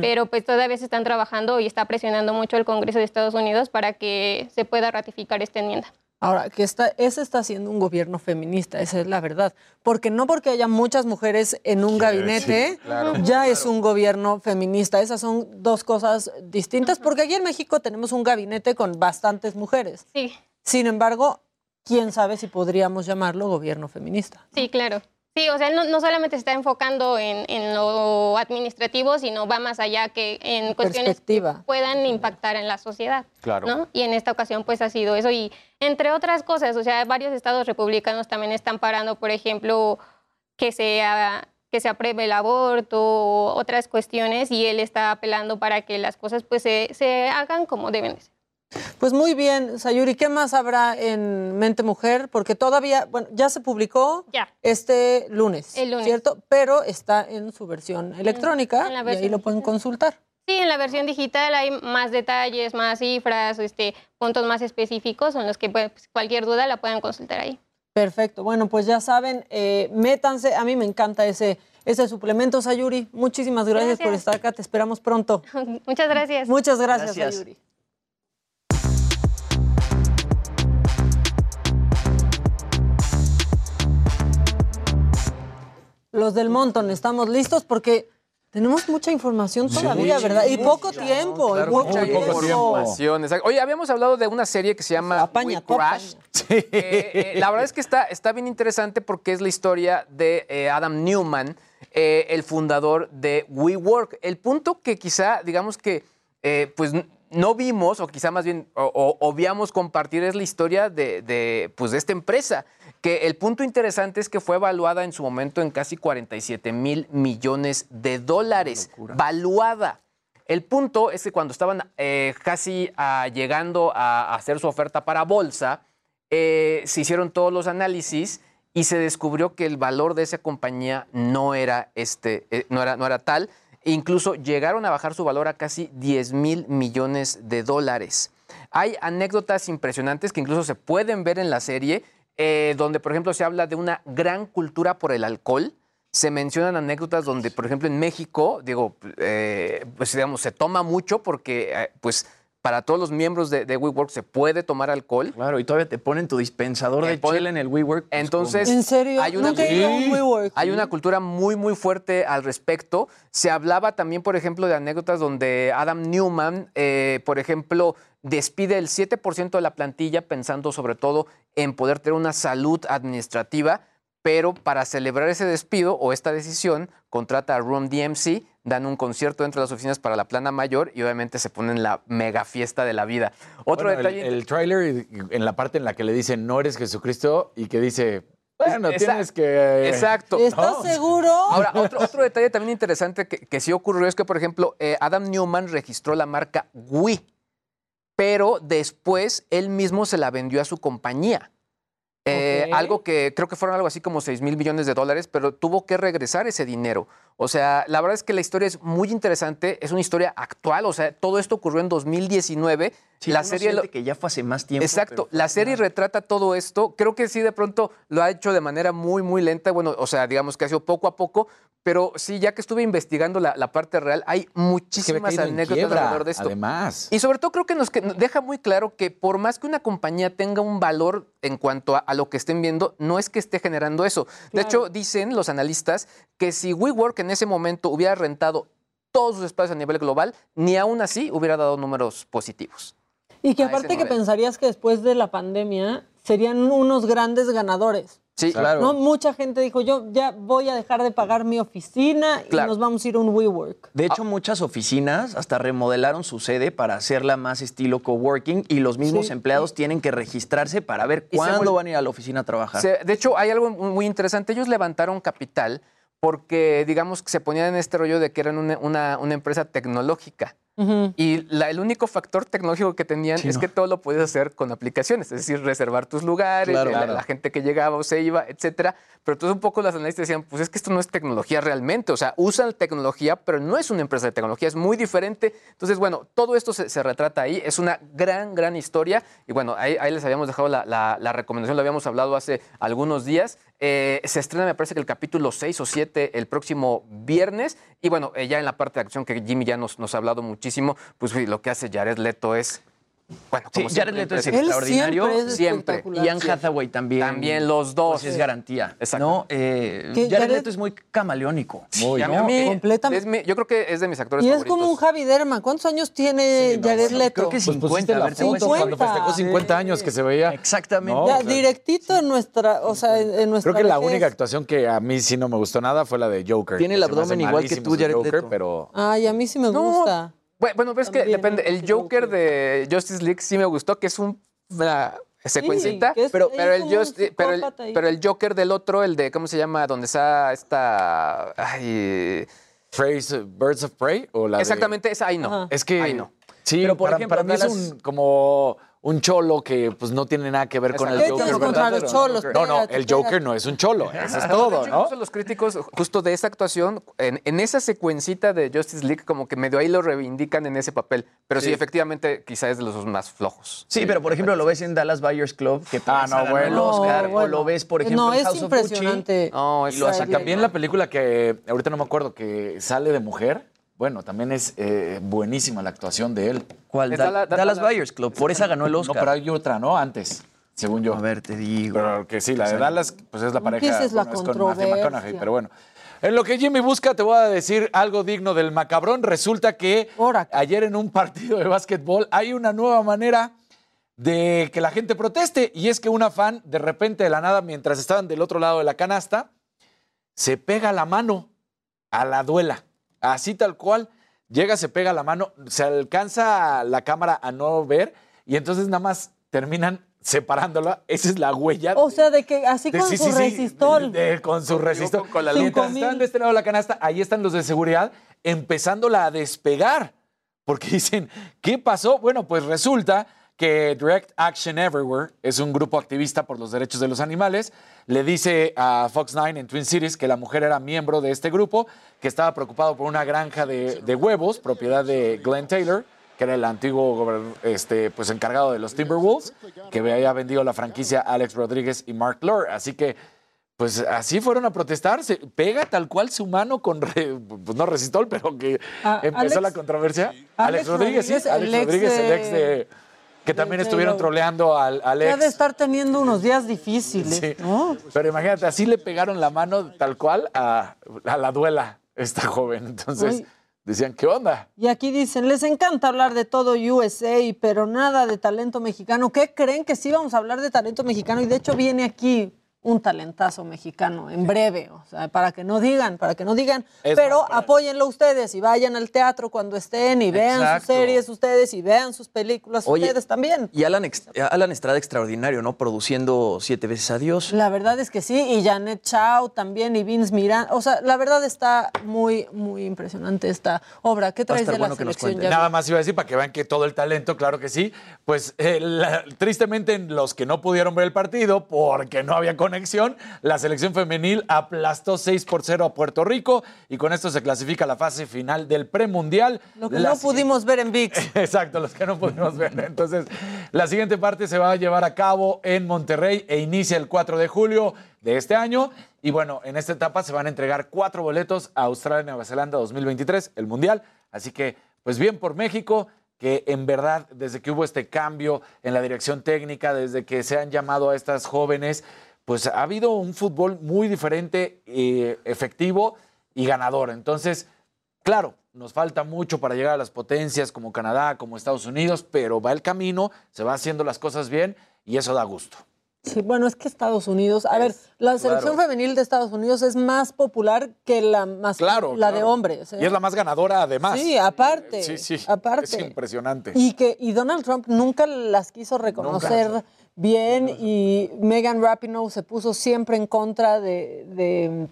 Pero pues todavía se están trabajando y está presionando mucho el Congreso de Estados Unidos para que se pueda ratificar esta enmienda. Ahora, que está, ese está siendo un gobierno feminista, esa es la verdad. Porque no porque haya muchas mujeres en un gabinete, sí, claro. ya es un gobierno feminista. Esas son dos cosas distintas, porque aquí en México tenemos un gabinete con bastantes mujeres. Sí. Sin embargo, quién sabe si podríamos llamarlo gobierno feminista. Sí, claro. Sí, o sea, él no, no solamente se está enfocando en, en lo administrativo, sino va más allá que en cuestiones que puedan impactar en la sociedad. Claro. ¿no? Y en esta ocasión, pues ha sido eso. Y entre otras cosas, o sea, varios estados republicanos también están parando, por ejemplo, que se, que se apruebe el aborto o otras cuestiones, y él está apelando para que las cosas pues se, se hagan como deben de ser. Pues muy bien, Sayuri, ¿qué más habrá en Mente Mujer? Porque todavía, bueno, ya se publicó Ya. este lunes, El lunes. ¿cierto? Pero está en su versión electrónica en la y ahí lo pueden consultar. Sí, en la versión digital hay más detalles, más cifras, este, puntos más específicos, en los que pues, cualquier duda la puedan consultar ahí. Perfecto. Bueno, pues ya saben, eh, métanse. A mí me encanta ese, ese suplemento, Sayuri. Muchísimas gracias, por estar acá. Te esperamos pronto. [laughs] Muchas gracias. Muchas gracias, Gracias. Sayuri. Los del montón, ¿estamos listos? Porque tenemos mucha información todavía, Sí, ¿verdad? Y mucha, poco tiempo. y Claro, poco tiempo. información, exacto. Oye, habíamos hablado de una serie que se llama We Crash. Eh, eh, la verdad es que está, está bien interesante porque es la historia de eh, Adam Newman, el fundador de WeWork. El punto que quizá, digamos que, pues no vimos, o quizá más bien o- o- obviamos compartir, es la historia de, de, pues, de esta empresa. Que el punto interesante es que fue evaluada en su momento en casi 47 mil millones de dólares. Valuada. El punto es que cuando estaban eh, casi ah, llegando a hacer su oferta para bolsa, eh, se hicieron todos los análisis y se descubrió que el valor de esa compañía no era, este, eh, no era, no era tal. E incluso llegaron a bajar su valor a casi 10 mil millones de dólares. Hay anécdotas impresionantes que incluso se pueden ver en la serie, eh, donde, por ejemplo, se habla de una gran cultura por el alcohol. Se mencionan anécdotas donde, por ejemplo, en México, digo, eh, pues digamos, se toma mucho porque, eh, pues, para todos los miembros de, de WeWork se puede tomar alcohol. Claro, y todavía te ponen tu dispensador de chela en el WeWork. pues, Entonces, ¿En serio? hay una, Sí. Hay una cultura muy, muy fuerte al respecto. Se hablaba también, por ejemplo, de anécdotas donde Adam Newman, eh, por ejemplo, despide el 7% de la plantilla pensando sobre todo en poder tener una salud administrativa, pero para celebrar ese despido o esta decisión, contrata a Room DMC, dan un concierto dentro de las oficinas para la plana mayor y obviamente se ponen la mega fiesta de la vida. Otro Bueno, el- detalle... El, tráiler, en la parte en la que le dicen, no eres Jesucristo, y que dice, bueno, Exacto. tienes que... Exacto. ¿Estás ¿no? seguro? Ahora, otro, otro detalle también interesante que, que sí ocurrió es que, por ejemplo, eh, Adam Newman registró la marca Wii, pero después él mismo se la vendió a su compañía. Eh. Algo que creo que fueron algo así como 6 mil millones de dólares, pero tuvo que regresar ese dinero. O sea, la verdad es que la historia es muy interesante, es una historia actual, o sea, todo esto ocurrió en 2019. Sí, la serie lo- que ya fue hace más tiempo. Exacto, la serie retrata todo esto. Creo que sí, de pronto lo ha hecho de manera muy, muy lenta. Bueno, o sea, digamos que ha sido poco a poco, pero sí, ya que estuve investigando la, la parte real, hay muchísimas anécdotas quiebra, alrededor de esto. además. Y sobre todo creo que nos, que nos deja muy claro que por más que una compañía tenga un valor en cuanto a, a lo que estén viendo, no es que esté generando eso. De hecho, dicen los analistas que si WeWork en ese momento hubiera rentado todos sus espacios a nivel global, ni aún así hubiera dado números positivos. Y que aparte que pensarías que después de la pandemia serían unos grandes ganadores. Sí, claro. ¿No? Mucha gente dijo, yo ya voy a dejar de pagar mi oficina y nos vamos a ir a un WeWork. De Ah. hecho, muchas oficinas hasta remodelaron su sede para hacerla más estilo coworking y los mismos Sí. empleados tienen que registrarse para ver cuándo van a ir a la oficina a trabajar. Se- de hecho, hay algo muy interesante. Ellos levantaron capital porque, digamos, que se ponían en este rollo de que eran una, una- una empresa tecnológica. Y la- el único factor tecnológico que tenían Sí, es que todo lo podías hacer con aplicaciones, es decir, reservar tus lugares, Claro, la, claro. la gente que llegaba o se iba, etcétera. Pero entonces un poco las analistas decían, pues es que esto no es tecnología realmente, o sea, usan tecnología, pero no es una empresa de tecnología, es muy diferente. Entonces, bueno, todo esto se, se retrata ahí, es una gran, gran historia. Y bueno, ahí, ahí les habíamos dejado la, la- la recomendación, lo habíamos hablado hace algunos días. Eh, se estrena, me parece que el capítulo 6 o 7 el próximo viernes. Y bueno, eh, ya en la parte de acción que Jimmy ya nos, nos ha hablado muchísimo, pues uy, lo que hace Jared Leto es. Bueno, Sí, como Jared Leto es extraordinario. siempre es Siempre. Y Anne. Hathaway también. También los dos. Pues es garantía. Exacto. ¿no? Eh, Jared Jared- Leto es muy camaleónico. Y mí- es mi- yo creo que es de mis actores Y es favoritos. como un Javi Derma. ¿Cuántos años tiene Jared Leto? creo que Pues 50, pusiste la a ver, te voy a foto decir. cuando festejó 50 años que se veía. Exactamente. No, Ya, directito en nuestra, o sea, en, en nuestra Creo que la única actuación que a mí sí no me gustó nada fue la de Joker. Tiene el abdomen igual que tú, Jared Joker, Leto. pero Ay, a mí sí me No. gusta. Bueno, bueno, pero es que También, depende. El Joker de Justice League sí me gustó, que es un- una secuencita, es pero, el como un Just- pero, el, psicópata ahí. pero el Joker del otro, el de, ¿cómo se llama? Donde está esta... Ay, Praise- Birds of Prey o la de- exactamente, esa ahí no. Es que Ahí no. sí, Pero, por para, ejemplo, para mí es un como un cholo que pues no tiene nada que ver con el. Joker. Estamos contra verdadero. los cholos, No, no, el Joker no es un cholo, eso es De todo, ¿no? los críticos justo de esa actuación, en, en esa secuencita de Justice League, como que medio ahí lo reivindican en ese papel. Pero sí, Sí. efectivamente, quizá es de los más flojos. Sí, pero por ejemplo lo ves en Dallas Buyers Club, que Ah, no, bueno. el Oscar, No, o lo ves, por ejemplo, No, en es House of Gucci. impresionante. No, y es lo hace Ay, También la película que ahorita no me acuerdo que sale de mujer, bueno, también es eh, buenísima la actuación de él. ¿Cuál? Es Da- Dallas- Buyers Club, por esa ganó el No, Oscar. pero hay otra, ¿no? Antes, según yo. A ver, te digo. Pero que sí, la de Dallas, pues es la pareja. empieces la bueno, es con Matthew. McConaughey, pero bueno. En lo que Jimmy busca, te voy a decir algo digno del macabrón. Resulta que Ahora. ayer en un partido de básquetbol hay una nueva manera de que la gente proteste. Y es que una fan, de repente, de la nada, mientras estaban del otro lado de la canasta, se pega la mano a la duela. Así tal cual. Llega, se pega la mano, se alcanza la cámara a no ver y entonces nada más terminan separándola. Esa es la huella. O sea, de que así de- con sí, su sí, sí, resistol. de- de- con su resistol. con la Mientras están de este lado de la canasta, ahí están los de seguridad empezándola a despegar. Porque [laughs] dicen, ¿qué pasó? Bueno, pues resulta que Direct Action Everywhere es un grupo activista por los derechos de los animales. Le dice a Fox 9 en Twin Cities que la mujer era miembro de este grupo, que estaba preocupado por una granja de, de huevos, propiedad de Glenn Taylor, que era el antiguo este, pues, encargado de los Timberwolves, que había vendido la franquicia a Alex Rodríguez y Mark Lure. Así que pues así fueron a protestar. Se pega tal cual su mano con, re- pues no resistol, pero que Ah, empezó Alex- la controversia. Alex, Alex Rodríguez, sí. Rodríguez, el Alex ex Rodríguez, el ex de. Que también estuvieron troleando al, al Ya ex. de estar teniendo unos días difíciles, Sí. ¿no? Pero imagínate, así le pegaron la mano tal cual a, a la duela esta joven. Entonces Uy. decían, ¿qué onda? Y aquí dicen, les encanta hablar de todo USA, pero nada de talento mexicano. ¿Qué creen que sí vamos a hablar de talento mexicano? Y de hecho viene aquí un talentazo mexicano en breve, o sea, para que no digan, para que no digan, Es pero apóyenlo ustedes y vayan al teatro cuando estén y vean sus series ustedes y vean sus películas Oye, ustedes también. Y Alan, Alan Estrada extraordinario, ¿no? Produciendo siete veces a Dios. La verdad es que sí, y Janet Chao también, y Vince Miranda. O sea, la verdad está muy, muy impresionante esta obra. ¿Qué traes de la bueno que nos selección? Ya Nada más iba a decir para que vean que todo el talento, claro que sí. Pues eh, la- tristemente los que no pudieron ver el partido porque no había conexión, la selección femenil aplastó 6 por 0 a Puerto Rico y con esto se clasifica a la fase final del premundial. Lo que La no pudimos ver en VIX. [laughs] Exacto, los que no pudimos ver. Entonces, la siguiente parte se va a llevar a cabo en Monterrey e inicia el 4 de julio de este año. Y bueno, en esta etapa se van a entregar cuatro boletos a Australia y Nueva Zelanda 2023, el Mundial. Así que, pues bien por México, que en verdad, desde que hubo este cambio en la dirección técnica, desde que se han llamado a estas jóvenes, pues ha habido un fútbol muy diferente, eh, efectivo y ganador. Entonces, Claro, nos falta mucho para llegar a las potencias como Canadá, como Estados Unidos, pero va el camino, se va haciendo las cosas bien y eso da gusto. Sí, bueno, es que Estados Unidos, a ver, la selección claro. femenil de Estados Unidos es más popular que la más Claro, la de hombres. ¿eh? Y es la más ganadora además. Sí, aparte. Sí, sí. aparte. Es impresionante. Y que y Donald Trump nunca las quiso reconocer Nunca. Bien y Megan Rapinoe se puso siempre en contra de, de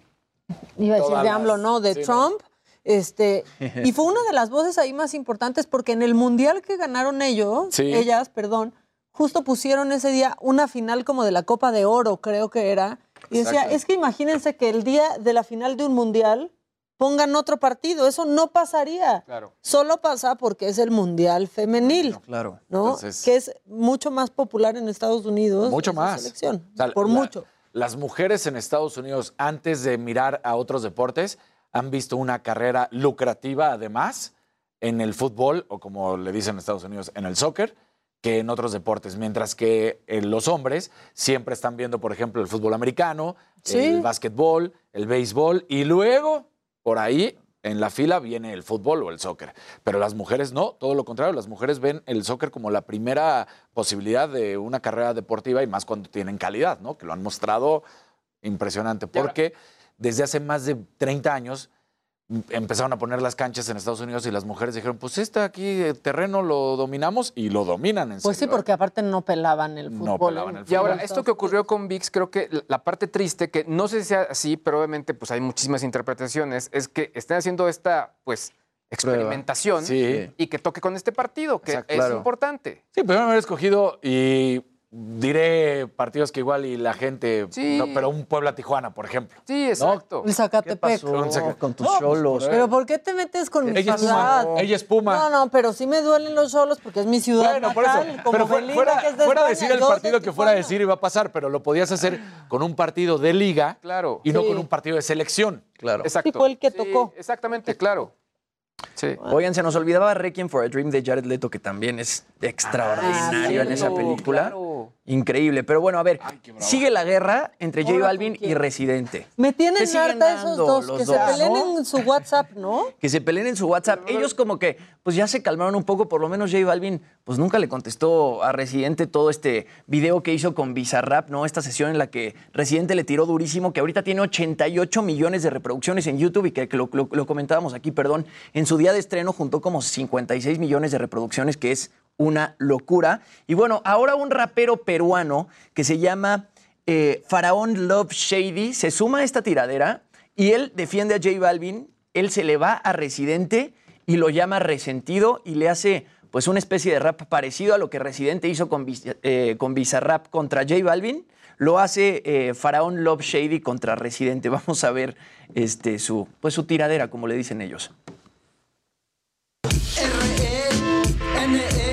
iba a decir de AMLO, no, de sí, no. Trump. Este, [laughs] y fue una de las voces ahí más importantes porque en el mundial que ganaron ellos, Sí. ellas, perdón, justo pusieron ese día una final como de la Copa de Oro, creo que era. Y decía, Exacto. es que imagínense que el día de la final de un mundial pongan otro partido, eso no pasaría. Claro. Solo pasa porque es el mundial femenil, Claro. ¿no? Entonces- que es mucho más popular en Estados Unidos. Mucho más. selección, O sea, por la- mucho. Las mujeres en Estados Unidos, antes de mirar a otros deportes, han visto una carrera lucrativa además en el fútbol, o como le dicen en Estados Unidos, en el soccer, que en otros deportes. Mientras que eh, los hombres siempre están viendo, por ejemplo, el fútbol americano, Sí. el básquetbol, el béisbol, y luego, por ahí, en la fila viene el fútbol o el soccer. Pero las mujeres no, todo lo contrario, las mujeres ven el soccer como la primera posibilidad de una carrera deportiva y más cuando tienen calidad, ¿no? Que lo han mostrado impresionante. Porque desde hace más de 30 años empezaron a poner las canchas en Estados Unidos y las mujeres dijeron, pues este aquí eh, terreno lo dominamos y lo dominan en Pues sí, serio, ¿eh? porque aparte no pelaban el fútbol. pelaban ¿eh? Y ahora, esto que ocurrió con VIX, creo que la- la parte triste, que no sé si sea así, pero obviamente pues hay muchísimas interpretaciones, es que estén haciendo esta pues experimentación Sí. y que toque con este partido, que Exacto. es Claro. importante. Sí, pero haber escogido y diré partidos que igual y la gente, Sí. no, pero un Puebla-Tijuana, por ejemplo. Sí, exacto. El Zacatepec. Con tus No, pues, cholos? Pero ¿por qué te metes con mi Ella es ciudad? Puma. Ella es Puma. No, no, pero sí me duelen los solos porque es mi ciudad Bueno, por eso. natal, como Pero fuera, que es de fuera a España, decir el de partido que fuera a Tijuana. decir iba a pasar, pero lo podías hacer con un partido de liga Claro. y no Sí. con un partido de selección. Claro. Exacto. Fue el que Sí, tocó. Exactamente, claro. Sí. Oigan, se nos olvidaba Requiem for a Dream de Jared Leto, que también es extraordinario Ah, en esa película. claro. Increíble. Pero bueno, a ver, sigue la guerra entre J Balvin y Residente. Me tienen harta esos dos, que se peleen ¿no? en su WhatsApp, ¿no? [laughs] Que se peleen en su WhatsApp. Ellos como que, pues ya se calmaron un poco, por lo menos J Balvin, pues nunca le contestó a Residente todo este video que hizo con Bizarrap, ¿no? Esta sesión en la que Residente le tiró durísimo, que ahorita tiene 88 millones de reproducciones en YouTube y que, que lo, lo- lo comentábamos aquí, perdón, en su día de estreno juntó como 56 millones de reproducciones, que es una locura. Y bueno, ahora un rapero peruano que se llama eh, Faraón Love Shady se suma a esta tiradera y él defiende a J Balvin, él se le va a Residente y lo llama resentido y le hace pues una especie de rap parecido a lo que Residente hizo con, eh, con Bizarrap contra J Balvin. Lo hace eh, Faraón Love Shady contra Residente. [laughs] Vamos a ver este, su, pues, su tiradera, como le dicen ellos. Tú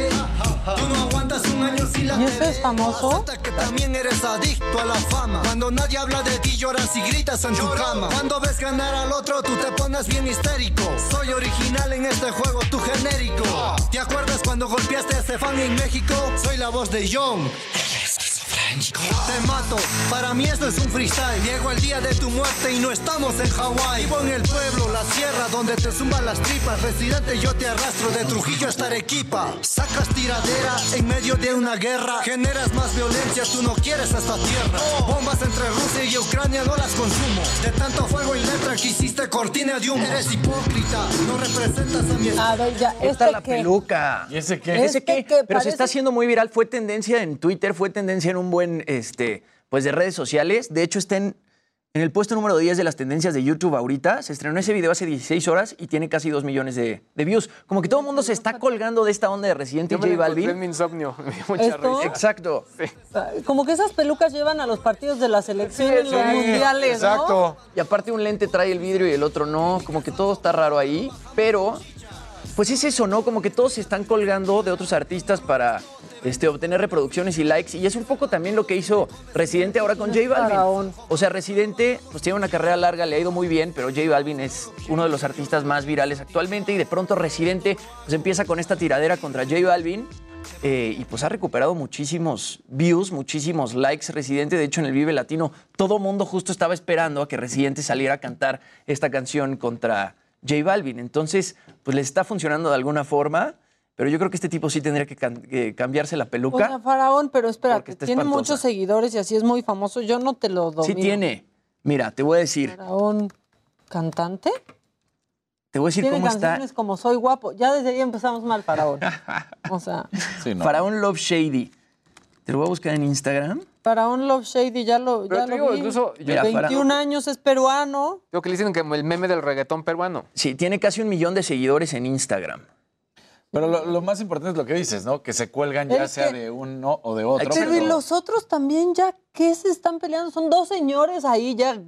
¿Y eso es famoso? que también eres adicto a la fama. Cuando nadie habla de ti, lloras y gritas en tu cama. Cuando ves ganar al otro, tú te pones bien histérico. Soy original en este juego, tú genérico. ¿Te acuerdas cuando golpeaste a Estefan en México? Soy la voz de John. Te mato, para mí esto es un freestyle. Llego el día de tu muerte y no estamos en Hawái. Vivo en el pueblo, la sierra, donde te zumban las tripas. Residente, yo te arrastro de Trujillo hasta Arequipa. Sacas tiradera en medio de una guerra. Generas más violencia, tú no quieres esta tierra. Bombas entre Rusia y Ucrania no las consumo. De tanto fuego y letra que hiciste cortina de humo. Eres hipócrita, no representas a mi A ver, ya, Esta este es la peluca. ¿Y ese qué? ¿Ese Este qué? que Pero se está haciendo muy viral. Fue tendencia en Twitter, fue tendencia en un buen, este, pues de redes sociales. De hecho, está en en el puesto número 10 de las tendencias de YouTube ahorita. Se estrenó ese video hace 16 horas y tiene casi 2 millones de, de views. Como que todo el mundo se está colgando de esta onda de Residente J en Balvin. mi insomnio. [laughs] Me dio mucha ¿Esto? risa. Exacto. Como que esas pelucas llevan a los partidos de la selección en los mundiales, ¿no? Y aparte un lente trae el vidrio y el otro no, como que todo está raro ahí, pero pues es eso, ¿no? Como que todos se están colgando de otros artistas para este, obtener reproducciones y likes y es un poco también lo que hizo Residente ahora con J Balvin. O sea, Residente pues tiene una carrera larga, le ha ido muy bien, pero J Balvin es uno de los artistas más virales actualmente y de pronto Residente pues empieza con esta tiradera contra J Balvin eh, y pues ha recuperado muchísimos views, muchísimos likes Residente. De hecho, en el Vive Latino, todo mundo justo estaba esperando a que Residente saliera a cantar esta canción contra J Balvin. Entonces, pues les está funcionando de alguna forma, pero yo creo que este tipo sí tendría que, can- que cambiarse la O peluca. sea, Faraón, pero espérate, está tiene espantosa. muchos seguidores y así es muy famoso. Yo no te lo domino. sí tiene. Mira, te voy a decir, Faraón, ¿cantante? te voy a decir tiene cómo está. canciones como Soy Guapo. Ya desde ahí empezamos mal, Faraón. [laughs] O sea, Faraón Love Shady. Te lo voy a buscar en Instagram. Faraón Love Shady ya lo, Pero ya te lo digo, vi. incluso- Mira, 21 años, es peruano. Creo que le dicen que el meme del reggaetón peruano. Sí, tiene casi un millón de seguidores en Instagram. Pero lo, lo más importante es lo que dices, ¿no? Que se cuelgan ya Es sea que- de uno o de otro. Pero y los otros también ya, ¿qué se están peleando? Son dos señores ahí ya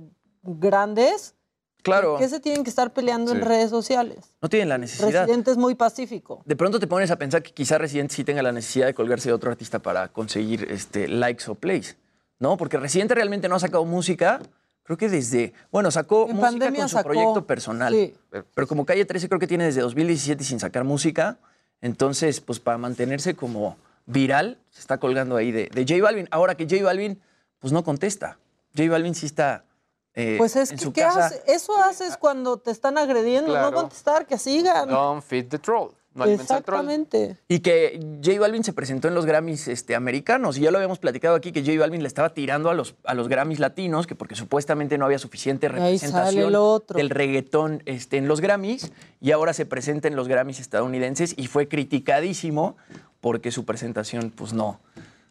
grandes. Claro. ¿Qué se tienen que estar peleando en redes sociales? No tienen la necesidad. Residente es muy pacífico. De pronto te pones a pensar que quizá Residente sí tenga la necesidad de colgarse de otro artista para conseguir este, likes o plays, ¿no? Porque Residente realmente no ha sacado música, creo que desde, bueno, sacó En música con su sacó, proyecto personal, sí. pero como Calle 13 creo que tiene desde 2017 sin sacar música, entonces pues para mantenerse como viral se está colgando ahí de, de J Balvin. Ahora que J Balvin pues no contesta, J Balvin sí está eh, Pues es en que, su ¿qué casa. hace? Eso haces cuando te están agrediendo, Claro. no contestar, que sigan. Don't feed the troll. No alimentes al troll. Exactamente. Y que J Balvin se presentó en los Grammys este, americanos. Y ya lo habíamos platicado aquí que J Balvin le estaba tirando a los, a los Grammys latinos, que porque supuestamente no había suficiente representación el otro. del reggaetón este, en los Grammys. Y ahora se presenta en los Grammys estadounidenses y fue criticadísimo porque su presentación pues no,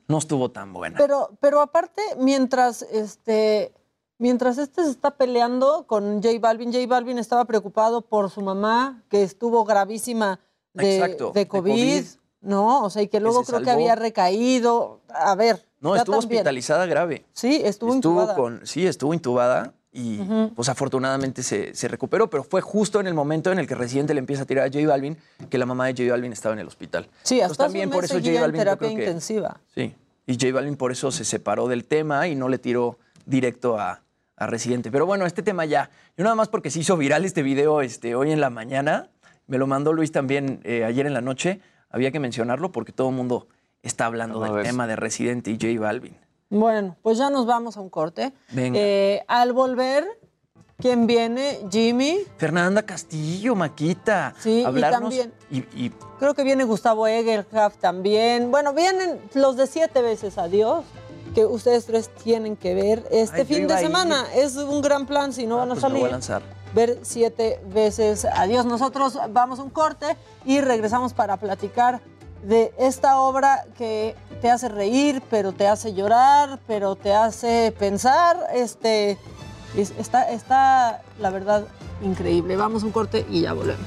no estuvo tan buena. Pero, pero aparte, mientras este, mientras este se está peleando con J Balvin, J Balvin estaba preocupado por su mamá, que estuvo gravísima de, Exacto, de de COVID. ¿no? O sea, y que luego creo que había recaído. A ver. No, estuvo también. hospitalizada grave. Sí, estuvo, Estuvo intubada. con, sí, estuvo intubada y pues afortunadamente se, se recuperó, pero fue justo en el momento en el que Residente le empieza a tirar a J Balvin que la mamá de J Balvin estaba en el hospital. Sí, hasta también por eso J en Balvin yo terapia creo que- intensiva. Sí, y J Balvin por eso se separó del tema y no le tiró directo a, a Residente. Pero bueno, este tema ya, yo nada más porque se hizo viral este video este, hoy en la mañana, me lo mandó Luis también eh, ayer en la noche, había que mencionarlo porque todo el mundo está hablando del tema de Residente y J Balvin. Bueno, pues ya nos vamos a un corte. Venga. Eh, al volver, ¿quién viene? Jimmy. Fernanda Castillo, Maquita. Sí, y hablarnos también- y- y Creo que viene Gustavo Egelhaf también. Bueno, vienen los de siete veces adiós, que ustedes tres tienen que ver este Ay, fin de ir. semana. Es un gran plan si no van a pues salir. voy a lanzar. Ver siete veces adiós. Nosotros vamos a un corte y regresamos para platicar de esta obra que te hace reír, pero te hace llorar, pero te hace pensar. Este, es- está, está, la verdad, increíble. Vamos a un corte y ya volvemos.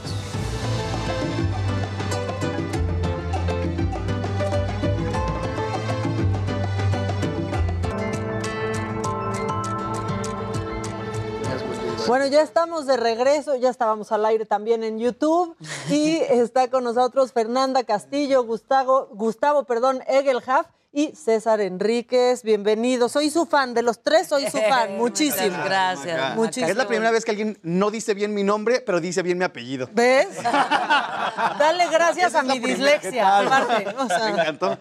Bueno, ya estamos de regreso, ya estábamos al aire también en YouTube. [laughs] Y está con nosotros Fernanda Castillo, Gustavo, Gustavo, perdón, Egelhaf y César Enríquez. Bienvenidos. Soy su fan, de los tres soy su fan, [laughs] muchísimo. Gracias. Muchísimo. Es la primera vez que alguien no dice bien mi nombre, pero dice bien mi apellido. ¿Ves? Dale gracias a mi dislexia. aparte, [laughs] o sea, Me encantó.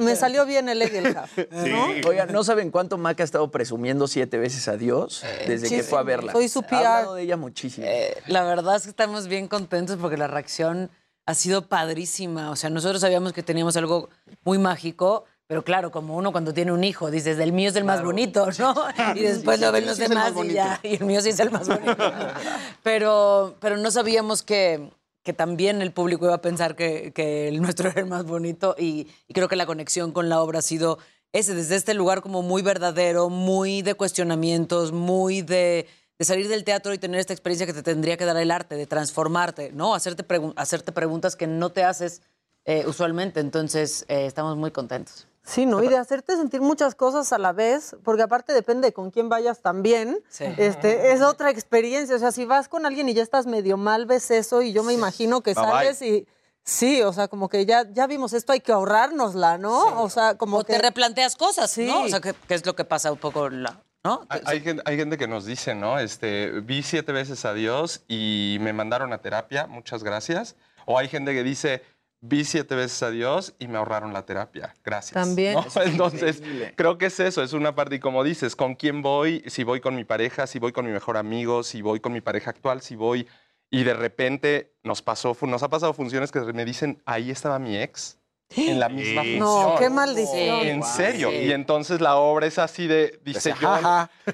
me salió bien el Egelhaf. ¿no? Oigan, ¿no saben cuánto Maca ha estado presumiendo siete veces a Dios desde que fue a verla? Soy su Ha PR. hablado de ella muchísimo. Eh, la verdad es que estamos bien contentos porque la reacción ha sido padrísima. O sea, nosotros sabíamos que teníamos algo muy mágico, pero claro, como uno cuando tiene un hijo, dices, el mío es el más bonito, ¿no? Y después Sí, lo ven los sí demás y ya, y el mío sí es el más bonito. [laughs] Pero, pero no sabíamos que, que también el público iba a pensar que, que el nuestro era el más bonito y, y creo que la conexión con la obra ha sido ese, desde este lugar como muy verdadero, muy de cuestionamientos, muy de, de salir del teatro y tener esta experiencia que te tendría que dar el arte, de transformarte, ¿no? Hacerte, pregun- hacerte preguntas que no te haces eh, usualmente. Entonces, eh, estamos muy contentos. Sí, ¿no? Y de hacerte sentir muchas cosas a la vez, porque aparte depende de con quién vayas también. Sí. Este, es otra experiencia. O sea, si vas con alguien y ya estás medio mal, ves eso, y yo me imagino que Bye, bye. sales y. Sí, o sea, como que ya, ya vimos esto, hay que ahorrárnosla, ¿no? O sea, como O que. te replanteas cosas, Sí. ¿no? O sea, ¿qué, qué es lo que pasa un poco, la, ¿no? Hay, hay gente, hay gente que nos dice, ¿no? Este, vi siete veces a Dios y me mandaron a terapia, muchas gracias. O hay gente que dice, vi siete veces a Dios y me ahorraron la terapia, gracias. También. ¿no? Entonces, increíble. creo que es eso, es una parte, y como dices, ¿con quién voy? Si voy con mi pareja, si voy con mi mejor amigo, si voy con mi pareja actual, si voy... Y de repente nos pasó, nos ha pasado funciones que me dicen, ahí estaba mi ex. En la misma Sí. función. No, qué maldición. En Wow. serio. Sí. Y entonces la obra es así de, dice Decía, yo. "Ja, [laughs] Sí,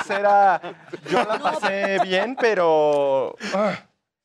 o sea, era, yo la pasé bien, pero.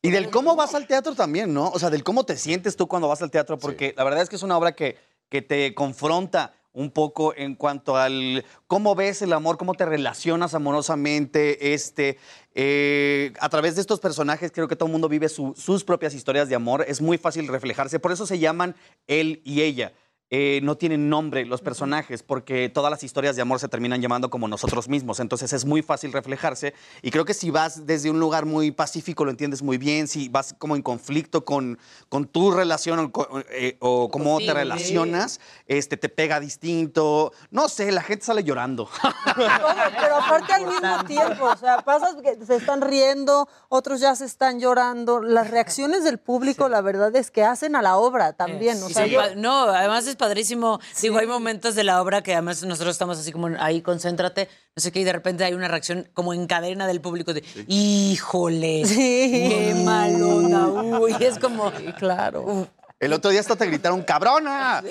Y del cómo vas al teatro también, ¿no? O sea, del cómo te sientes tú cuando vas al teatro, porque la verdad es que es una obra que, que te confronta un poco en cuanto al cómo ves el amor, cómo te relacionas amorosamente, este, eh, a través de estos personajes creo que todo el mundo vive su- sus propias historias de amor, es muy fácil reflejarse, por eso se llaman él y ella. Eh, no tienen nombre los personajes porque todas las historias de amor se terminan llamando como nosotros mismos. Entonces es muy fácil reflejarse. Y creo que si vas desde un lugar muy pacífico lo entiendes muy bien. Si vas como en conflicto con, con tu relación o, co- eh, o cómo Sí, te relacionas, este, te pega distinto. No sé, la gente sale llorando. Pero aparte al mismo tiempo, o sea, pasas que se están riendo, otros ya se están llorando. Las reacciones del público, la verdad es que hacen a la obra también. O Sí, sea, sí, yo- pa- no, además es padrísimo. Digo, hay momentos de la obra que además nosotros estamos así como ahí, concéntrate, no sé qué, y de repente hay una reacción como en cadena del público de, híjole, qué malona, uy, es como, claro. El otro día hasta te gritaron, cabrona.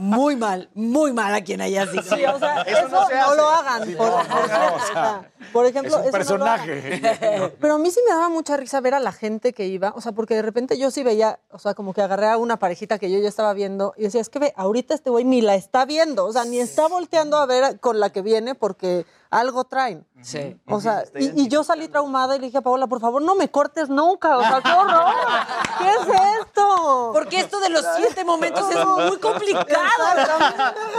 Muy mal, muy mal a quien haya sido. Sí, o sea, eso, no, lo hagan. por, por cierto, o sea, [laughs] por ejemplo, Es un eso no lo hagan. personaje. [laughs] Pero a mí sí me daba mucha risa ver a la gente que iba, o sea, porque de repente yo sí veía, o sea, como que agarré a una parejita que yo ya estaba viendo y decía, es que ve, ahorita este güey ni la está viendo, o sea, ni está volteando a ver con la que viene porque algo traen. Sí. O sea, y, y yo salí traumada y le dije a Paola, por favor, no me cortes nunca, o sea, qué horror. [laughs] ¿Qué es esto? Porque esto de los siete momentos es [laughs] muy complicado.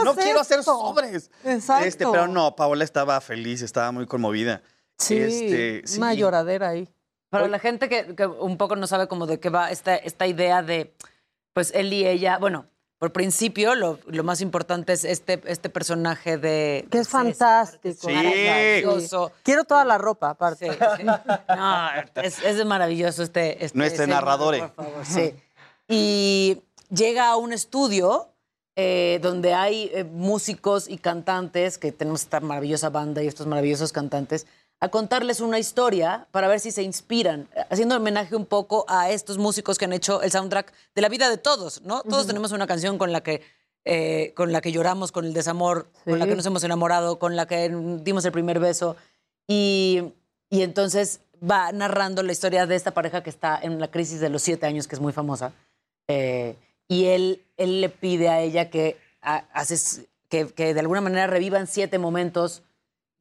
no quiero hacer sobres. Exacto. Este, pero no, Paola estaba feliz, estaba muy conmovida. Sí, Este, sí. una lloradera ahí. Para la gente que, que un poco no sabe como de qué va esta, esta idea de, pues él y ella, bueno, por principio lo, lo más importante es este, este personaje de... Que es fantástico. Sí. Maravilloso. Quiero toda la ropa, aparte. No, es, es maravilloso este... este Nuestro ser narrador. por favor, sí. Y llega a un estudio eh, donde hay eh, músicos y cantantes, que tenemos esta maravillosa banda y estos maravillosos cantantes, a contarles una historia para ver si se inspiran, haciendo homenaje un poco a estos músicos que han hecho el soundtrack de la vida de todos, ¿no? Todos tenemos una canción con la que eh, con la que lloramos, con el desamor, con la que nos hemos enamorado, con la que dimos el primer beso. Y, y entonces va narrando la historia de esta pareja que está en la crisis de los siete años, que es muy famosa. Eh, y él, él le pide a ella que, a- haces, que, que de alguna manera revivan siete momentos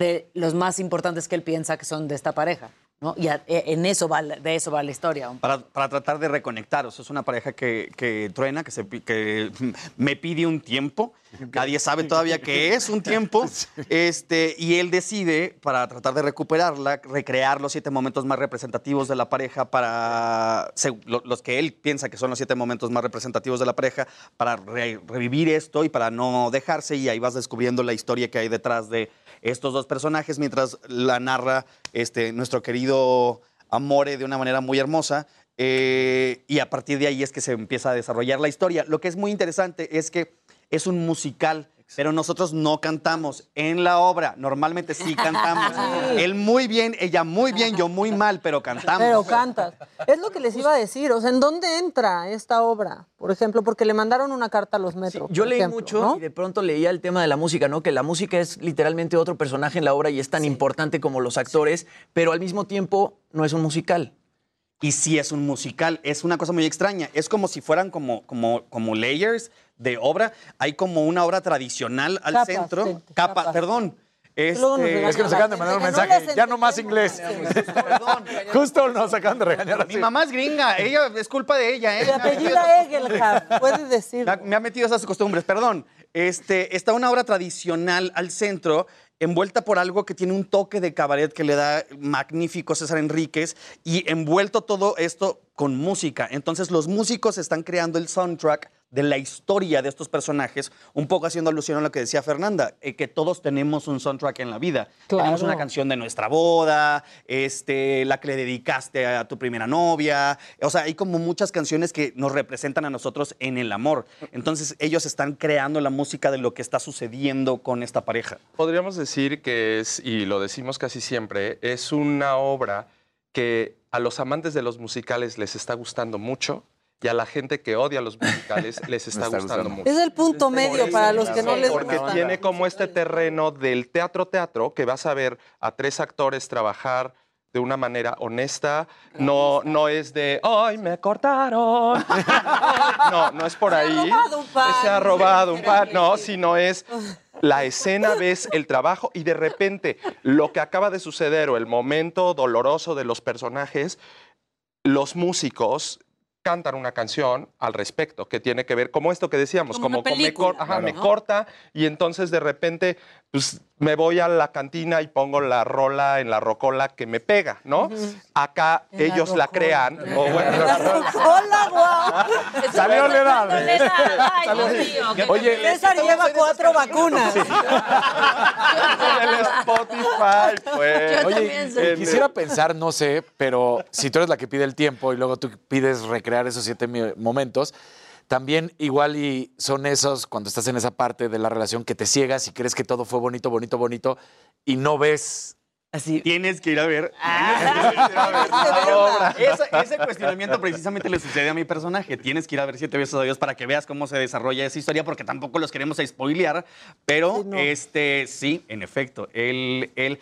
de los más importantes que él piensa que son de esta pareja. ¿no? Y a- e- en eso va, de eso va la historia. Para, para tratar de reconectar. O sea, es una pareja que, que truena, que, se, que [laughs] me pide un tiempo. Nadie sabe todavía qué es un tiempo. [laughs] Este, y él decide, para tratar de recuperarla, recrear los siete momentos más representativos de la pareja para se- lo- los que él piensa que son los siete momentos más representativos de la pareja, para re- revivir esto y para no dejarse. Y ahí vas descubriendo la historia que hay detrás de estos dos personajes mientras la narra este, nuestro querido Amore de una manera muy hermosa. eh, y a partir de ahí es que se empieza a desarrollar la historia. Lo que es muy interesante es que es un musical, pero nosotros no cantamos en la obra. Normalmente sí cantamos. [laughs] Sí. Él muy bien, ella muy bien, yo muy mal, pero cantamos. Pero cantas. Es lo que les iba a decir. O sea, ¿en dónde entra esta obra? Por ejemplo, porque le mandaron una carta a los metros. Yo leí ejemplo, mucho ¿no? y de pronto leía el tema de la música, ¿no? Que la música es literalmente otro personaje en la obra y es tan importante como los actores, pero al mismo tiempo no es un musical. Y sí es un musical. Es una cosa muy extraña. Es como si fueran como, como, como layers de obra. Hay como una obra tradicional al Capas, centro. sí, Capa, capas. perdón. Este-. Es que nos acaban de mandar un no mensaje. Ya no más inglés. Justo nos acaban de regañar así. Mi mamá es gringa, ella es culpa de ella, ¿eh? Se apellida Egelhard, puedes decir. Me ha- Me ha metido esas costumbres, perdón. Este, está una obra tradicional al centro, envuelta por algo que tiene un toque de cabaret que le da magnífico César Enríquez y envuelto todo esto con música. Entonces los músicos están creando el soundtrack de la historia de estos personajes, un poco haciendo alusión a lo que decía Fernanda, eh, que todos tenemos un soundtrack en la vida. Tenemos una canción de nuestra boda, este, la que le dedicaste a tu primera novia. O sea, hay como muchas canciones que nos representan a nosotros en el amor. Entonces, ellos están creando la música de lo que está sucediendo con esta pareja. Podríamos decir que es, y lo decimos casi siempre, es una obra que a los amantes de los musicales les está gustando mucho y a la gente que odia los musicales [laughs] les está, está gustando, gustando. mucho. Es el punto medio para los que no les Porque gusta. tiene como este terreno del teatro-teatro que vas a ver a tres actores trabajar de una manera honesta. No, no es de, ¡ay, me cortaron! [laughs] no, no es por ahí. robado un pan. Se ha robado un pan. No, sino es la escena, ves el trabajo y de repente lo que acaba de suceder o el momento doloroso de los personajes, los músicos cantan una canción al respecto, que tiene que ver, como esto que decíamos, Como una como, como me, película, cor- ajá, me ¿no? corta y entonces de repente pues, me voy a la cantina y pongo la rola en la rocola que me pega, ¿no? Acá En la ellos la, rocola. crean. o bueno, la rocola. ¡Hola, guau! Salió la edad. Ay, Dios mío, qué Oye, César lleva cuatro vacunas. en el Spotify, pues. Oye, quisiera pensar, no sé, pero si tú eres la que pide el tiempo y luego tú pides recrear esos siete momentos, también igual y son esos cuando estás en esa parte de la relación que te ciegas y crees que todo fue bonito, bonito, bonito y no ves. Así. Tienes que ir a ver. ese cuestionamiento precisamente le sucede a mi personaje. Tienes que ir a ver siete veces a Dios para que veas cómo se desarrolla esa historia, porque tampoco los queremos spoilear. Pero, Sí, no. este, sí, en efecto, él, él,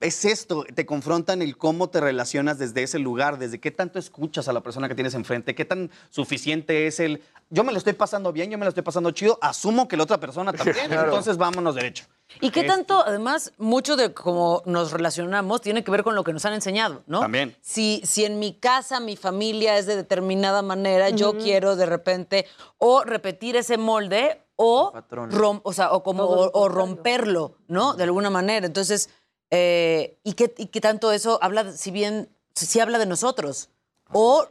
es esto, te confrontan el cómo te relacionas desde ese lugar, desde qué tanto escuchas a la persona que tienes enfrente, qué tan suficiente es el, yo me lo estoy pasando bien, yo me lo estoy pasando chido, asumo que la otra persona [laughs] también, Claro. entonces vámonos derecho. ¿Y qué Es- tanto, además, mucho de cómo nos relacionamos tiene que ver con lo que nos han enseñado, ¿no? También. Si, si en mi casa mi familia es de determinada manera, yo quiero de repente o repetir ese molde o, rom- o, sea, o, como, o, romperlo, ¿no? De alguna manera. Entonces, eh, ¿y, qué, ¿y qué tanto eso habla, si bien, si, habla de nosotros? O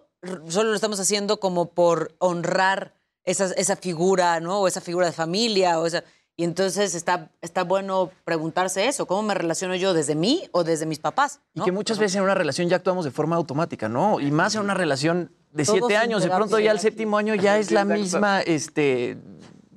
solo lo estamos haciendo como por honrar esa, esa figura, ¿no? O esa figura de familia, o esa... Y entonces está, está bueno preguntarse eso, ¿cómo me relaciono yo desde mí o desde mis papás? Y ¿no? que muchas veces en una relación ya actuamos de forma automática, ¿no? Y más en una relación de Todos siete años, de pronto ya el séptimo año ya [laughs] es la misma, este,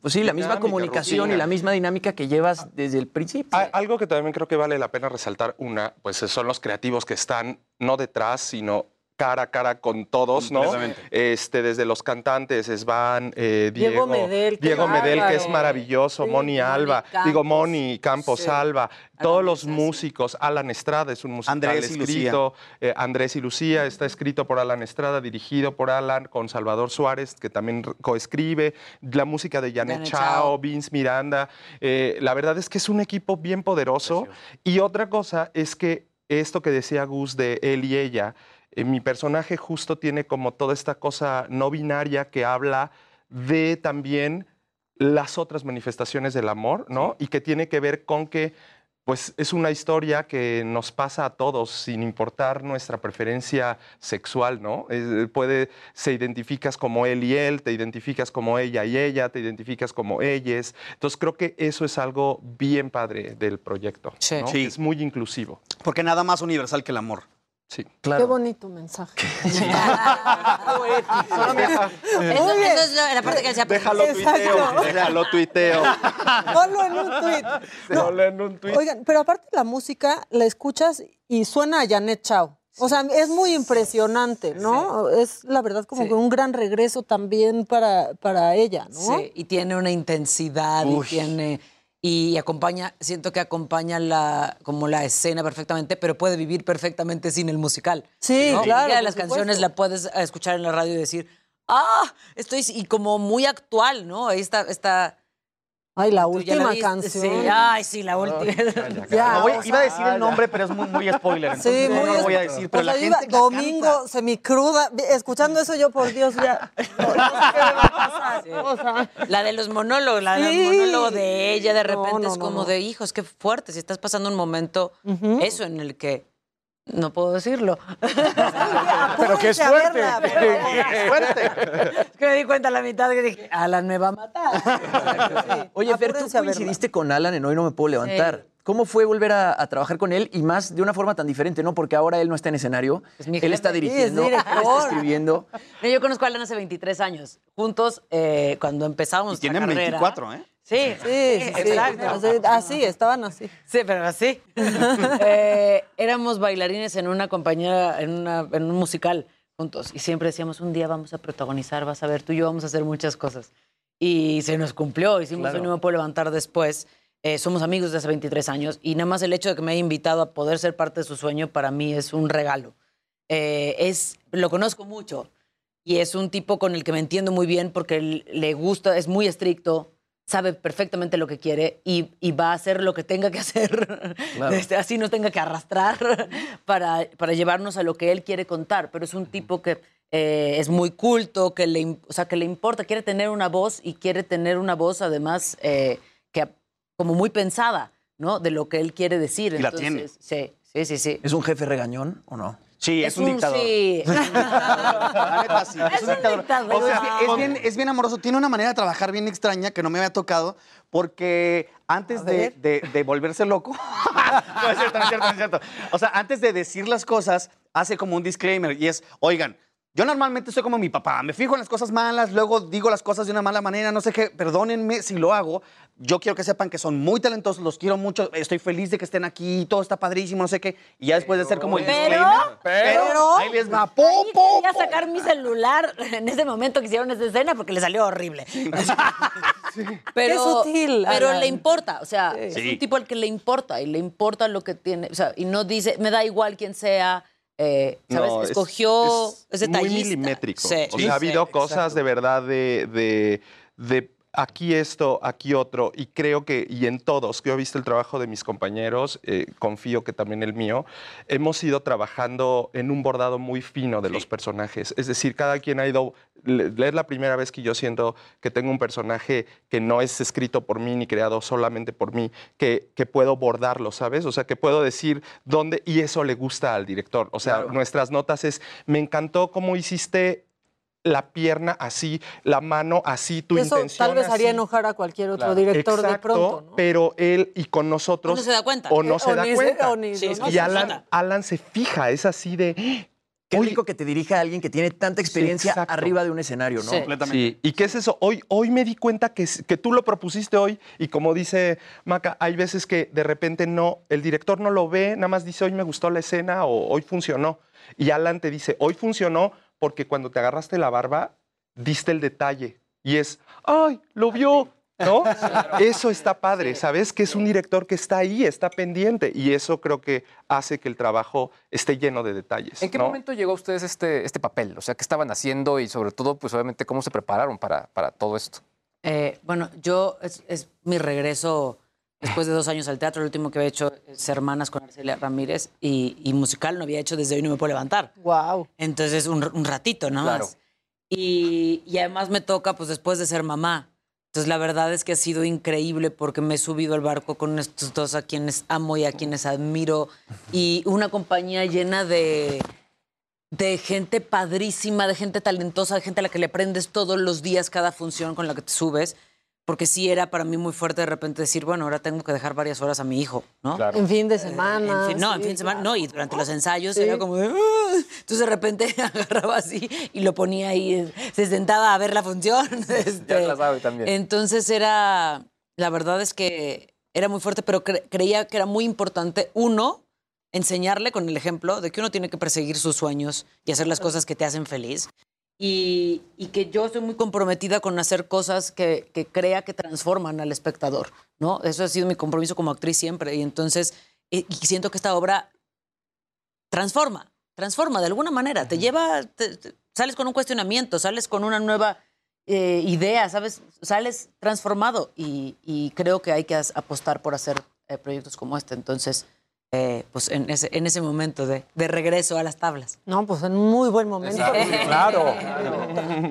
pues sí, la misma comunicación y la misma dinámica que llevas desde el principio. A- Algo que también creo que vale la pena resaltar, una, pues son los creativos que están no detrás, sino cara a cara con todos, ¿no? Este, desde los cantantes, Svan, eh, Diego Diego, Medel, qué Diego Medel, que es maravilloso, Sí, Moni Alba, Campos. digo Moni Campos Sí. Alba, todos los músicos, Alan Estrada es un musical Andrés y Lucía. escrito, eh, Andrés y Lucía está escrito por Alan Estrada, dirigido por Alan, con Salvador Suárez, que también coescribe, la música de Janet Janet Chao, Chao. Vince Miranda. Eh, la verdad es que es un equipo bien poderoso. Y otra cosa es que esto que decía Gus de él y ella, eh, mi personaje justo tiene como toda esta cosa no binaria que habla de también las otras manifestaciones del amor, ¿no? Y que tiene que ver con que pues es una historia que nos pasa a todos sin importar nuestra preferencia sexual, ¿no? Es- puede, se identificas como él y él, te identificas como ella y ella, te identificas como ellas. Entonces creo que eso es algo bien padre del proyecto. Sí. ¿no? Sí. Es muy inclusivo. Porque nada más universal que el amor. Sí. Qué bonito mensaje. Eso, [laughs] Muy bien. eso es la, la parte que decía. Déjalo tuiteo, déjalo tuiteo. [laughs] Ponlo en un tuit. No, Solo en un tuit. Oigan, pero aparte la música la escuchas y suena a Janet Chao. O sea, es muy impresionante, ¿no? Es la verdad como Sí. que un gran regreso también para, para ella, ¿no? Sí, y tiene una intensidad Uy. y tiene... y acompaña, siento que acompaña la, como la escena perfectamente, pero puede vivir perfectamente sin el musical. Sí, ¿no? claro, las canciones la puedes escuchar en la radio y decir, ah, estoy, y como muy actual, ¿no? Ahí está, está Ay, la ¿Tú ya la última canción. Sí, ay, sí, la última. Ya, No, voy- o iba a decir el nombre, pero es muy, muy spoiler. Sí, muy no lo voy a decir. Pero la iba gente la domingo, semicruda, escuchando eso yo, por Dios, ya. [laughs] No, no sé qué me va a pasar. O sea, La de los monólogos, la del Sí. monólogo de ella, de repente no, es como no. de hijos, qué fuerte, si estás pasando un momento, eso en el que no puedo decirlo. [laughs] Pero que es Apúrense a fuerte. verla, Que- favor. que es fuerte. Es que me di cuenta a la mitad que dije, Alan me va a matar. [laughs] Oye, Fer, tú coincidiste con Alan en Hoy No Me Puedo Levantar. ¿Cómo fue volver a, a trabajar con él y más de una forma tan diferente, no? Porque ahora él no está en escenario, mi él está dirigiendo, Sí, es él está escribiendo. No, yo conozco a Alan hace 23 años. Juntos, eh, cuando empezábamos Y tienen carrera. 24, ¿eh? Sí, Sí, sí, exacto. Así, así, estaban así. Sí, pero así. [laughs] Eh, éramos bailarines en una compañía, en, una- en un musical juntos. Y siempre decíamos, un día vamos a protagonizar, vas a ver, tú y yo vamos a hacer muchas cosas. Y se nos cumplió, hicimos Claro. un Me Puedo Levantar después. Eh, somos amigos de hace 23 años y nada más el hecho de que me haya invitado a poder ser parte de su sueño para mí es un regalo. Eh, es, lo conozco mucho y es un tipo con el que me entiendo muy bien porque le gusta, es muy estricto, sabe perfectamente lo que quiere y, y va a hacer lo que tenga que hacer, [laughs] Claro. este, así nos tenga que arrastrar [laughs] para, para llevarnos a lo que él quiere contar. Pero es un tipo que eh, es muy culto, que le, o sea, que le importa, quiere tener una voz y quiere tener una voz además eh, que como muy pensada, ¿no? De lo que él quiere decir. Y la Entonces, Sí, sí, sí, sí. ¿Es un jefe regañón o no? Sí, es, un, dictador. Sí. La neta, sí, es, Es un un dictador. [laughs] dictador. O sea, es bien, es bien amoroso. Tiene una manera de trabajar bien extraña que no me había tocado porque antes de, de- de volverse loco... [laughs] no es cierto, no es cierto, no es cierto. O sea, antes de decir las cosas, hace como un disclaimer y es, oigan, yo normalmente soy como mi papá, me fijo en las cosas malas, luego digo las cosas de una mala manera, no sé qué, perdónenme si lo hago. Yo quiero que sepan que son muy talentosos, los quiero mucho, estoy feliz de que estén aquí, todo está padrísimo, no sé qué. Y ya después de hacer como el Pero- disclaimer, pero- ahí les va, pum, Ahí quería pum. sacar mi celular en ese momento que hicieron esa escena porque le salió horrible. [laughs] Pero, Qué sutil, Pero Alan. le importa, o sea, es Sí. un tipo al que le importa y le importa lo que tiene, o sea, y no dice, me da igual quién sea, eh, ¿sabes? No, es- Escogió, es, es detallista. muy milimétrico. Sí. o sea, ha habido cosas de verdad de, de, de aquí esto, aquí otro, y creo que, y en todos, que yo he visto el trabajo de mis compañeros, eh, confío que también el mío, hemos ido trabajando en un bordado muy fino de los personajes. Es decir, cada quien ha ido, es la primera vez que yo siento que tengo un personaje que no es escrito por mí ni creado solamente por mí, que, que puedo bordarlo, ¿sabes? O sea, que puedo decir dónde, y eso le gusta al director. O sea, nuestras notas es, me encantó cómo hiciste la pierna así, la mano así, tu Eso intención tal vez haría enojar a cualquier otro Claro. director de pronto, ¿no? Pero él y con nosotros. O no se da cuenta. O no Eh, se o da ni se- cuenta. o ni- Sí, no y se Alan, nota. Alan se fija, es así de. Qué rico que te dirija a alguien que tiene tanta experiencia arriba de un escenario, ¿no? Sí. Sí. ¿Y qué es eso? Hoy, hoy me di cuenta que, que tú lo propusiste hoy y como dice Maca, hay veces que de repente no, el director no lo ve, nada más dice hoy me gustó la escena o hoy funcionó. Y Alan te dice, hoy funcionó porque cuando te agarraste la barba, diste el detalle. Y es, ay, lo vio. ¿No? [laughs] Eso está padre, ¿sabes? Que es un director que está ahí, está pendiente. Y eso creo que hace que el trabajo esté lleno de detalles. ¿En qué ¿no? momento llegó a ustedes este, este papel? O sea, ¿qué estaban haciendo y sobre todo, pues obviamente, cómo se prepararon para, para todo esto? Eh, bueno, yo, es, es mi regreso después de dos años al teatro. El último que había hecho es Hermanas con Arcelia Ramírez y, y musical no había hecho desde hoy no me puedo levantar. Wow. Entonces, un, un ratito nada Claro. Y, y además me toca, pues después de ser mamá. Entonces, la verdad es que ha sido increíble porque me he subido al barco con estos dos a quienes amo y a quienes admiro. Y una compañía llena de, de gente padrísima, de gente talentosa, de gente a la que le aprendes todos los días cada función con la que te subes. Porque sí era para mí muy fuerte de repente decir, bueno, ahora tengo que dejar varias horas a mi hijo, ¿no? En fin de semana. En fin, no, en fin de semana, claro. no, y durante los ensayos Sí. era como de... "Ah". Entonces de repente [laughs] agarraba así y lo ponía ahí, se sentaba a ver la función. [laughs] este, Ya la sabe también. Entonces era, la verdad es que era muy fuerte, pero cre- creía que era muy importante, uno, enseñarle con el ejemplo de que uno tiene que perseguir sus sueños y hacer las cosas que te hacen feliz. Y, y que yo estoy muy comprometida con hacer cosas que, que crea que transforman al espectador, ¿no? Eso ha sido mi compromiso como actriz siempre. Y entonces, eh, y siento que esta obra transforma, transforma de alguna manera, te lleva, te- te- sales con un cuestionamiento, sales con una nueva eh, idea, ¿sabes? Sales transformado y, y creo que hay que apostar por hacer eh, proyectos como este. Entonces, eh, pues en ese, en ese momento de, de regreso a las tablas. No, pues en muy buen momento. [laughs] Claro.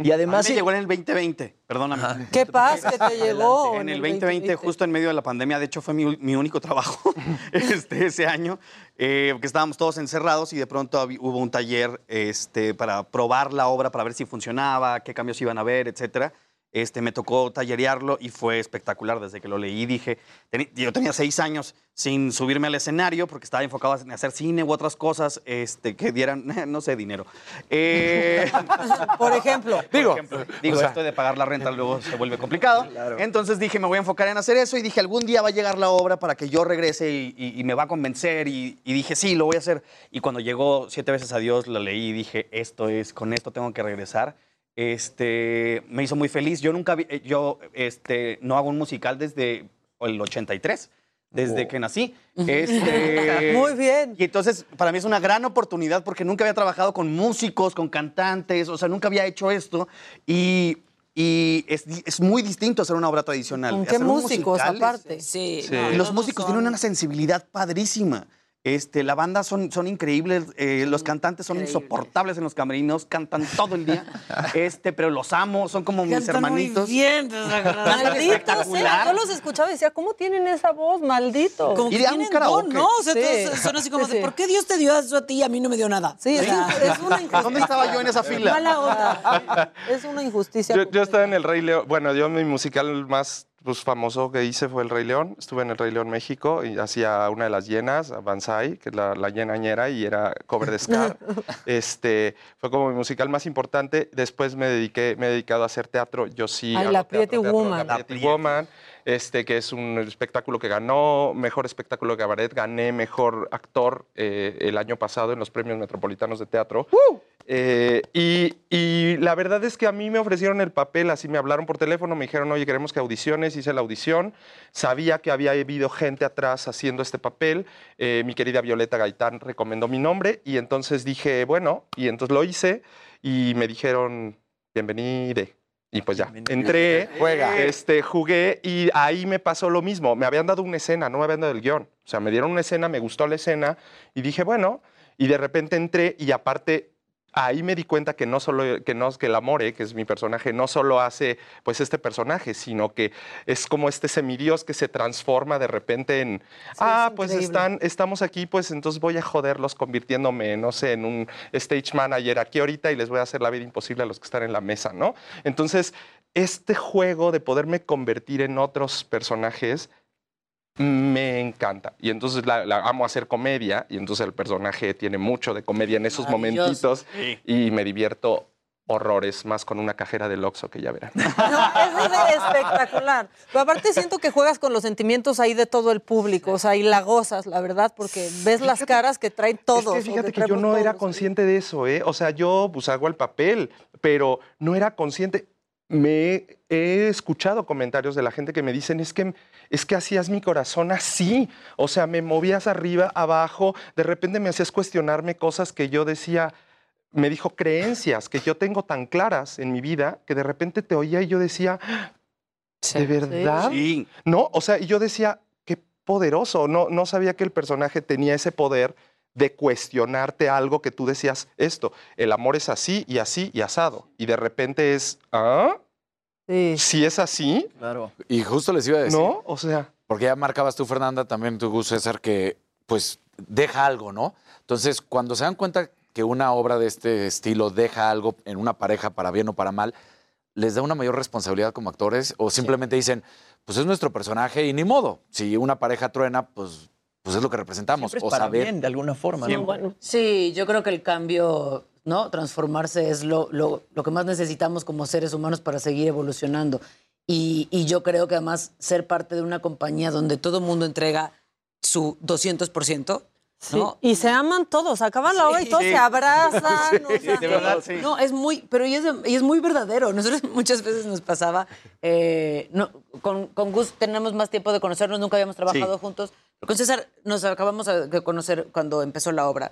Y además... A mí me llegó en el 2020, perdóname. Qué paz que te llegó. En el 2020, justo en medio de la pandemia, de hecho fue mi, mi único trabajo [laughs] este, ese año, eh, que estábamos todos encerrados y de pronto hubo un taller este, para probar la obra, para ver si funcionaba, qué cambios iban a haber, etcétera. Este, me tocó tallerearlo y fue espectacular desde que lo leí. Dije, teni- yo tenía seis años sin subirme al escenario porque estaba enfocado en hacer cine u otras cosas este, que dieran, [laughs] no sé, dinero. Eh, [laughs] Por ejemplo. [laughs] Digo, digo o sea- esto de pagar la renta luego se vuelve complicado. Entonces dije, me voy a enfocar en hacer eso y dije, algún día va a llegar la obra para que yo regrese y, y- y me va a convencer. Y, y dije, sí, lo voy a hacer. Y cuando llegó Siete veces a Dios, la leí y dije, esto es, con esto tengo que regresar. Este, me hizo muy feliz. Yo nunca vi, eh, yo este, no hago un musical desde el 83. Desde que nací. Este, [laughs] Muy bien. Y entonces, para mí es una gran oportunidad porque nunca había trabajado con músicos, con cantantes, o sea, nunca había hecho esto. Y, y es, es muy distinto hacer una obra tradicional. ¿Con qué Hacer músicos aparte? Sí. los músicos tienen una sensibilidad padrísima. Este, la banda son, son increíbles, eh, los cantantes son insoportables en los camerinos, cantan todo el día, [laughs] este, pero los amo, son como mis Cantan muy hermanitos. bien, Cantan [laughs] Malditos espectacular. sean. Yo los escuchaba y decía, ¿cómo tienen esa voz? Malditos. Como que un tienen karaoke. don, ¿no? O sea, Sí. todos son así como Sí, de, sí. ¿por qué Dios te dio eso a ti y a mí no me dio nada? Sí, O es, sea, es una [laughs] injusticia. ¿Dónde estaba yo en esa fila? Mala onda. Es una injusticia. Yo, yo estaba en El Rey León. Bueno, yo mi musical más pues, famoso que hice fue El Rey León. Estuve en El Rey León México y hacía una de las llenas, Banzai, que es la, la llenañera, y era cover de Scar. [laughs] este, fue como mi musical más importante. Después me dediqué, me he dedicado a hacer teatro. Yo sí. Ay, hago la Pretty teatro, Woman. La Pretty Woman, este, que es un espectáculo que ganó mejor espectáculo de cabaret. Gané mejor actor eh, el año pasado en los premios metropolitanos de teatro. Eh, y, y la verdad es que a mí me ofrecieron el papel, así me hablaron por teléfono, me dijeron, oye, queremos que audiciones, hice la audición, sabía que había habido gente atrás haciendo este papel, eh, mi querida Violeta Gaitán recomendó mi nombre y entonces dije, bueno, y entonces lo hice y me dijeron, bienvenide. Y pues ya, entré, Juega. Este, jugué y ahí me pasó lo mismo. Me habían dado una escena, no me habían dado el guion. O sea, me dieron una escena, me gustó la escena y dije, bueno, y de repente entré y aparte ahí me di cuenta que no solo que no que el Amore, que es mi personaje, no solo hace pues este personaje, sino que es como este semidios que se transforma de repente en ah, pues están estamos aquí, pues entonces voy a joderlos convirtiéndome, no sé, en un stage manager aquí ahorita y les voy a hacer la vida imposible a los que están en la mesa, ¿no? Entonces, este juego de poderme convertir en otros personajes me encanta. Y entonces la, la amo hacer comedia y entonces el personaje tiene mucho de comedia en esos momentitos y me divierto horrores más con una cajera del Oxxo que ya verán. [laughs] No, es espectacular. Pero aparte siento que juegas con los sentimientos ahí de todo el público, o sea, y la gozas, la verdad, porque ves las caras que traen todos. Es que fíjate que yo no era consciente de eso, ¿eh? O sea, yo pues hago el papel, pero no era consciente. Me he escuchado comentarios de la gente que me dicen, es que, es que hacías mi corazón así. O sea, me movías arriba, abajo, de repente me hacías cuestionarme cosas que yo decía, me dijo creencias que yo tengo tan claras en mi vida que de repente te oía y yo decía, ¿de verdad? Sí. No, o sea, y yo decía, qué poderoso. No, no sabía que el personaje tenía ese poder de cuestionarte algo que tú decías, esto, el amor es así y así y asado. Y de repente es, ¿ah? Si es así, Claro. Y justo les iba a decir. ¿no? O sea, Porque ya marcabas tú, Fernanda, también tú, César, que pues deja algo, ¿no? Entonces, cuando se dan cuenta que una obra de este estilo deja algo en una pareja, para bien o para mal, ¿les da una mayor responsabilidad como actores? ¿O simplemente dicen, pues es nuestro personaje y ni modo? Si una pareja truena, pues, pues es lo que representamos. Es o para saber. bien, de alguna forma, ¿no? Sí, yo creo que el cambio, ¿no? Transformarse es lo, lo- lo que más necesitamos como seres humanos para seguir evolucionando. Y, y yo creo que además ser parte de una compañía donde todo el mundo entrega su 200%, Sí, ¿no? Y se aman todos, acaban la obra y todos Sí. se abrazan. Sí, o sea, de verdad, sí. No, es muy, pero y es, y es muy verdadero. Nosotros [laughs] muchas veces nos pasaba, eh, no, con, con Gus tenemos más tiempo de conocernos, nunca habíamos trabajado Sí. juntos. Con César nos acabamos de conocer cuando empezó la obra.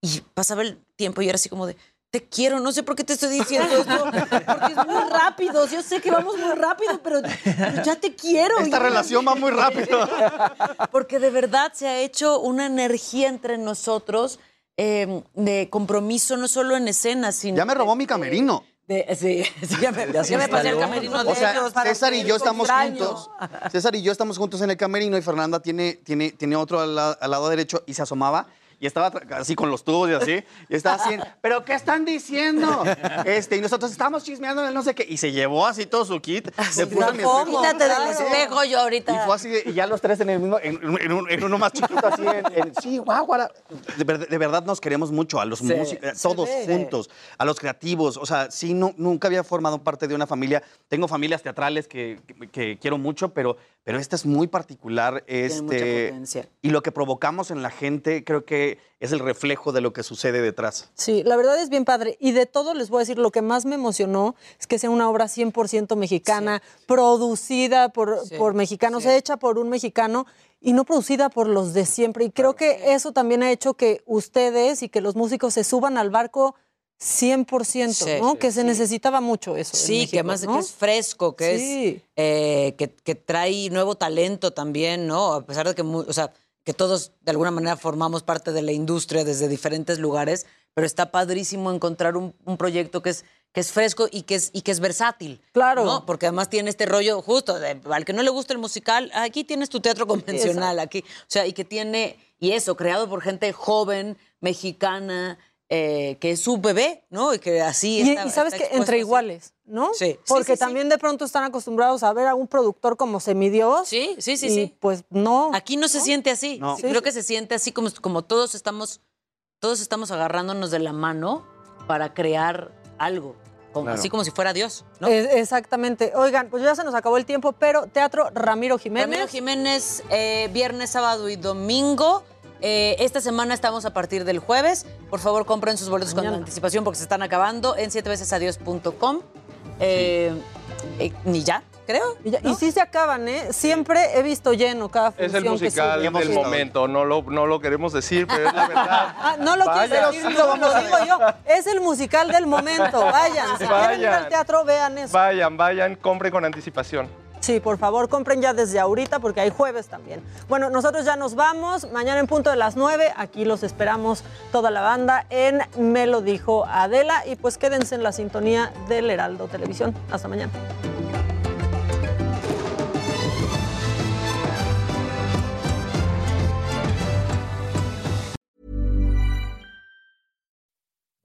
Y pasaba el tiempo y era así como de, te quiero, no sé por qué te estoy diciendo esto, porque es muy rápido. Yo sé que vamos muy rápido, pero, pero ya te quiero. Esta relación va muy rápido. porque de verdad se ha hecho una energía entre nosotros eh, de compromiso, no solo en escena, sino. Ya me robó mi camerino. de- sí, sí, ya me, ya me pasé el camerino de O sea, ellos para César y yo estamos extraño. juntos. César y yo estamos juntos en el camerino y Fernanda tiene, tiene, tiene otro al, al lado derecho y se asomaba y estaba así con los tubos y así. Y estaba así, ¿pero qué están diciendo? Este, y nosotros estábamos chismeando en el no sé qué. Y se llevó así todo su kit. Se puso mi espejo. Quítate del espejo yo ahorita. Y fue así, y ya los tres en el mismo, en, en un- en uno más chiquito, así, en, sí, guau, guara. De, ver- de verdad nos queremos mucho, a los Sí, músicos, se todos juntos, a los creativos. O sea, sí, no, nunca había formado parte de una familia. Tengo familias teatrales que, que- que quiero mucho, pero, pero esta es muy particular. Tiene mucha Este, potencia. y lo que provocamos en la gente, creo que es el reflejo de lo que sucede detrás. Sí, la verdad es bien padre. Y de todo les voy a decir, lo que más me emocionó es que sea una obra 100% mexicana, producida por, Sí, por mexicanos, hecha por un mexicano y no producida por los de siempre. Y creo que eso también ha hecho que ustedes y que los músicos se suban al barco 100%, Sí, ¿no? sí, que se necesitaba mucho eso. Sí, México, que además ¿no? que es fresco, que Sí. es eh, que, que trae nuevo talento también, ¿no? A pesar de que, o sea, que todos de alguna manera formamos parte de la industria desde diferentes lugares, pero está padrísimo encontrar un, un proyecto que es que es fresco y que es y que es versátil. Claro. ¿no? Porque además tiene este rollo justo de al que no le gusta el musical, aquí tienes tu teatro convencional, aquí, o sea, y que tiene y eso creado por gente joven, mexicana. Eh, que es su bebé, ¿no? Y que así Y, está- y sabes está que entre así. iguales, ¿no? Sí. Porque sí, sí. también de pronto están acostumbrados a ver a un productor como semidios. Sí, sí, sí, y sí. Pues no. Aquí no se siente así. No. Sí, Creo que se siente así como, como todos estamos, todos estamos agarrándonos de la mano para crear algo. como- Claro. Así como si fuera Dios, ¿no? Es- exactamente. Oigan, pues ya se nos acabó el tiempo, pero Teatro Ramiro Jiménez. Ramiro Jiménez, eh, viernes, sábado y domingo. Eh, esta semana estamos a partir del jueves. Por favor, compren sus boletos con anticipación porque se están acabando en sietevecesadios.com. Eh, eh, ni ya, creo. Y, ya- y sí se acaban, ¿eh? Siempre he visto lleno cada función Es el musical del momento, no lo, no lo queremos decir, pero es la [laughs] verdad. Ah, no lo Vayan. quiero decir, no, lo digo yo. Es el musical del momento. Vayan, si quieren ir al Vayan. teatro, vean eso. Vayan, vayan, compren con anticipación. Sí, por favor, compren ya desde ahorita porque hay jueves también. Bueno, nosotros ya nos vamos. Mañana en punto de las 9, aquí los esperamos toda la banda en Me lo dijo Adela. Y pues quédense en la sintonía del Heraldo Televisión. Hasta mañana.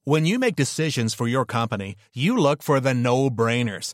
When you make decisions for your company, you look for the no brainers.